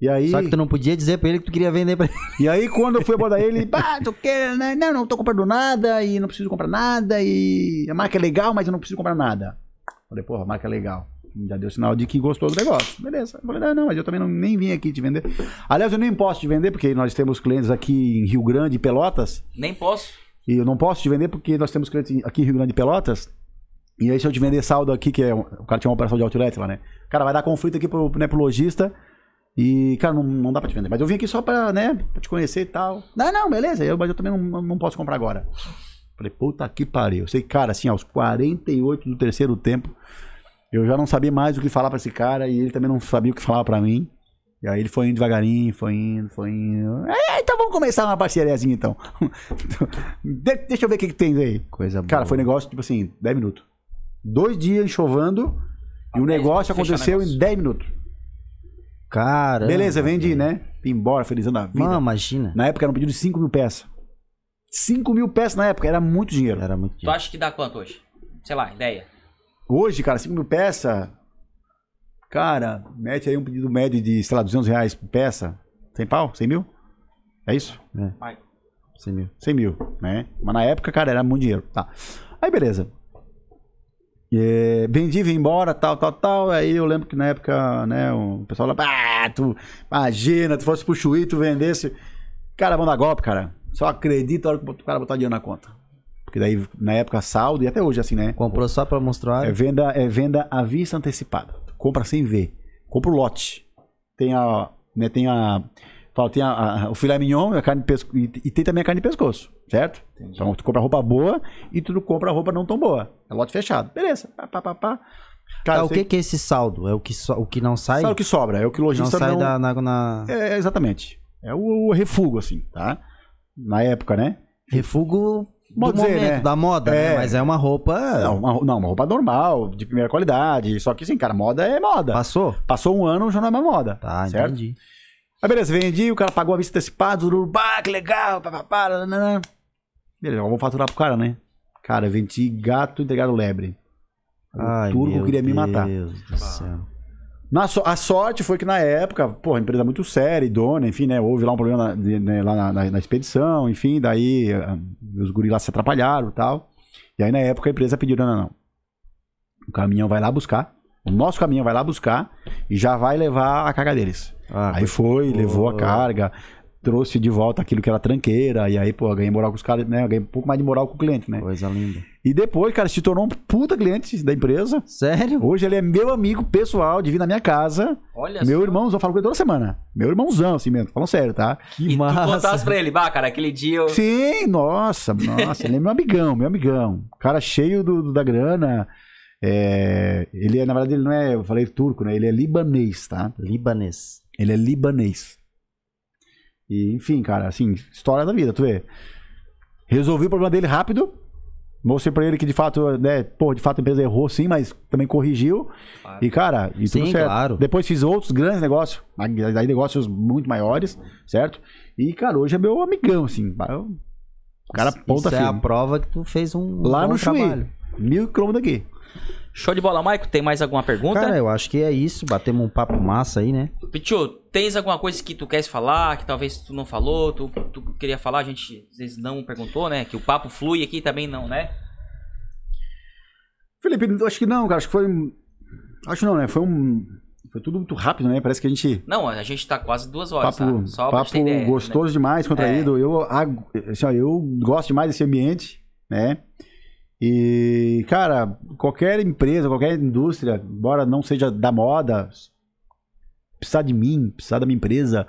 E aí, Só que tu não podia dizer pra ele que tu queria vender pra ele. e aí quando eu fui abordar ele, pá, tu quer, né? Não, não tô comprando nada e não preciso comprar nada e a marca é legal, mas eu não preciso comprar nada. Falei, porra, a marca é legal. Já deu sinal de que gostou do negócio. Beleza. Eu falei, não, não, mas eu também não, nem vim aqui te vender. Aliás, eu nem posso te vender, porque nós temos clientes aqui em Rio Grande e Pelotas. Nem posso. E eu não posso te vender porque nós temos clientes aqui em Rio Grande e Pelotas. E aí, se eu te vender saldo aqui, que é. O cara tinha uma operação de outlet lá, né? Cara, vai dar conflito aqui pro, né, pro lojista. E, cara, não, não dá pra te vender. Mas eu vim aqui só pra, né, pra te conhecer e tal. Não, não, beleza. Eu, mas eu também não, não posso comprar agora. Falei, puta que pariu. Eu sei, cara, assim, aos 48 do terceiro tempo, eu já não sabia mais o que falar pra esse cara e ele também não sabia o que falar pra mim. E aí ele foi indo devagarinho, foi indo, foi indo. É, então vamos começar uma parceriazinha então. De- deixa eu ver o que, que tem aí. Coisa boa. Cara, foi negócio, tipo assim, 10 minutos. Dois dias enxovando e o negócio aconteceu negócio. em 10 minutos. Cara. Beleza, vendi, né? Fui embora, felizando a vida. Mano, imagina. Na época era um pedido de 5 mil peças. 5 mil peças na época, era muito dinheiro. Era muito Tu dinheiro. acha que dá quanto hoje? Sei lá, ideia. Hoje, cara, 5 mil peças. Cara, mete aí um pedido médio de, sei lá, 200 reais por peça. 100 pau? 100 mil? É isso? Vai. 100 mil. 100 mil, né? Mas na época, cara, era muito dinheiro. Tá. Aí, beleza. É, vendi, vim embora, tal, tal, tal. Aí eu lembro que na época, né, o pessoal lá, ah, tu imagina, tu fosse pro Chuí, tu vendesse. Cara, vão dar golpe, cara. Só acredita a hora que o cara botar dinheiro na conta. Porque daí, na época, saldo, e até hoje, assim, né? Comprou só pra mostrar. É venda, é venda à vista antecipada. Compra sem ver. Compra o lote. Tem a. Né, tem a. Fala, tem a, a- o filé mignon a carne de pesco, e, e tem também a carne de pescoço, certo? Então tu compra roupa boa e tu não compra roupa não tão boa. É lote fechado. Beleza. Pá, pá, pá, pá. Cara, Tá, o que que é esse saldo? É o que, só, o que não sai? sabe o que sobra? É o que o não lojista sai não. da, na, na- É, exatamente. É o, o refugo, assim, tá? Na época, né? Refugo do Pode dizer, momento, né? da moda, né? É. Mas é uma roupa... Não uma, não, uma roupa normal, de primeira qualidade. Só que, assim, cara, moda é moda. Passou? Passou um ano, já não é mais moda. Tá, certo? entendi. Aí beleza, vendi, o cara pagou a vista antecipada, zururu, bah, que legal, papapá. Beleza, vamos faturar pro cara, né? Cara, vendi gato entregado lebre. Ai, o turco meu queria me matar. Deus do céu. Na so- a sorte foi que na época, porra, empresa muito séria, idônea, enfim, né? Houve lá um problema na, de- né, lá na, na- na expedição, enfim, daí ah, os guris lá se atrapalharam e tal. E aí na época a empresa pediu, não, não, não. O caminhão vai lá buscar, o nosso caminhão vai lá buscar e já vai levar a carga deles. Ah, Aí foi, levou a Pô. carga, trouxe de volta aquilo que era tranqueira, e aí, pô, ganhei moral com os caras, né? Ganhei um pouco mais de moral com o cliente, né? Coisa linda. E depois, cara, se tornou um puta cliente da empresa. Sério? Hoje ele é meu amigo pessoal, de vir na minha casa. Olha meu só. irmãozão, eu falo com ele toda semana. Meu irmãozão, assim mesmo, falando sério, tá? Que E tu massa. contasse pra ele, bah, cara, aquele dia eu... Sim, nossa, nossa, ele é meu amigão, meu amigão. Cara cheio do, do- da grana. É, ele é, na verdade, ele não é, eu falei turco, né? Ele é libanês, tá? Libanês. Ele é libanês. E, enfim, cara, assim, história da vida, tu vê. Resolvi o problema dele rápido. Mostrei pra ele que de fato, né, pô, de fato a empresa errou sim, mas também corrigiu. Claro. E, cara, e tudo Sim, certo. claro. Depois fiz outros grandes negócios, aí negócios muito maiores, certo? E, cara, hoje é meu amigão, assim. O cara ponta Isso é a firme. prova que tu fez um Lá bom no Chuí. trabalho. Mil quilômetros daqui. Show de bola, Maico. Tem mais alguma pergunta? Cara, eu acho que é isso. Batemos um papo massa aí, né? Pichu, tens alguma coisa que tu queres falar, que talvez tu não falou, tu, tu queria falar, a gente às vezes não perguntou, né? Que o papo flui aqui também não, né? Felipe, eu acho que não, cara. Acho que foi. Acho não, né? Foi um. Foi tudo muito rápido, né? Parece que a gente. Não, a gente tá quase duas horas, Papo, tá? Só papo ideia, gostoso demais, contraído. Eu, ag- assim, ó, eu gosto demais desse ambiente, né? E, cara, qualquer empresa, qualquer indústria, embora não seja da moda, precisar de mim, precisar da minha empresa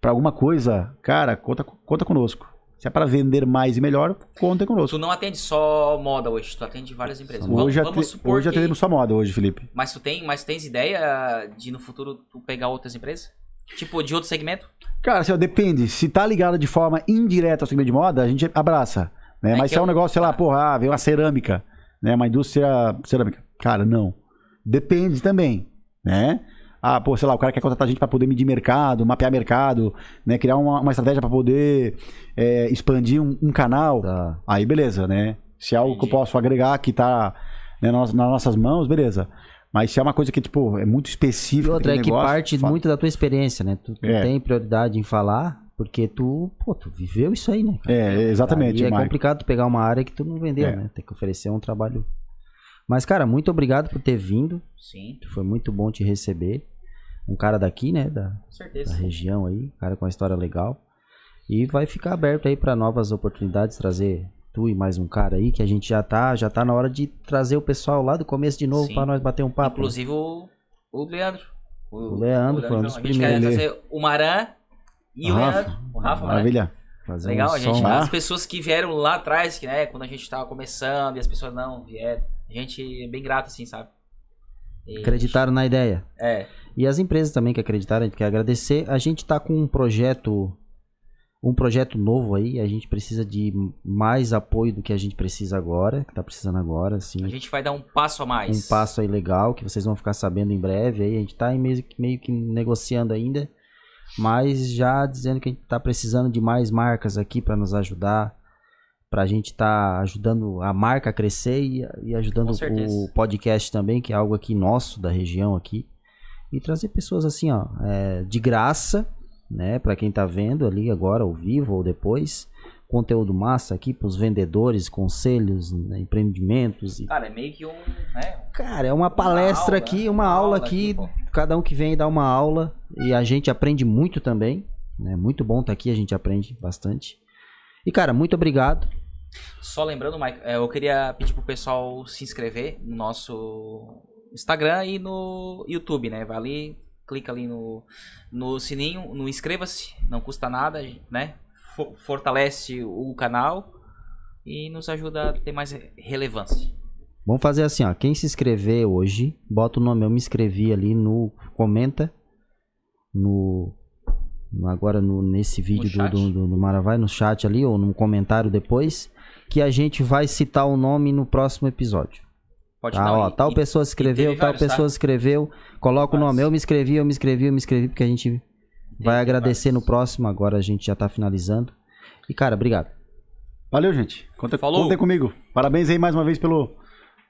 pra alguma coisa, cara, conta, conta conosco. Se é para vender mais e melhor, conta conosco. Tu não atende só moda hoje, tu atende várias empresas. Hoje, vamos, vamos supor hoje que... atendemos só moda hoje, Felipe. Mas tu tem, mas tu tens ideia de no futuro tu pegar outras empresas? Tipo, de outro segmento? Cara, assim, ó, depende. Se tá ligado de forma indireta ao segmento de moda, a gente abraça. Né? É Mas se é um eu- negócio, sei lá, porra, ah, veio uma cerâmica, né? Uma indústria cerâmica. Cara, não. Depende também, né? Ah, pô, sei lá, o cara quer contratar a gente para poder medir mercado, mapear mercado, né? Criar uma, uma estratégia para poder é, expandir um, um canal. Tá. Aí, beleza, né? Se é algo que eu Entendi. posso agregar que tá né, nas, nas nossas mãos, beleza. Mas se é uma coisa que, tipo, é muito E específica. outra é que negócio, parte fala. muito da tua experiência, né? Tu, tu É. tem prioridade em falar, porque tu, pô, tu viveu isso aí, né? cara? É, exatamente, E é complicado tu pegar uma área que tu não vendeu, É. né? Tem que oferecer um trabalho. Mas, cara, muito obrigado por ter vindo. Sim, Foi muito bom te receber. Um cara daqui, né? Da, da região aí, um cara com uma história legal. E vai ficar aberto aí para novas oportunidades, trazer tu e mais um cara aí, que a gente já tá, já tá na hora de trazer o pessoal lá do começo de novo para nós bater um papo. Inclusive o, o Leandro. O Leandro foi um dos primeiros. o Maran e o, Rafa. Leandro. O Rafa, né? Maravilha. Fazer Legal, um a gente, as pessoas que vieram lá atrás, que, né, quando a gente tava começando e as pessoas não vieram, a gente é bem grato, assim, sabe? E- Acreditaram na ideia. É, E as empresas também que acreditaram, a gente quer agradecer. A gente tá com um projeto um projeto novo aí, a gente precisa de mais apoio do que a gente precisa agora, que tá precisando agora, assim. a gente vai dar um passo a mais. Um passo aí legal que vocês vão ficar sabendo em breve aí. A gente tá meio, que- meio que negociando ainda, mas já dizendo que a gente tá precisando de mais marcas aqui para nos ajudar, pra gente tá ajudando a marca a crescer e, e ajudando o podcast também, que é algo aqui nosso da região aqui. E trazer pessoas assim, ó, é, de graça, né, para quem tá vendo ali agora ao vivo ou depois. Conteúdo massa aqui pros vendedores, conselhos, né, empreendimentos e Cara, é meio que um, né, Cara, é uma palestra aula, aqui, né? uma Uma aula aula aqui, aqui, cada um que vem dá uma aula e a gente aprende muito também, né? Muito bom estar aqui, a gente aprende bastante. E cara, muito obrigado. Só lembrando, Mike, é, eu queria pedir pro pessoal se inscrever no nosso Instagram e no YouTube, né? Vai ali, clica ali no, no sininho, no inscreva-se, não custa nada, né? Fo- Fortalece o canal e nos ajuda a ter mais re- relevância. Vamos fazer assim, ó, quem se inscrever hoje, bota o nome, eu me inscrevi ali no comenta no, agora no nesse vídeo do, do, do Maravai no chat ali ou no comentário depois que a gente vai citar o nome no próximo episódio. Pode Tá, dar ó, tal e- pessoa teve tal vários, tá? pessoa se inscreveu, coloca o nome, eu me inscrevi, eu me inscrevi, eu me inscrevi, porque a gente vai agradecer vários. no próximo, agora a gente já tá finalizando. E cara, obrigado. Valeu, gente. Conta, Falou. contem comigo. Parabéns aí mais uma vez pelo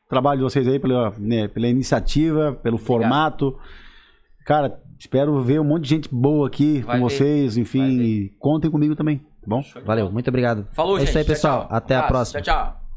trabalho de vocês aí, pela, né, pela iniciativa, pelo formato. Cara, espero ver um monte de gente boa aqui Vai com ver. vocês. Enfim, contem comigo também, bom? Valeu, muito obrigado. Falou, é gente. isso aí, Tchau, pessoal. tchau. Até a Abraço. próxima. Tchau, tchau.